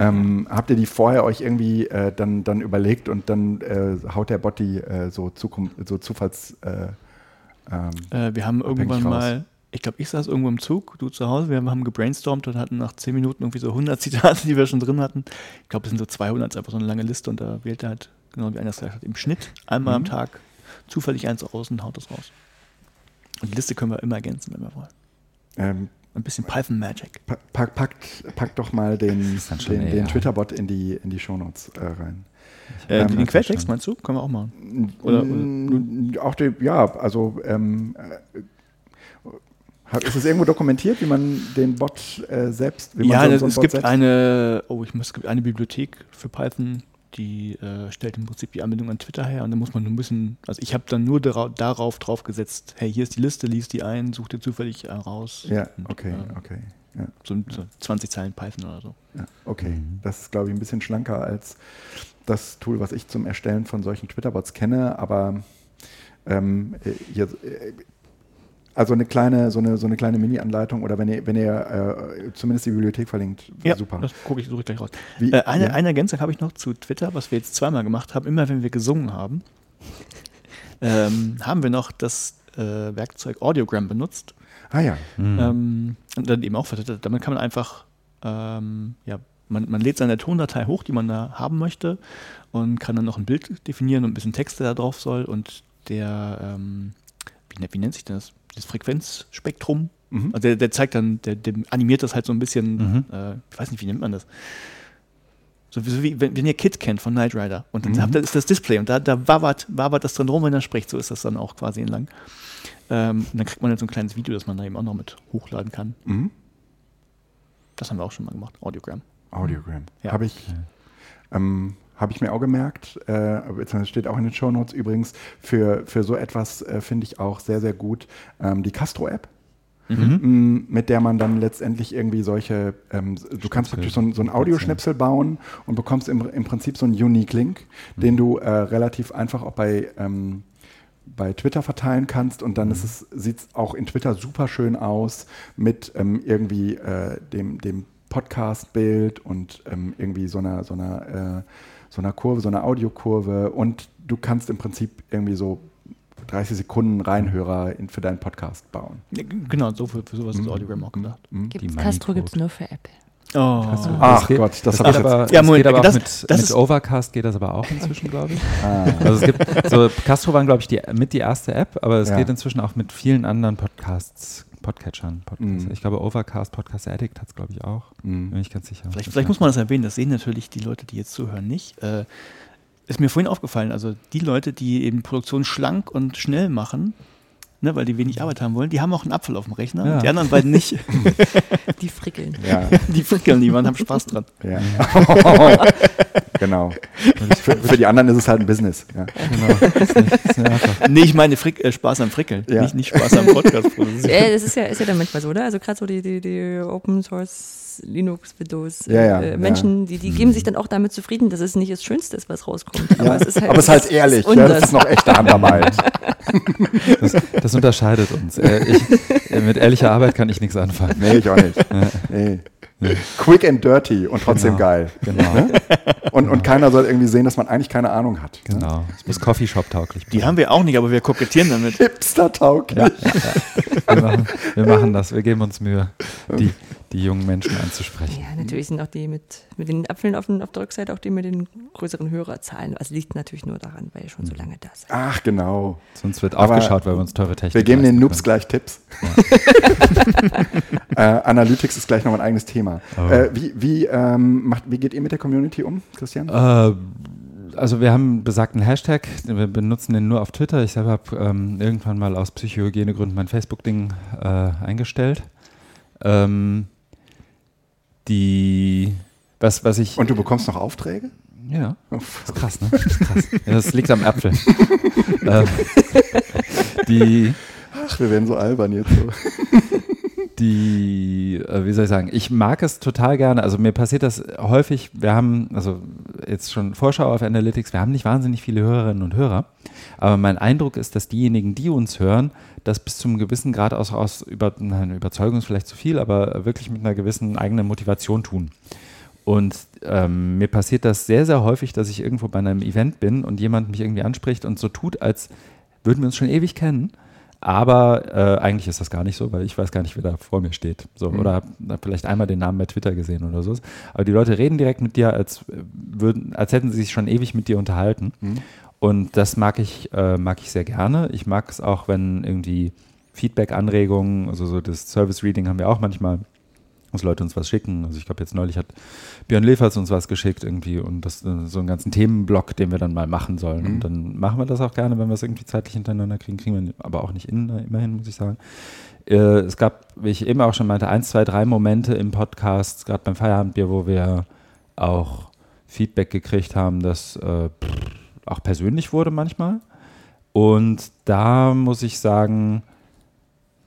Ähm, habt ihr die vorher euch irgendwie äh, dann, dann überlegt und dann äh, haut der Bot die äh, so, Zukunft, so Zufalls... Äh, ähm, Äh, wir haben irgendwann raus. mal, ich glaube, ich saß irgendwo im Zug, du zu Hause, wir haben gebrainstormt und hatten nach 10 Minuten irgendwie so 100 Zitate, die wir schon drin hatten. Ich glaube, es sind so 200, ist einfach so eine lange Liste und da wählt er halt, genau wie einer es gesagt hat, im Schnitt einmal am Mhm. Tag zufällig eins aus und haut das raus. Und die Liste können wir immer ergänzen, wenn wir wollen. ähm, Ein bisschen Python Magic. pa- pack, packt, packt doch mal den, den, den Twitter-Bot in die, in die Shownotes äh, rein. Äh, Ähm, den Quelltext meinst du? Können wir auch machen. Oder- Mm, auch die, ja, also ähm, äh, hat- ist es irgendwo dokumentiert, wie man den Bot äh, selbst, wie man Ja, so, so einen es Bot gibt selbst- eine, oh, ich muss, es gibt eine Bibliothek für Python, die äh, stellt im Prinzip die Anbindung an Twitter her und da muss man nur ein bisschen, also ich habe dann nur darauf, darauf drauf gesetzt, hey, hier ist die Liste, lies die ein, such dir zufällig äh, raus. Ja, Und, okay, äh, okay. Ja, So, so 20 Zeilen Python oder so. ja, okay. Mhm. Das ist, glaube ich, ein bisschen schlanker als das Tool, was ich zum Erstellen von solchen Twitter-Bots kenne, aber ähm, äh, hier, äh, also eine kleine, so eine, so eine kleine Mini-Anleitung oder wenn ihr, wenn ihr äh, zumindest die Bibliothek verlinkt, Ja, super. das gucke ich, suche ich gleich raus. Wie, Äh, eine, ja? eine Ergänzung habe ich noch zu Twitter, was wir jetzt zweimal gemacht haben. Immer wenn wir gesungen haben, ähm, haben wir noch das äh, Werkzeug Audiogram benutzt. Ah ja, Mhm. Ähm, und dann eben auch vertwittert. Damit kann man einfach, ähm, ja, man, man lädt seine Tondatei hoch, die man da haben möchte und kann dann noch ein Bild definieren und ein bisschen Text, der da drauf soll und der, ähm, wie, ne- wie nennt sich das? Das Frequenzspektrum. mhm. Also der, der zeigt dann, der, der animiert das halt so ein bisschen, Mhm. äh, ich weiß nicht, wie nennt man das? So wie, so wie wenn, wenn ihr Kid kennt von Knight Rider und dann Mhm. habt ist das Display und da, da wabert, wabert das drin rum, wenn er spricht. So ist das dann auch quasi entlang. Ähm, und dann kriegt man dann so ein kleines Video, das man da eben auch noch mit hochladen kann. Mhm. Das haben wir auch schon mal gemacht, Audiogram. Audiogram. Ja. Habe ich, ähm, habe ich mir auch gemerkt, äh, steht auch in den Shownotes übrigens, für, für so etwas äh, finde ich auch sehr, sehr gut ähm, die Castro-App. Mhm. mit der man dann letztendlich irgendwie solche, ähm, du kannst praktisch so, so ein Audioschnipsel bauen und bekommst im, im Prinzip so einen Unique-Link, mhm. den du äh, relativ einfach auch bei, ähm, bei Twitter verteilen kannst und dann mhm. sieht es auch in Twitter super schön aus mit ähm, irgendwie äh, dem, dem Podcast-Bild und ähm, irgendwie so einer, so einer, äh, so einer Kurve, so einer Audiokurve und du kannst im Prinzip irgendwie so 30 Sekunden Reinhörer in, für deinen Podcast bauen. Ja, genau, so für, für sowas mhm. ist Audiogram auch gedacht. Mhm. Gibt's, Castro gibt es nur für Apple. Oh. Ach geht, Gott, das, das geht aber, ja, Moment, geht aber das, mit, mit Overcast geht das aber auch inzwischen, glaube ich. Ah. Also es gibt so Castro waren glaube ich die, mit die erste App, aber es ja. geht inzwischen auch mit vielen anderen Podcasts Podcatchern. Podcasts. Mm. Ich glaube, Overcast, Podcast Addict hat es, glaube ich, auch. Mm. Bin ich ganz sicher. Vielleicht, vielleicht muss man das erwähnen, das sehen natürlich die Leute, die jetzt zuhören, nicht. Äh, ist mir vorhin aufgefallen, also die Leute, die eben Produktion schlank und schnell machen, ne, weil die wenig Arbeit haben wollen, die haben auch einen Apfel auf dem Rechner. Ja. Die anderen beiden nicht. Die frickeln. Ja. Die frickeln, die haben Spaß dran. Ja. genau. Für, für, die anderen ist es halt ein Business. Ja. Genau. Ist nicht, ist nee, ich meine Frick, äh, Spaß am Frickeln, ja. nicht, nicht Spaß am Podcast produzieren. Ja, das ist ja, ist ja dann manchmal so, oder? Also gerade so die, die, die Open Source Linux, Windows, ja, ja, äh, Menschen, die, die geben sich dann auch damit zufrieden, dass es nicht das Schönste ist, was rauskommt. Aber es ist halt, aber es ist halt ehrlich, ist ja, das ist noch echte Handarbeit. das, das, unterscheidet uns. Äh, ich, äh, mit ehrlicher Arbeit kann ich nichts anfangen. Nee, ich auch nicht. Nee. Quick and dirty und trotzdem genau, geil. Genau. Ne? Und, genau. und keiner soll irgendwie sehen, dass man eigentlich keine Ahnung hat. Genau. Es muss Coffeeshop-tauglich Die haben wir auch nicht, aber wir kokettieren damit. Hipster-tauglich. Ja, ja. Wir, machen, wir machen das, wir geben uns Mühe. Die, die jungen Menschen anzusprechen. Ja, natürlich sind auch die mit, mit den Apfeln auf, auf der Rückseite auch die mit den größeren Hörerzahlen. Das liegt natürlich nur daran, weil ihr schon so lange da seid. Ach, genau. Sonst wird Aber aufgeschaut, weil wir uns teure Technik Wir geben den Noobs gleich Tipps. Ja. äh, Analytics ist gleich noch ein eigenes Thema. Oh. Äh, wie, wie, ähm, macht, wie geht ihr mit der Community um, Christian? Äh, also wir haben besagten Hashtag, wir benutzen den nur auf Twitter. Ich selber habe ähm, irgendwann mal aus Psychogienegründen mein Facebook-Ding äh, eingestellt. Ähm, die, was, was ich. Und du bekommst noch Aufträge? Ja. Das ist krass, ne? Das, ist krass. Ja, das liegt am Apfel. ähm, die. Ach, wir werden so albern jetzt so. Die, äh, wie soll ich sagen, ich mag es total gerne. Also mir passiert das häufig. Wir haben, also jetzt schon Vorschau auf Analytics, wir haben nicht wahnsinnig viele Hörerinnen und Hörer. Aber mein Eindruck ist, dass diejenigen, die uns hören, das bis zum gewissen Grad aus, aus über, eine Überzeugung ist vielleicht zu viel, aber wirklich mit einer gewissen eigenen Motivation tun. Und ähm, mir passiert das sehr, sehr häufig, dass ich irgendwo bei einem Event bin und jemand mich irgendwie anspricht und so tut, als würden wir uns schon ewig kennen. Aber äh, eigentlich ist das gar nicht so, weil ich weiß gar nicht, wer da vor mir steht. So, mhm. Oder habe vielleicht einmal den Namen bei Twitter gesehen oder so. Aber die Leute reden direkt mit dir, als, würden, als hätten sie sich schon ewig mit dir unterhalten. Mhm. Und das mag ich, äh, mag ich sehr gerne. Ich mag es auch, wenn irgendwie Feedback, Anregungen, also so das Service Reading haben wir auch manchmal, dass Leute uns was schicken. Also ich glaube, jetzt neulich hat Björn Leferz uns was geschickt irgendwie und das äh, so einen ganzen Themenblock, den wir dann mal machen sollen. Mhm. Und dann machen wir das auch gerne, wenn wir es irgendwie zeitlich hintereinander kriegen, kriegen wir aber auch nicht in, immerhin, muss ich sagen. Äh, es gab, wie ich eben auch schon meinte, eins, zwei, drei Momente im Podcast, gerade beim Feierabendbier, wo wir auch Feedback gekriegt haben, dass äh, auch persönlich wurde manchmal. Und da muss ich sagen,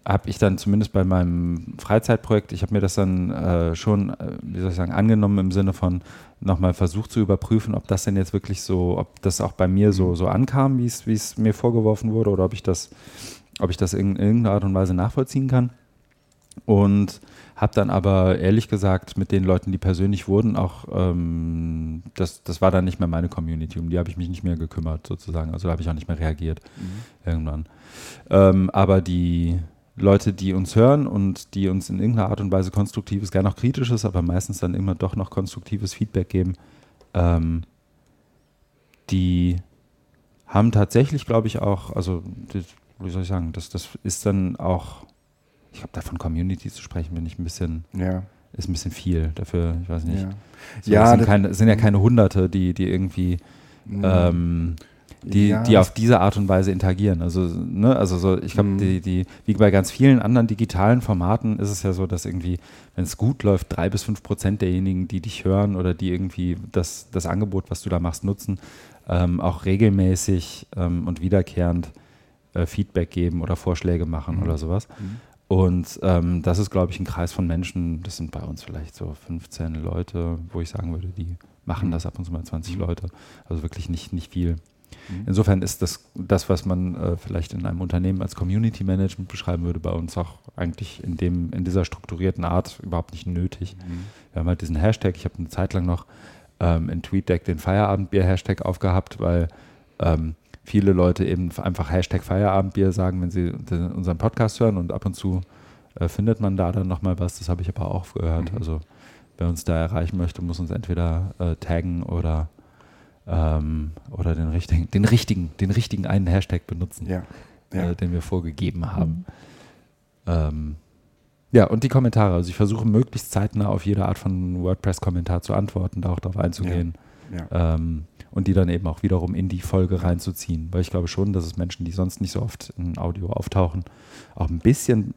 habe ich dann zumindest bei meinem Freizeitprojekt, ich habe mir das dann äh, schon, äh, wie soll ich sagen, angenommen im Sinne von nochmal versucht zu überprüfen, ob das denn jetzt wirklich so, ob das auch bei mir so, so ankam, wie es mir vorgeworfen wurde, oder ob ich das, ob ich das in irgendeiner Art und Weise nachvollziehen kann. Und habe dann aber ehrlich gesagt mit den Leuten, die persönlich wurden, auch ähm, das, das war dann nicht mehr meine Community, um die habe ich mich nicht mehr gekümmert sozusagen. Also da habe ich auch nicht mehr reagiert mhm. irgendwann. Ähm, aber die Leute, die uns hören und die uns in irgendeiner Art und Weise konstruktives, gerne auch kritisches, aber meistens dann immer doch noch konstruktives Feedback geben, ähm, die haben tatsächlich, glaube ich, auch, also wie soll ich sagen, das, das ist dann auch ich glaube, davon Community zu sprechen, bin ich ein bisschen, ja. ist ein bisschen viel dafür, ich weiß nicht. Ja, so, ja das sind, keine, sind, ja keine Hunderte, die, die irgendwie, ähm, die, ja. die auf diese Art und Weise interagieren. Also, ne, also so, ich glaube, mhm. die, die, wie bei ganz vielen anderen digitalen Formaten ist es ja so, dass irgendwie, wenn es gut läuft, drei bis fünf Prozent derjenigen, die dich hören oder die irgendwie das, das Angebot, was du da machst, nutzen, ähm, auch regelmäßig ähm, und wiederkehrend äh, Feedback geben oder Vorschläge machen mhm. oder sowas. Mhm. Und ähm, das ist, glaube ich, ein Kreis von Menschen, das sind bei uns vielleicht so 15 Leute, wo ich sagen würde, die machen mhm. das ab und zu mal 20 mhm. Leute. Also wirklich nicht, nicht viel. Mhm. Insofern ist das, das was man äh, vielleicht in einem Unternehmen als Community Management beschreiben würde, bei uns auch eigentlich in, dem, in dieser strukturierten Art überhaupt nicht nötig. Mhm. Wir haben halt diesen Hashtag, ich habe eine Zeit lang noch ähm, in TweetDeck den Feierabendbier-Hashtag aufgehabt, weil ähm, viele Leute eben einfach Hashtag Feierabendbier sagen, wenn sie unseren Podcast hören und ab und zu äh, findet man da dann nochmal was. Das habe ich aber auch gehört. Mhm. Also wer uns da erreichen möchte, muss uns entweder äh, taggen oder ähm, oder den richtigen, den richtigen, den richtigen einen Hashtag benutzen, ja. Ja. Äh, den wir vorgegeben haben. Mhm. Ähm, ja, und die Kommentare. Also ich versuche möglichst zeitnah auf jede Art von WordPress-Kommentar zu antworten, da auch darauf einzugehen. Ja. Ähm, und die dann eben auch wiederum in die Folge reinzuziehen. Weil ich glaube schon, dass es Menschen, die sonst nicht so oft in Audio auftauchen, auch ein bisschen,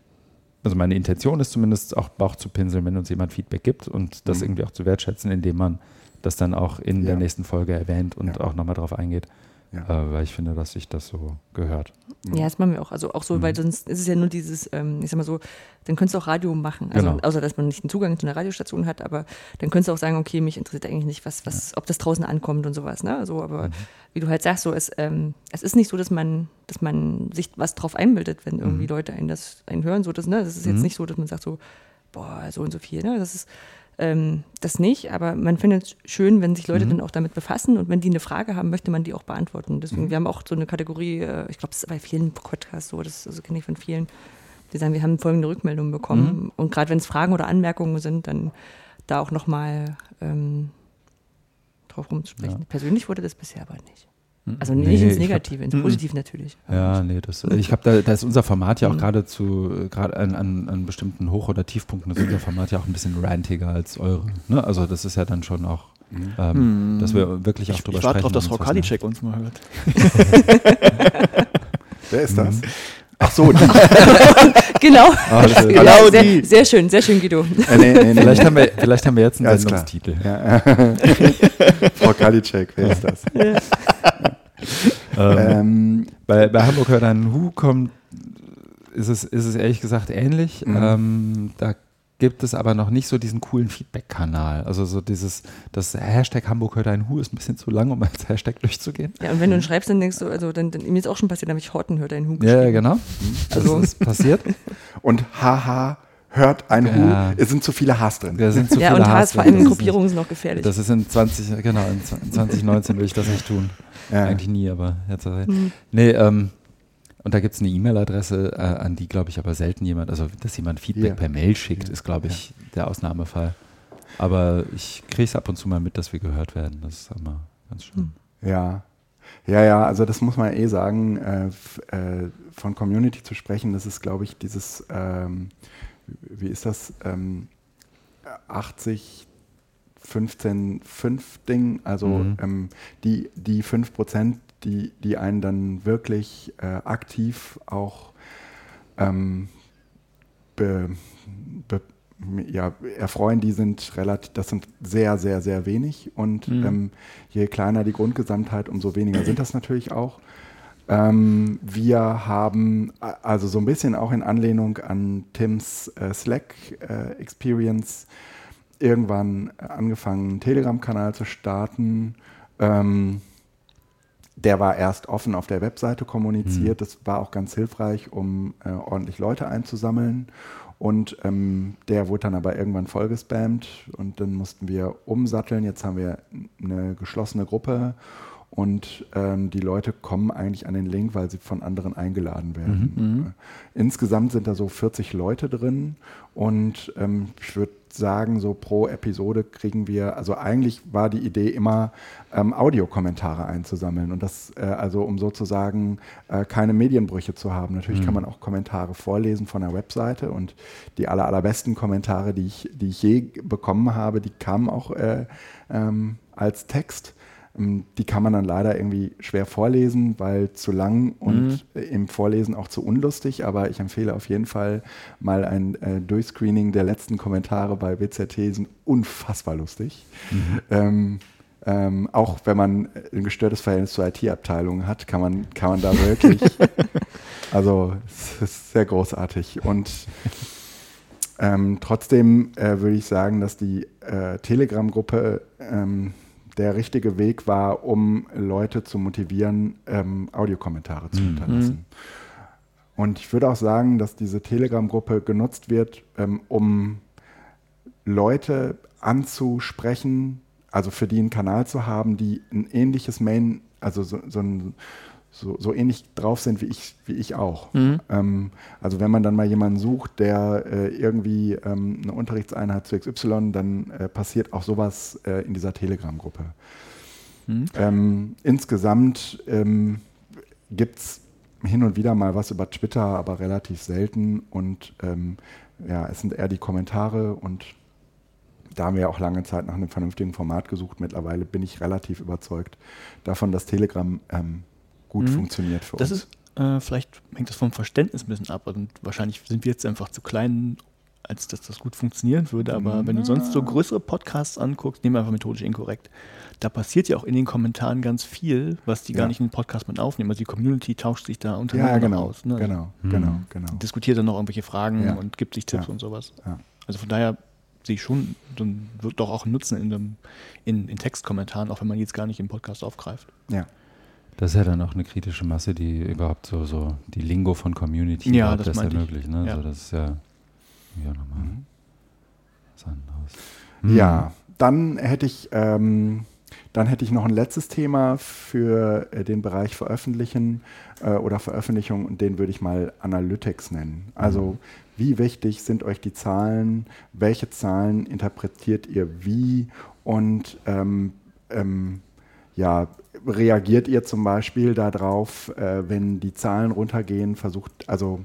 also meine Intention ist zumindest auch Bauch zu pinseln, wenn uns jemand Feedback gibt und das mhm. irgendwie auch zu wertschätzen, indem man das dann auch in ja. der nächsten Folge erwähnt und ja. auch nochmal darauf eingeht. Ja. Äh, weil ich finde, dass sich das so gehört. Ja, das machen wir auch. Also auch so, mhm. weil sonst ist es ja nur dieses, ähm, ich sag mal so, dann könntest du auch Radio machen. Also genau. außer dass man nicht einen Zugang zu einer Radiostation hat, aber dann könntest du auch sagen, okay, mich interessiert eigentlich nicht, was, was, ja. ob das draußen ankommt und sowas. Ne? Also, aber mhm. wie du halt sagst, so, es, ähm, es ist nicht so, dass man, dass man sich was drauf einbildet, wenn irgendwie mhm. Leute einen das einen hören. So, das, ne? das ist jetzt mhm. nicht so, dass man sagt so, boah, so und so viel. Ne? Das ist ähm, das nicht, aber man findet es schön, wenn sich Leute mhm. dann auch damit befassen und wenn die eine Frage haben, möchte man die auch beantworten. Deswegen, mhm. wir haben auch so eine Kategorie, äh, ich glaube, das ist bei vielen Podcasts so, das also kenne ich von vielen, die sagen, wir haben folgende Rückmeldungen bekommen. Mhm. Und gerade wenn es Fragen oder Anmerkungen sind, dann da auch nochmal ähm, drauf rumzusprechen. Ja. Persönlich wurde das bisher aber nicht. Also nicht nee, ins Negative, hab, ins. Positive natürlich. Ja, nee, das, ich habe da, da ist unser Format ja auch hm. gerade zu, gerade an, an, an, bestimmten Hoch- oder Tiefpunkten ist unser Format ja auch ein bisschen rantiger als eure. Ne? Also das ist ja dann schon auch, ähm, dass wir wirklich auch ich, drüber ich sprechen. Ich warte drauf, dass Frau Kadicek uns mal hört. Wer ist das? Ach so, die. genau. Ah, ja, sehr, sehr, schön, sehr schön, Guido. Äh, nee, nee, nee, vielleicht, haben wir, vielleicht haben wir jetzt einen ja, Sendungstitel. Ja. Frau Kalitschek, wer ist das? Ähm, ähm, bei, bei Hamburg hört ein Hu kommt, ist es, ist es ehrlich gesagt ähnlich. Mhm. Ähm, da gibt es aber noch nicht so diesen coolen Feedback-Kanal. Also so dieses, das Hashtag Hamburg hört ein Hu ist ein bisschen zu lang, um als Hashtag durchzugehen. Ja, und wenn du schreibst, dann denkst du, also dann, dann mir ist auch schon passiert, da habe ich Horten hört ein Hu geschrieben. Ja, genau. Also das ist passiert. Und haha hört ein ja. Hu, es sind zu viele Hass drin. Da sind zu ja, viele und Hass, vor allem in Gruppierungen sind noch gefährlich. Das ist in 20, genau, in 2019 will ich das nicht tun. Ja. Eigentlich nie, aber jetzt. Mhm. Nee, ähm, und da gibt es eine E-Mail-Adresse, äh, an die, glaube ich, aber selten jemand, also dass jemand Feedback ja. per Mail schickt, ist, glaube ich, ja. der Ausnahmefall. Aber ich kriege es ab und zu mal mit, dass wir gehört werden. Das ist immer ganz schön. Hm. Ja. Ja, ja, also das muss man eh sagen, äh, äh, von Community zu sprechen, das ist, glaube ich, dieses, ähm, wie ist das, ähm, 80, 15, 5 Ding, also mhm. ähm, die, die 5 Prozent, die, die einen dann wirklich äh, aktiv auch ähm, be, be, ja, erfreuen, die sind relativ, das sind sehr, sehr, sehr wenig. Und mhm. ähm, je kleiner die Grundgesamtheit, umso weniger sind das natürlich auch. Ähm, wir haben also so ein bisschen auch in Anlehnung an Tims äh, Slack äh, Experience irgendwann angefangen, einen Telegram-Kanal zu starten. Ähm, der war erst offen auf der Webseite kommuniziert. Mhm. Das war auch ganz hilfreich, um äh, ordentlich Leute einzusammeln. Und ähm, der wurde dann aber irgendwann vollgespammt und dann mussten wir umsatteln. Jetzt haben wir eine geschlossene Gruppe und ähm, die Leute kommen eigentlich an den Link, weil sie von anderen eingeladen werden. Mhm. mhm. Insgesamt sind da so 40 Leute drin und ähm, ich würde sagen, so pro Episode kriegen wir, also eigentlich war die Idee immer, ähm, Audiokommentare einzusammeln und das, äh, also um sozusagen äh, keine Medienbrüche zu haben. Natürlich mhm. kann man auch Kommentare vorlesen von der Webseite und die aller, allerbesten Kommentare, die ich, die ich je bekommen habe, die kamen auch äh, ähm, als Text. Ähm, die kann man dann leider irgendwie schwer vorlesen, weil zu lang und mhm. im Vorlesen auch zu unlustig. Aber ich empfehle auf jeden Fall mal ein äh, Durchscreening der letzten Kommentare bei WZT, sind unfassbar lustig. Mhm. Ähm, ähm, auch wenn man ein gestörtes Verhältnis zur IT-Abteilung hat, kann man, kann man da wirklich, also es ist sehr großartig. Und ähm, trotzdem äh, würde ich sagen, dass die äh, Telegram-Gruppe ähm, der richtige Weg war, um Leute zu motivieren, ähm, Audiokommentare zu mhm. hinterlassen. Und ich würde auch sagen, dass diese Telegram-Gruppe genutzt wird, ähm, um Leute anzusprechen, also für die einen Kanal zu haben, die ein ähnliches Main, also so, so, ein, so, so ähnlich drauf sind wie ich, wie ich auch. Mhm. Ähm, also wenn man dann mal jemanden sucht, der äh, irgendwie ähm, eine Unterrichtseinheit zu XY, dann äh, passiert auch sowas äh, in dieser Telegram-Gruppe. Mhm. Ähm, insgesamt ähm, gibt es hin und wieder mal was über Twitter, aber relativ selten. Und ähm, ja, es sind eher die Kommentare und da haben wir auch lange Zeit nach einem vernünftigen Format gesucht. Mittlerweile bin ich relativ überzeugt davon, dass Telegram ähm, gut mhm. funktioniert für das uns. Ist, äh, vielleicht hängt das vom Verständnis ein bisschen ab und wahrscheinlich sind wir jetzt einfach zu klein, als dass das gut funktionieren würde. Aber mhm. wenn du sonst so größere Podcasts anguckst, nehmen wir einfach methodisch inkorrekt, da passiert ja auch in den Kommentaren ganz viel, was die ja. gar nicht in den Podcast mit aufnehmen. Also die Community tauscht sich da untereinander ja, genau, aus. Ne? Genau, mhm. genau, genau. Diskutiert dann noch irgendwelche Fragen ja. und gibt sich Tipps und sowas. Also von daher sehe ich schon, dann wird doch auch Nutzen in, dem, in, in Textkommentaren, auch wenn man jetzt gar nicht im Podcast aufgreift. Ja. Das ist ja dann auch eine kritische Masse, die überhaupt so, so die Lingo von Community ja, das, das ermöglicht. Ne? Ja. Also das ist ja, ja nochmal mhm. was anderes. Mhm. Ja, dann hätte ich ähm, dann hätte ich noch ein letztes Thema für äh, den Bereich Veröffentlichen äh, oder Veröffentlichung und den würde ich mal Analytics nennen. Also mhm. wie wichtig sind euch die Zahlen? Welche Zahlen interpretiert ihr wie? Und ähm, ähm, ja, reagiert ihr zum Beispiel darauf, äh, wenn die Zahlen runtergehen? Versucht, also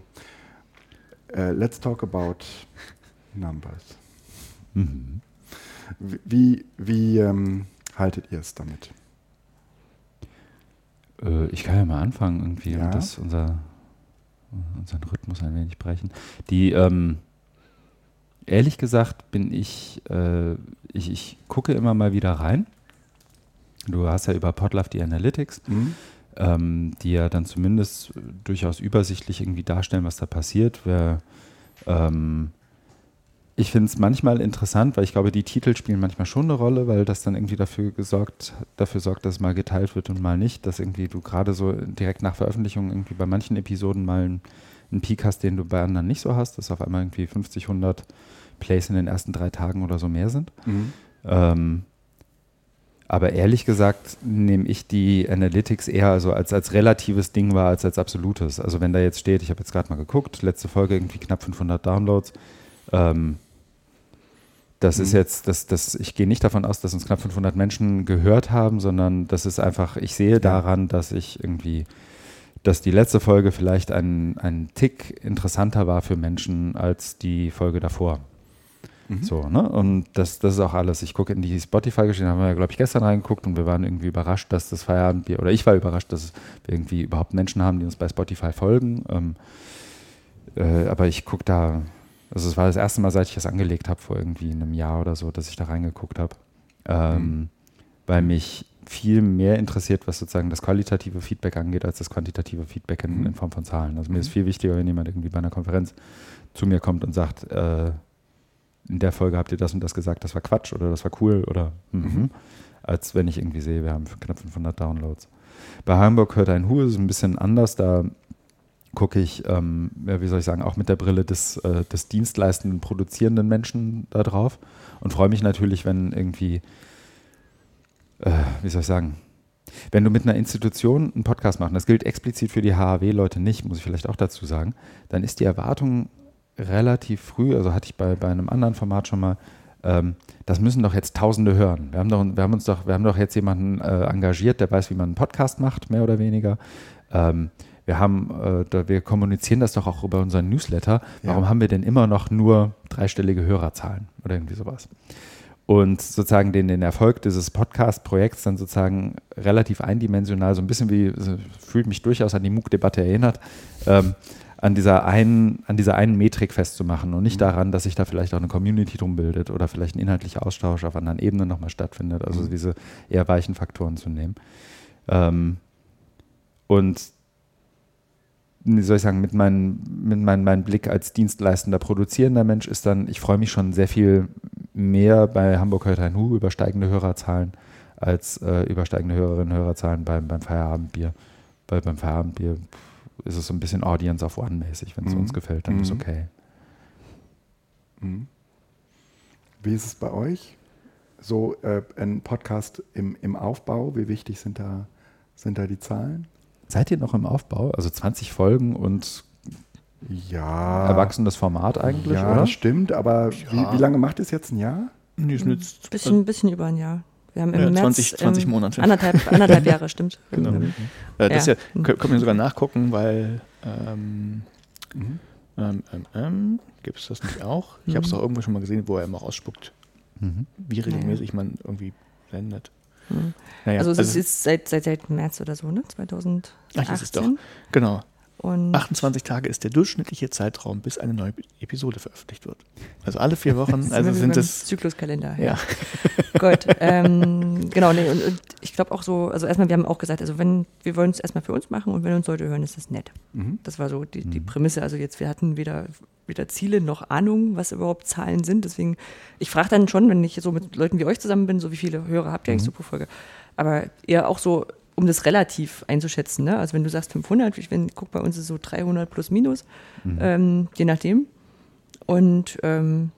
äh, let's talk about numbers. Mhm. Wie, wie ähm, haltet ihr es damit? Äh, ich kann ja mal anfangen irgendwie ja. und das unser, unseren Rhythmus ein wenig brechen. Die, ähm, ehrlich gesagt bin ich, äh, ich, ich gucke immer mal wieder rein. Du hast ja über Podlove die Analytics, mhm. ähm, die ja dann zumindest durchaus übersichtlich irgendwie darstellen, was da passiert. Wer ähm, ich finde es manchmal interessant, weil ich glaube, die Titel spielen manchmal schon eine Rolle, weil das dann irgendwie dafür gesorgt, dafür sorgt, dass mal geteilt wird und mal nicht, dass irgendwie du gerade so direkt nach Veröffentlichung irgendwie bei manchen Episoden mal einen, einen Peak hast, den du bei anderen nicht so hast, dass auf einmal irgendwie 50, 100 Plays in den ersten drei Tagen oder so mehr sind. Mhm. Ähm, aber ehrlich gesagt nehme ich die Analytics eher so als, als relatives Ding wahr als als absolutes. Also wenn da jetzt steht, ich habe jetzt gerade mal geguckt, letzte Folge irgendwie knapp 500 Downloads, ähm, das mhm. ist jetzt, das, das, ich gehe nicht davon aus, dass uns knapp 500 Menschen gehört haben, sondern das ist einfach, ich sehe daran, dass ich irgendwie, dass die letzte Folge vielleicht ein, ein Tick interessanter war für Menschen als die Folge davor. Mhm. So, ne? Und das, das ist auch alles. Ich gucke in die Spotify-Geschichte, haben wir ja, glaube ich, gestern reingeguckt und wir waren irgendwie überrascht, dass das Feierabendbier, oder ich war überrascht, dass wir irgendwie überhaupt Menschen haben, die uns bei Spotify folgen. Ähm, äh, aber ich gucke da also es war das erste Mal, seit ich das angelegt habe, vor irgendwie einem Jahr oder so, dass ich da reingeguckt habe. Ähm, mhm. Weil mich viel mehr interessiert, was sozusagen das qualitative Feedback angeht, als das quantitative Feedback in, mhm. in Form von Zahlen. Also mir mhm. ist viel wichtiger, wenn jemand irgendwie bei einer Konferenz zu mir kommt und sagt, äh, in der Folge habt ihr das und das gesagt, das war Quatsch oder das war cool oder mhm. mhm. als wenn ich irgendwie sehe, wir haben knapp 500 Downloads. Bei Hamburg hört ein Hu ist ein bisschen anders, da gucke ich, ähm, wie soll ich sagen, auch mit der Brille des, äh, des dienstleistenden, produzierenden Menschen da drauf und freue mich natürlich, wenn irgendwie, äh, wie soll ich sagen, wenn du mit einer Institution einen Podcast machst, das gilt explizit für die HAW-Leute nicht, muss ich vielleicht auch dazu sagen, dann ist die Erwartung relativ früh, also hatte ich bei, bei einem anderen Format schon mal, ähm, das müssen doch jetzt Tausende hören. Wir haben, doch, wir haben uns doch, wir haben doch jetzt jemanden äh, engagiert, der weiß, wie man einen Podcast macht, mehr oder weniger. Ähm, wir haben, äh, wir kommunizieren das doch auch über unseren Newsletter. Warum ja. haben wir denn immer noch nur dreistellige Hörerzahlen oder irgendwie sowas? und sozusagen den, den Erfolg dieses Podcast-Projekts dann sozusagen relativ eindimensional, so ein bisschen wie, fühlt mich durchaus an die MOOC-Debatte erinnert, ähm, an dieser einen, an dieser einen Metrik festzumachen und nicht mhm. daran, dass sich da vielleicht auch eine Community drum bildet oder vielleicht ein inhaltlicher Austausch auf anderen Ebenen nochmal stattfindet, also mhm. diese eher weichen Faktoren zu nehmen. Ähm, und wie soll ich sagen, mit meinem mit mein, mein Blick als dienstleistender, produzierender Mensch ist dann, ich freue mich schon sehr viel mehr bei Hamburg heute ein Hu über steigende Hörerzahlen als äh, über steigende Hörerinnen und Hörerzahlen beim, beim Feierabendbier. Weil beim Feierabendbier ist es so ein bisschen Audience of One mäßig. Wenn es mhm. uns gefällt, dann mhm. ist okay. Mhm. Wie ist es bei euch? So äh, ein Podcast im, im Aufbau, wie wichtig sind da, sind da die Zahlen? Seid ihr noch im Aufbau? Also 20 Folgen und ja. erwachsenes Format eigentlich, ja, oder? stimmt, aber ja. wie, wie, lange macht es jetzt? Ein Jahr? Nee, ist ein bisschen, bisschen über ein Jahr. Wir haben im ja, März 20, 20 ähm, Monate. Anderthalb, anderthalb Jahre, stimmt. Genau. Mhm. Äh, das ja. ja können wir sogar nachgucken, weil ähm, mhm. ähm, ähm, ähm gibt es das nicht auch? Ich habe es mhm. doch irgendwo schon mal gesehen, wo er immer ausspuckt, mhm. wie regelmäßig man irgendwie sendet. Mhm. Naja, also es also, ist seit, seit, seit März oder so, ne? 2018. Ach, ist es doch. Genau. Und 28 Tage ist der durchschnittliche Zeitraum, bis eine neue Episode veröffentlicht wird. Also alle vier Wochen. also sind es Zykluskalender. Ja. ja. Gut. Ähm, genau. Nee, und, und ich glaube auch so. Also erstmal, wir haben auch gesagt, also wenn wir wollen es erstmal für uns machen und wenn uns Leute hören, ist das nett. Mhm. Das war so die, die mhm. Prämisse. Also jetzt wir hatten weder weder Ziele noch Ahnung, was überhaupt Zahlen sind. Deswegen, ich frage dann schon, wenn ich so mit Leuten wie euch zusammen bin, so wie viele Hörer habt ihr eigentlich mhm. so pro Folge. Aber eher auch so, um das relativ einzuschätzen. Ne? Also wenn du sagst 500, ich wenn, guck, bei uns ist so 300 plus minus, mhm. ähm, je nachdem. Und ähm,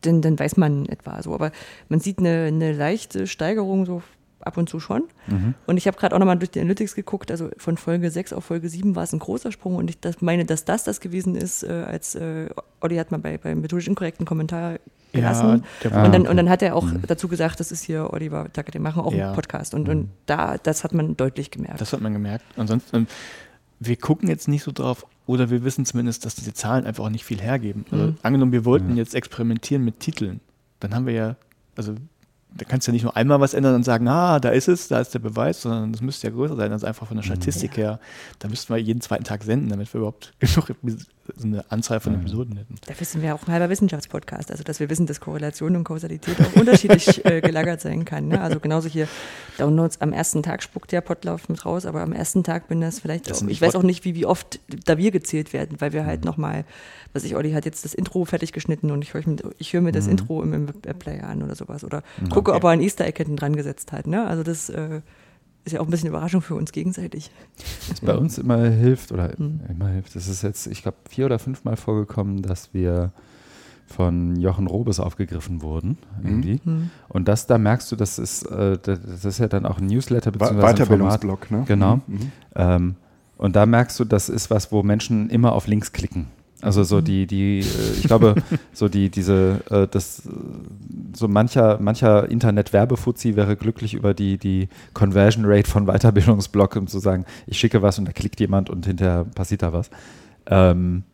dann, dann weiß man etwa so. Aber man sieht eine, eine leichte Steigerung so ab und zu schon. Mhm. Und ich habe gerade auch nochmal durch die Analytics geguckt, also von Folge 6 auf Folge 7 war es ein großer Sprung und ich das meine, dass das das gewesen ist, äh, als äh, Olli hat mal bei, beim methodisch inkorrekten Kommentar gelassen. Ja, und, dann, und dann hat er auch mhm. dazu gesagt, das ist hier Oliver Tacke, die machen auch ja. einen Podcast. Und, mhm. und da, das hat man deutlich gemerkt. Das hat man gemerkt. Ansonsten, wir gucken jetzt nicht so drauf, oder wir wissen zumindest, dass diese Zahlen einfach auch nicht viel hergeben. Also mhm. angenommen, wir wollten jetzt experimentieren mit Titeln, dann haben wir ja, also da kannst du ja nicht nur einmal was ändern und sagen, ah, da ist es, da ist der Beweis, sondern das müsste ja größer sein als einfach von der mhm. Statistik ja. her. Da müssten wir jeden zweiten Tag senden, damit wir überhaupt genug so eine Anzahl von Episoden hätten. Dafür sind wir auch ein halber Wissenschaftspodcast, also dass wir wissen, dass Korrelation und Kausalität auch unterschiedlich äh, gelagert sein kann. Ne? Also genauso hier Downloads am ersten Tag spuckt der Podlauf mit raus, aber am ersten Tag bin das vielleicht das auch, ich weiß auch nicht, wie, wie oft da wir gezählt werden, weil wir halt mhm. nochmal, was ich, Olli hat jetzt das Intro fertig geschnitten und ich höre ich hör mir das mhm. Intro im, im Webplayer an oder sowas oder mhm. gucke, okay. ob er ein Easter Egg hinten dran gesetzt hat. Ne? Also das äh, ist ja auch ein bisschen Überraschung für uns gegenseitig. Was bei uns immer hilft, oder mhm. immer hilft, das ist jetzt, ich glaube, vier oder fünfmal vorgekommen, dass wir von Jochen Robes aufgegriffen wurden. Irgendwie. Mhm. Und das, da merkst du, das ist, äh, das ist ja dann auch ein Newsletter bzw. Weiterbildungsblog, ne? Genau. Mhm. mhm. Ähm, und da merkst du, das ist was, wo Menschen immer auf Links klicken. Also so die, die, äh, ich glaube, so die, diese, äh, das, so mancher, mancher Internet-Werbefuzzi wäre glücklich über die, die Conversion Rate von Weiterbildungsblog, um zu sagen, ich schicke was und da klickt jemand und hinterher passiert da was. Ähm,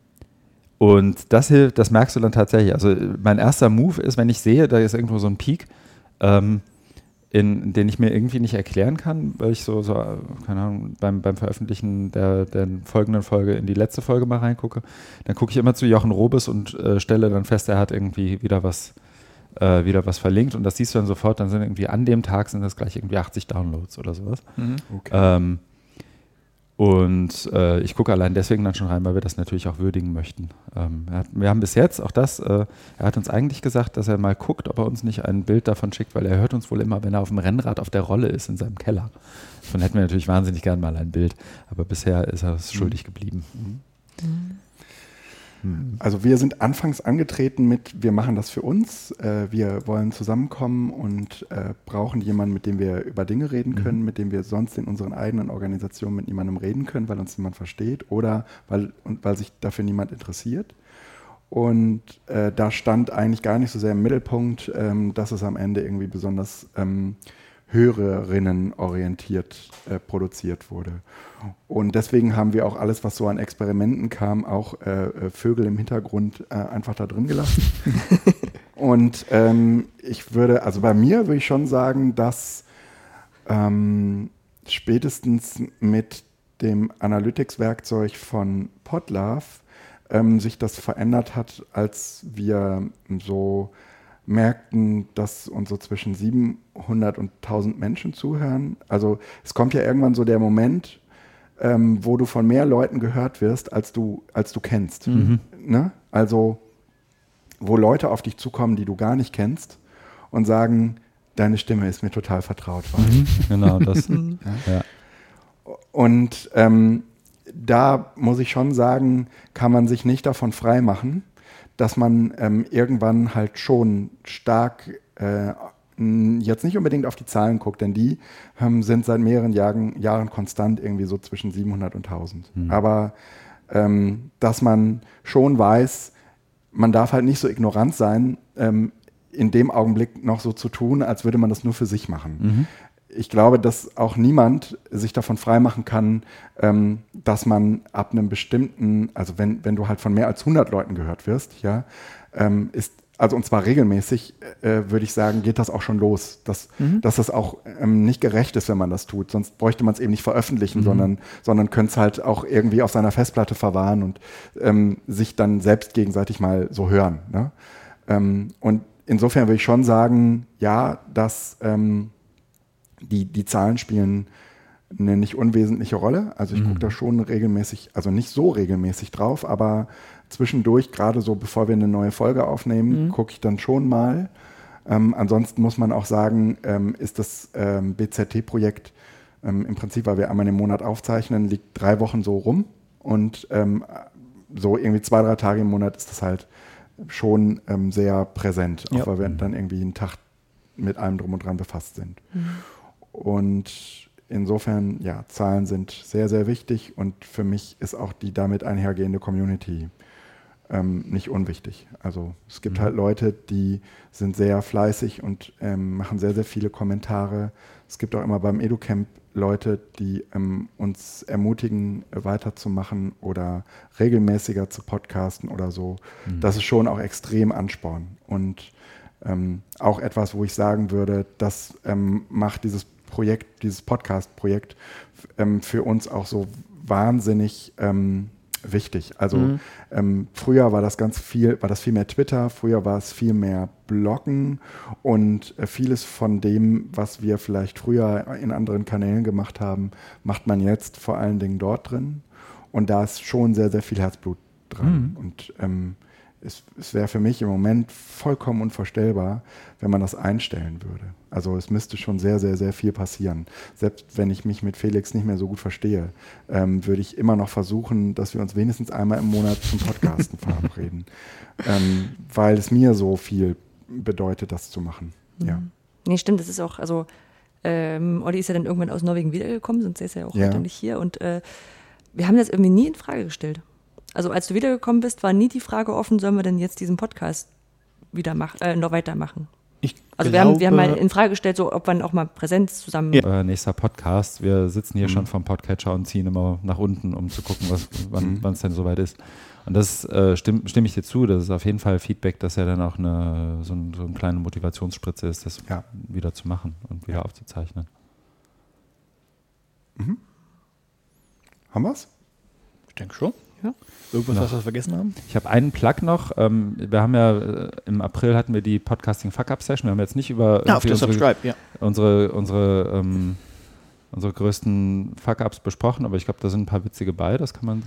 und das hilft, das merkst du dann tatsächlich. Also mein erster Move ist, wenn ich sehe, da ist irgendwo so ein Peak, ähm, in, den ich mir irgendwie nicht erklären kann, weil ich so, so keine Ahnung, beim, beim Veröffentlichen der, der folgenden Folge in die letzte Folge mal reingucke, dann gucke ich immer zu Jochen Robes und äh, stelle dann fest, er hat irgendwie wieder was, äh, wieder was verlinkt und das siehst du dann sofort, dann sind irgendwie an dem Tag sind das gleich irgendwie 80 Downloads oder sowas. Mhm. Okay. Ähm, und äh, ich gucke allein deswegen dann schon rein, weil wir das natürlich auch würdigen möchten. Ähm, hat, wir haben bis jetzt auch das, äh, er hat uns eigentlich gesagt, dass er mal guckt, ob er uns nicht ein Bild davon schickt, weil er hört uns wohl immer, wenn er auf dem Rennrad auf der Rolle ist in seinem Keller. Davon hätten wir natürlich wahnsinnig gern mal ein Bild, aber bisher ist er es mhm. schuldig geblieben. Mhm. Mhm. Also wir sind anfangs angetreten mit, wir machen das für uns, äh, wir wollen zusammenkommen und äh, brauchen jemanden, mit dem wir über Dinge reden mhm. können, mhm. mit dem wir sonst in unseren eigenen Organisationen mit niemandem reden können, weil uns niemand versteht oder weil, und weil sich dafür niemand interessiert. Und äh, da stand eigentlich gar nicht so sehr im Mittelpunkt, ähm, dass es am Ende irgendwie besonders ähm, Hörerinnen orientiert äh, produziert wurde. Und deswegen haben wir auch alles, was so an Experimenten kam, auch äh, äh Vögel im Hintergrund äh, einfach da drin gelassen. Und ähm, ich würde, also bei mir würde ich schon sagen, dass ähm, spätestens mit dem Analytics-Werkzeug von Podlove ähm, sich das verändert hat, als wir so merkten, dass uns so zwischen 700 und 1000 Menschen zuhören. Also es kommt ja irgendwann so der Moment, ähm, wo du von mehr Leuten gehört wirst, als du, als du kennst. Mhm. Ne? Also wo Leute auf dich zukommen, die du gar nicht kennst und sagen, deine Stimme ist mir total vertraut. Mhm. Genau, das. ja. ja. Und ähm, da muss ich schon sagen, kann man sich nicht davon freimachen, dass man ähm, irgendwann halt schon stark äh, jetzt nicht unbedingt auf die Zahlen guckt, denn die ähm, sind seit mehreren Jahren, Jahren konstant irgendwie so zwischen 700 und 1000. Mhm. Aber ähm, dass man schon weiß, man darf halt nicht so ignorant sein, ähm, in dem Augenblick noch so zu tun, als würde man das nur für sich machen. Mhm ich glaube, dass auch niemand sich davon freimachen kann, ähm, dass man ab einem bestimmten, also wenn, wenn du halt von mehr als 100 Leuten gehört wirst, ja, ähm, ist, also und zwar regelmäßig, äh, würde ich sagen, geht das auch schon los, dass, mhm. dass das auch ähm, nicht gerecht ist, wenn man das tut. Sonst bräuchte man es eben nicht veröffentlichen, mhm. sondern, sondern könnte es halt auch irgendwie auf seiner Festplatte verwahren und ähm, sich dann selbst gegenseitig mal so hören. Ne? Ähm, und insofern würde ich schon sagen, ja, dass ähm, die, die Zahlen spielen eine nicht unwesentliche Rolle. Also ich mhm. gucke da schon regelmäßig, also nicht so regelmäßig drauf, aber zwischendurch, gerade so bevor wir eine neue Folge aufnehmen, mhm. gucke ich dann schon mal. Ähm, ansonsten muss man auch sagen, ähm, ist das ähm, BZT-Projekt ähm, im Prinzip, weil wir einmal im Monat aufzeichnen, liegt drei Wochen so rum und ähm, so irgendwie zwei, drei Tage im Monat ist das halt schon ähm, sehr präsent, auch ja. weil wir dann irgendwie einen Tag mit allem drum und dran befasst sind. Mhm. Und insofern, ja, Zahlen sind sehr, sehr wichtig und für mich ist auch die damit einhergehende Community ähm, nicht unwichtig. Also es gibt mhm. halt Leute, die sind sehr fleißig und ähm, machen sehr, sehr viele Kommentare. Es gibt auch immer beim EduCamp Leute, die ähm, uns ermutigen, weiterzumachen oder regelmäßiger zu podcasten oder so. Mhm. Das ist schon auch extrem Ansporn. Und ähm, auch etwas, wo ich sagen würde, das ähm, macht dieses Projekt, dieses Podcast-Projekt ähm, für uns auch so wahnsinnig ähm, wichtig. Also mhm. ähm, früher war das ganz viel, war das viel mehr Twitter, früher war es viel mehr Bloggen und äh, vieles von dem, was wir vielleicht früher in anderen Kanälen gemacht haben, macht man jetzt vor allen Dingen dort drin. Und da ist schon sehr, sehr viel Herzblut dran. Mhm. Und ähm, es, es wäre für mich im Moment vollkommen unvorstellbar, wenn man das einstellen würde. Also es müsste schon sehr, sehr, sehr viel passieren. Selbst wenn ich mich mit Felix nicht mehr so gut verstehe, ähm, würde ich immer noch versuchen, dass wir uns wenigstens einmal im Monat zum Podcasten verabreden. Ähm, weil es mir so viel bedeutet, das zu machen. Mhm. Ja. Nee, stimmt, das ist auch, also ähm, Olli ist ja dann irgendwann aus Norwegen wiedergekommen, sonst ist er ja auch ja. heute nicht hier. Und äh, wir haben das irgendwie nie in Frage gestellt. Also als du wiedergekommen bist, war nie die Frage offen, sollen wir denn jetzt diesen Podcast wieder mach, äh, noch weitermachen? Ich also wir haben, wir haben mal in Frage gestellt, so, ob man auch mal Präsenz zusammen. Ja. Äh, nächster Podcast. Wir sitzen hier mhm. schon vom Podcatcher und ziehen immer nach unten, um zu gucken, was, wann mhm. es denn soweit ist. Und das äh, stimme stimm ich dir zu. Das ist auf jeden Fall Feedback, dass ja dann auch eine, so, ein, so eine kleine Motivationsspritze ist, das ja. wieder zu machen und wieder aufzuzeichnen. Mhm. Haben wir es? Ich denke schon. Ja. Irgendwas, was wir vergessen haben? Ich habe einen Plug noch. Ähm, wir haben ja äh, im April hatten wir die Podcasting Fuck Up Session. Wir haben jetzt nicht über ja, unsere, Subscribe, ja. unsere, unsere, ähm, unsere größten Fuck Ups besprochen, aber ich glaube, da sind ein paar witzige bei. Das kann man,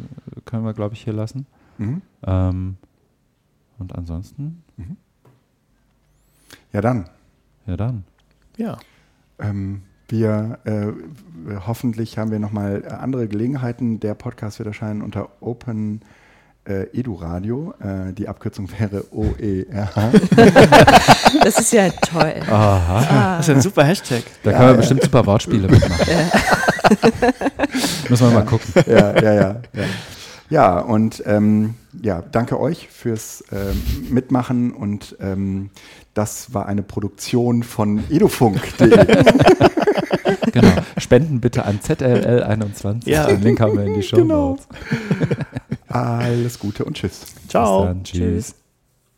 können wir, glaube ich, hier lassen. Mhm. Ähm, und ansonsten? Mhm. Ja, dann. Ja, dann. Ja. Ähm, wir äh, hoffentlich haben wir nochmal äh, andere Gelegenheiten. Der Podcast wird erscheinen unter Open äh, Edu Radio. Äh, die Abkürzung wäre OER. das ist ja toll. Aha. Ah. Das ist ein super Hashtag. Da ja, kann man ja. bestimmt super Wortspiele mitmachen. Müssen wir mal gucken. Ja, ja, ja. ja. Ja, und ähm, ja, danke euch fürs ähm, Mitmachen und ähm, das war eine Produktion von edufunk.de. genau. Spenden bitte an ZLL21. Ja. Den Link haben wir in die Show genau. Notes. Alles Gute und tschüss. Ciao. Tschüss. tschüss.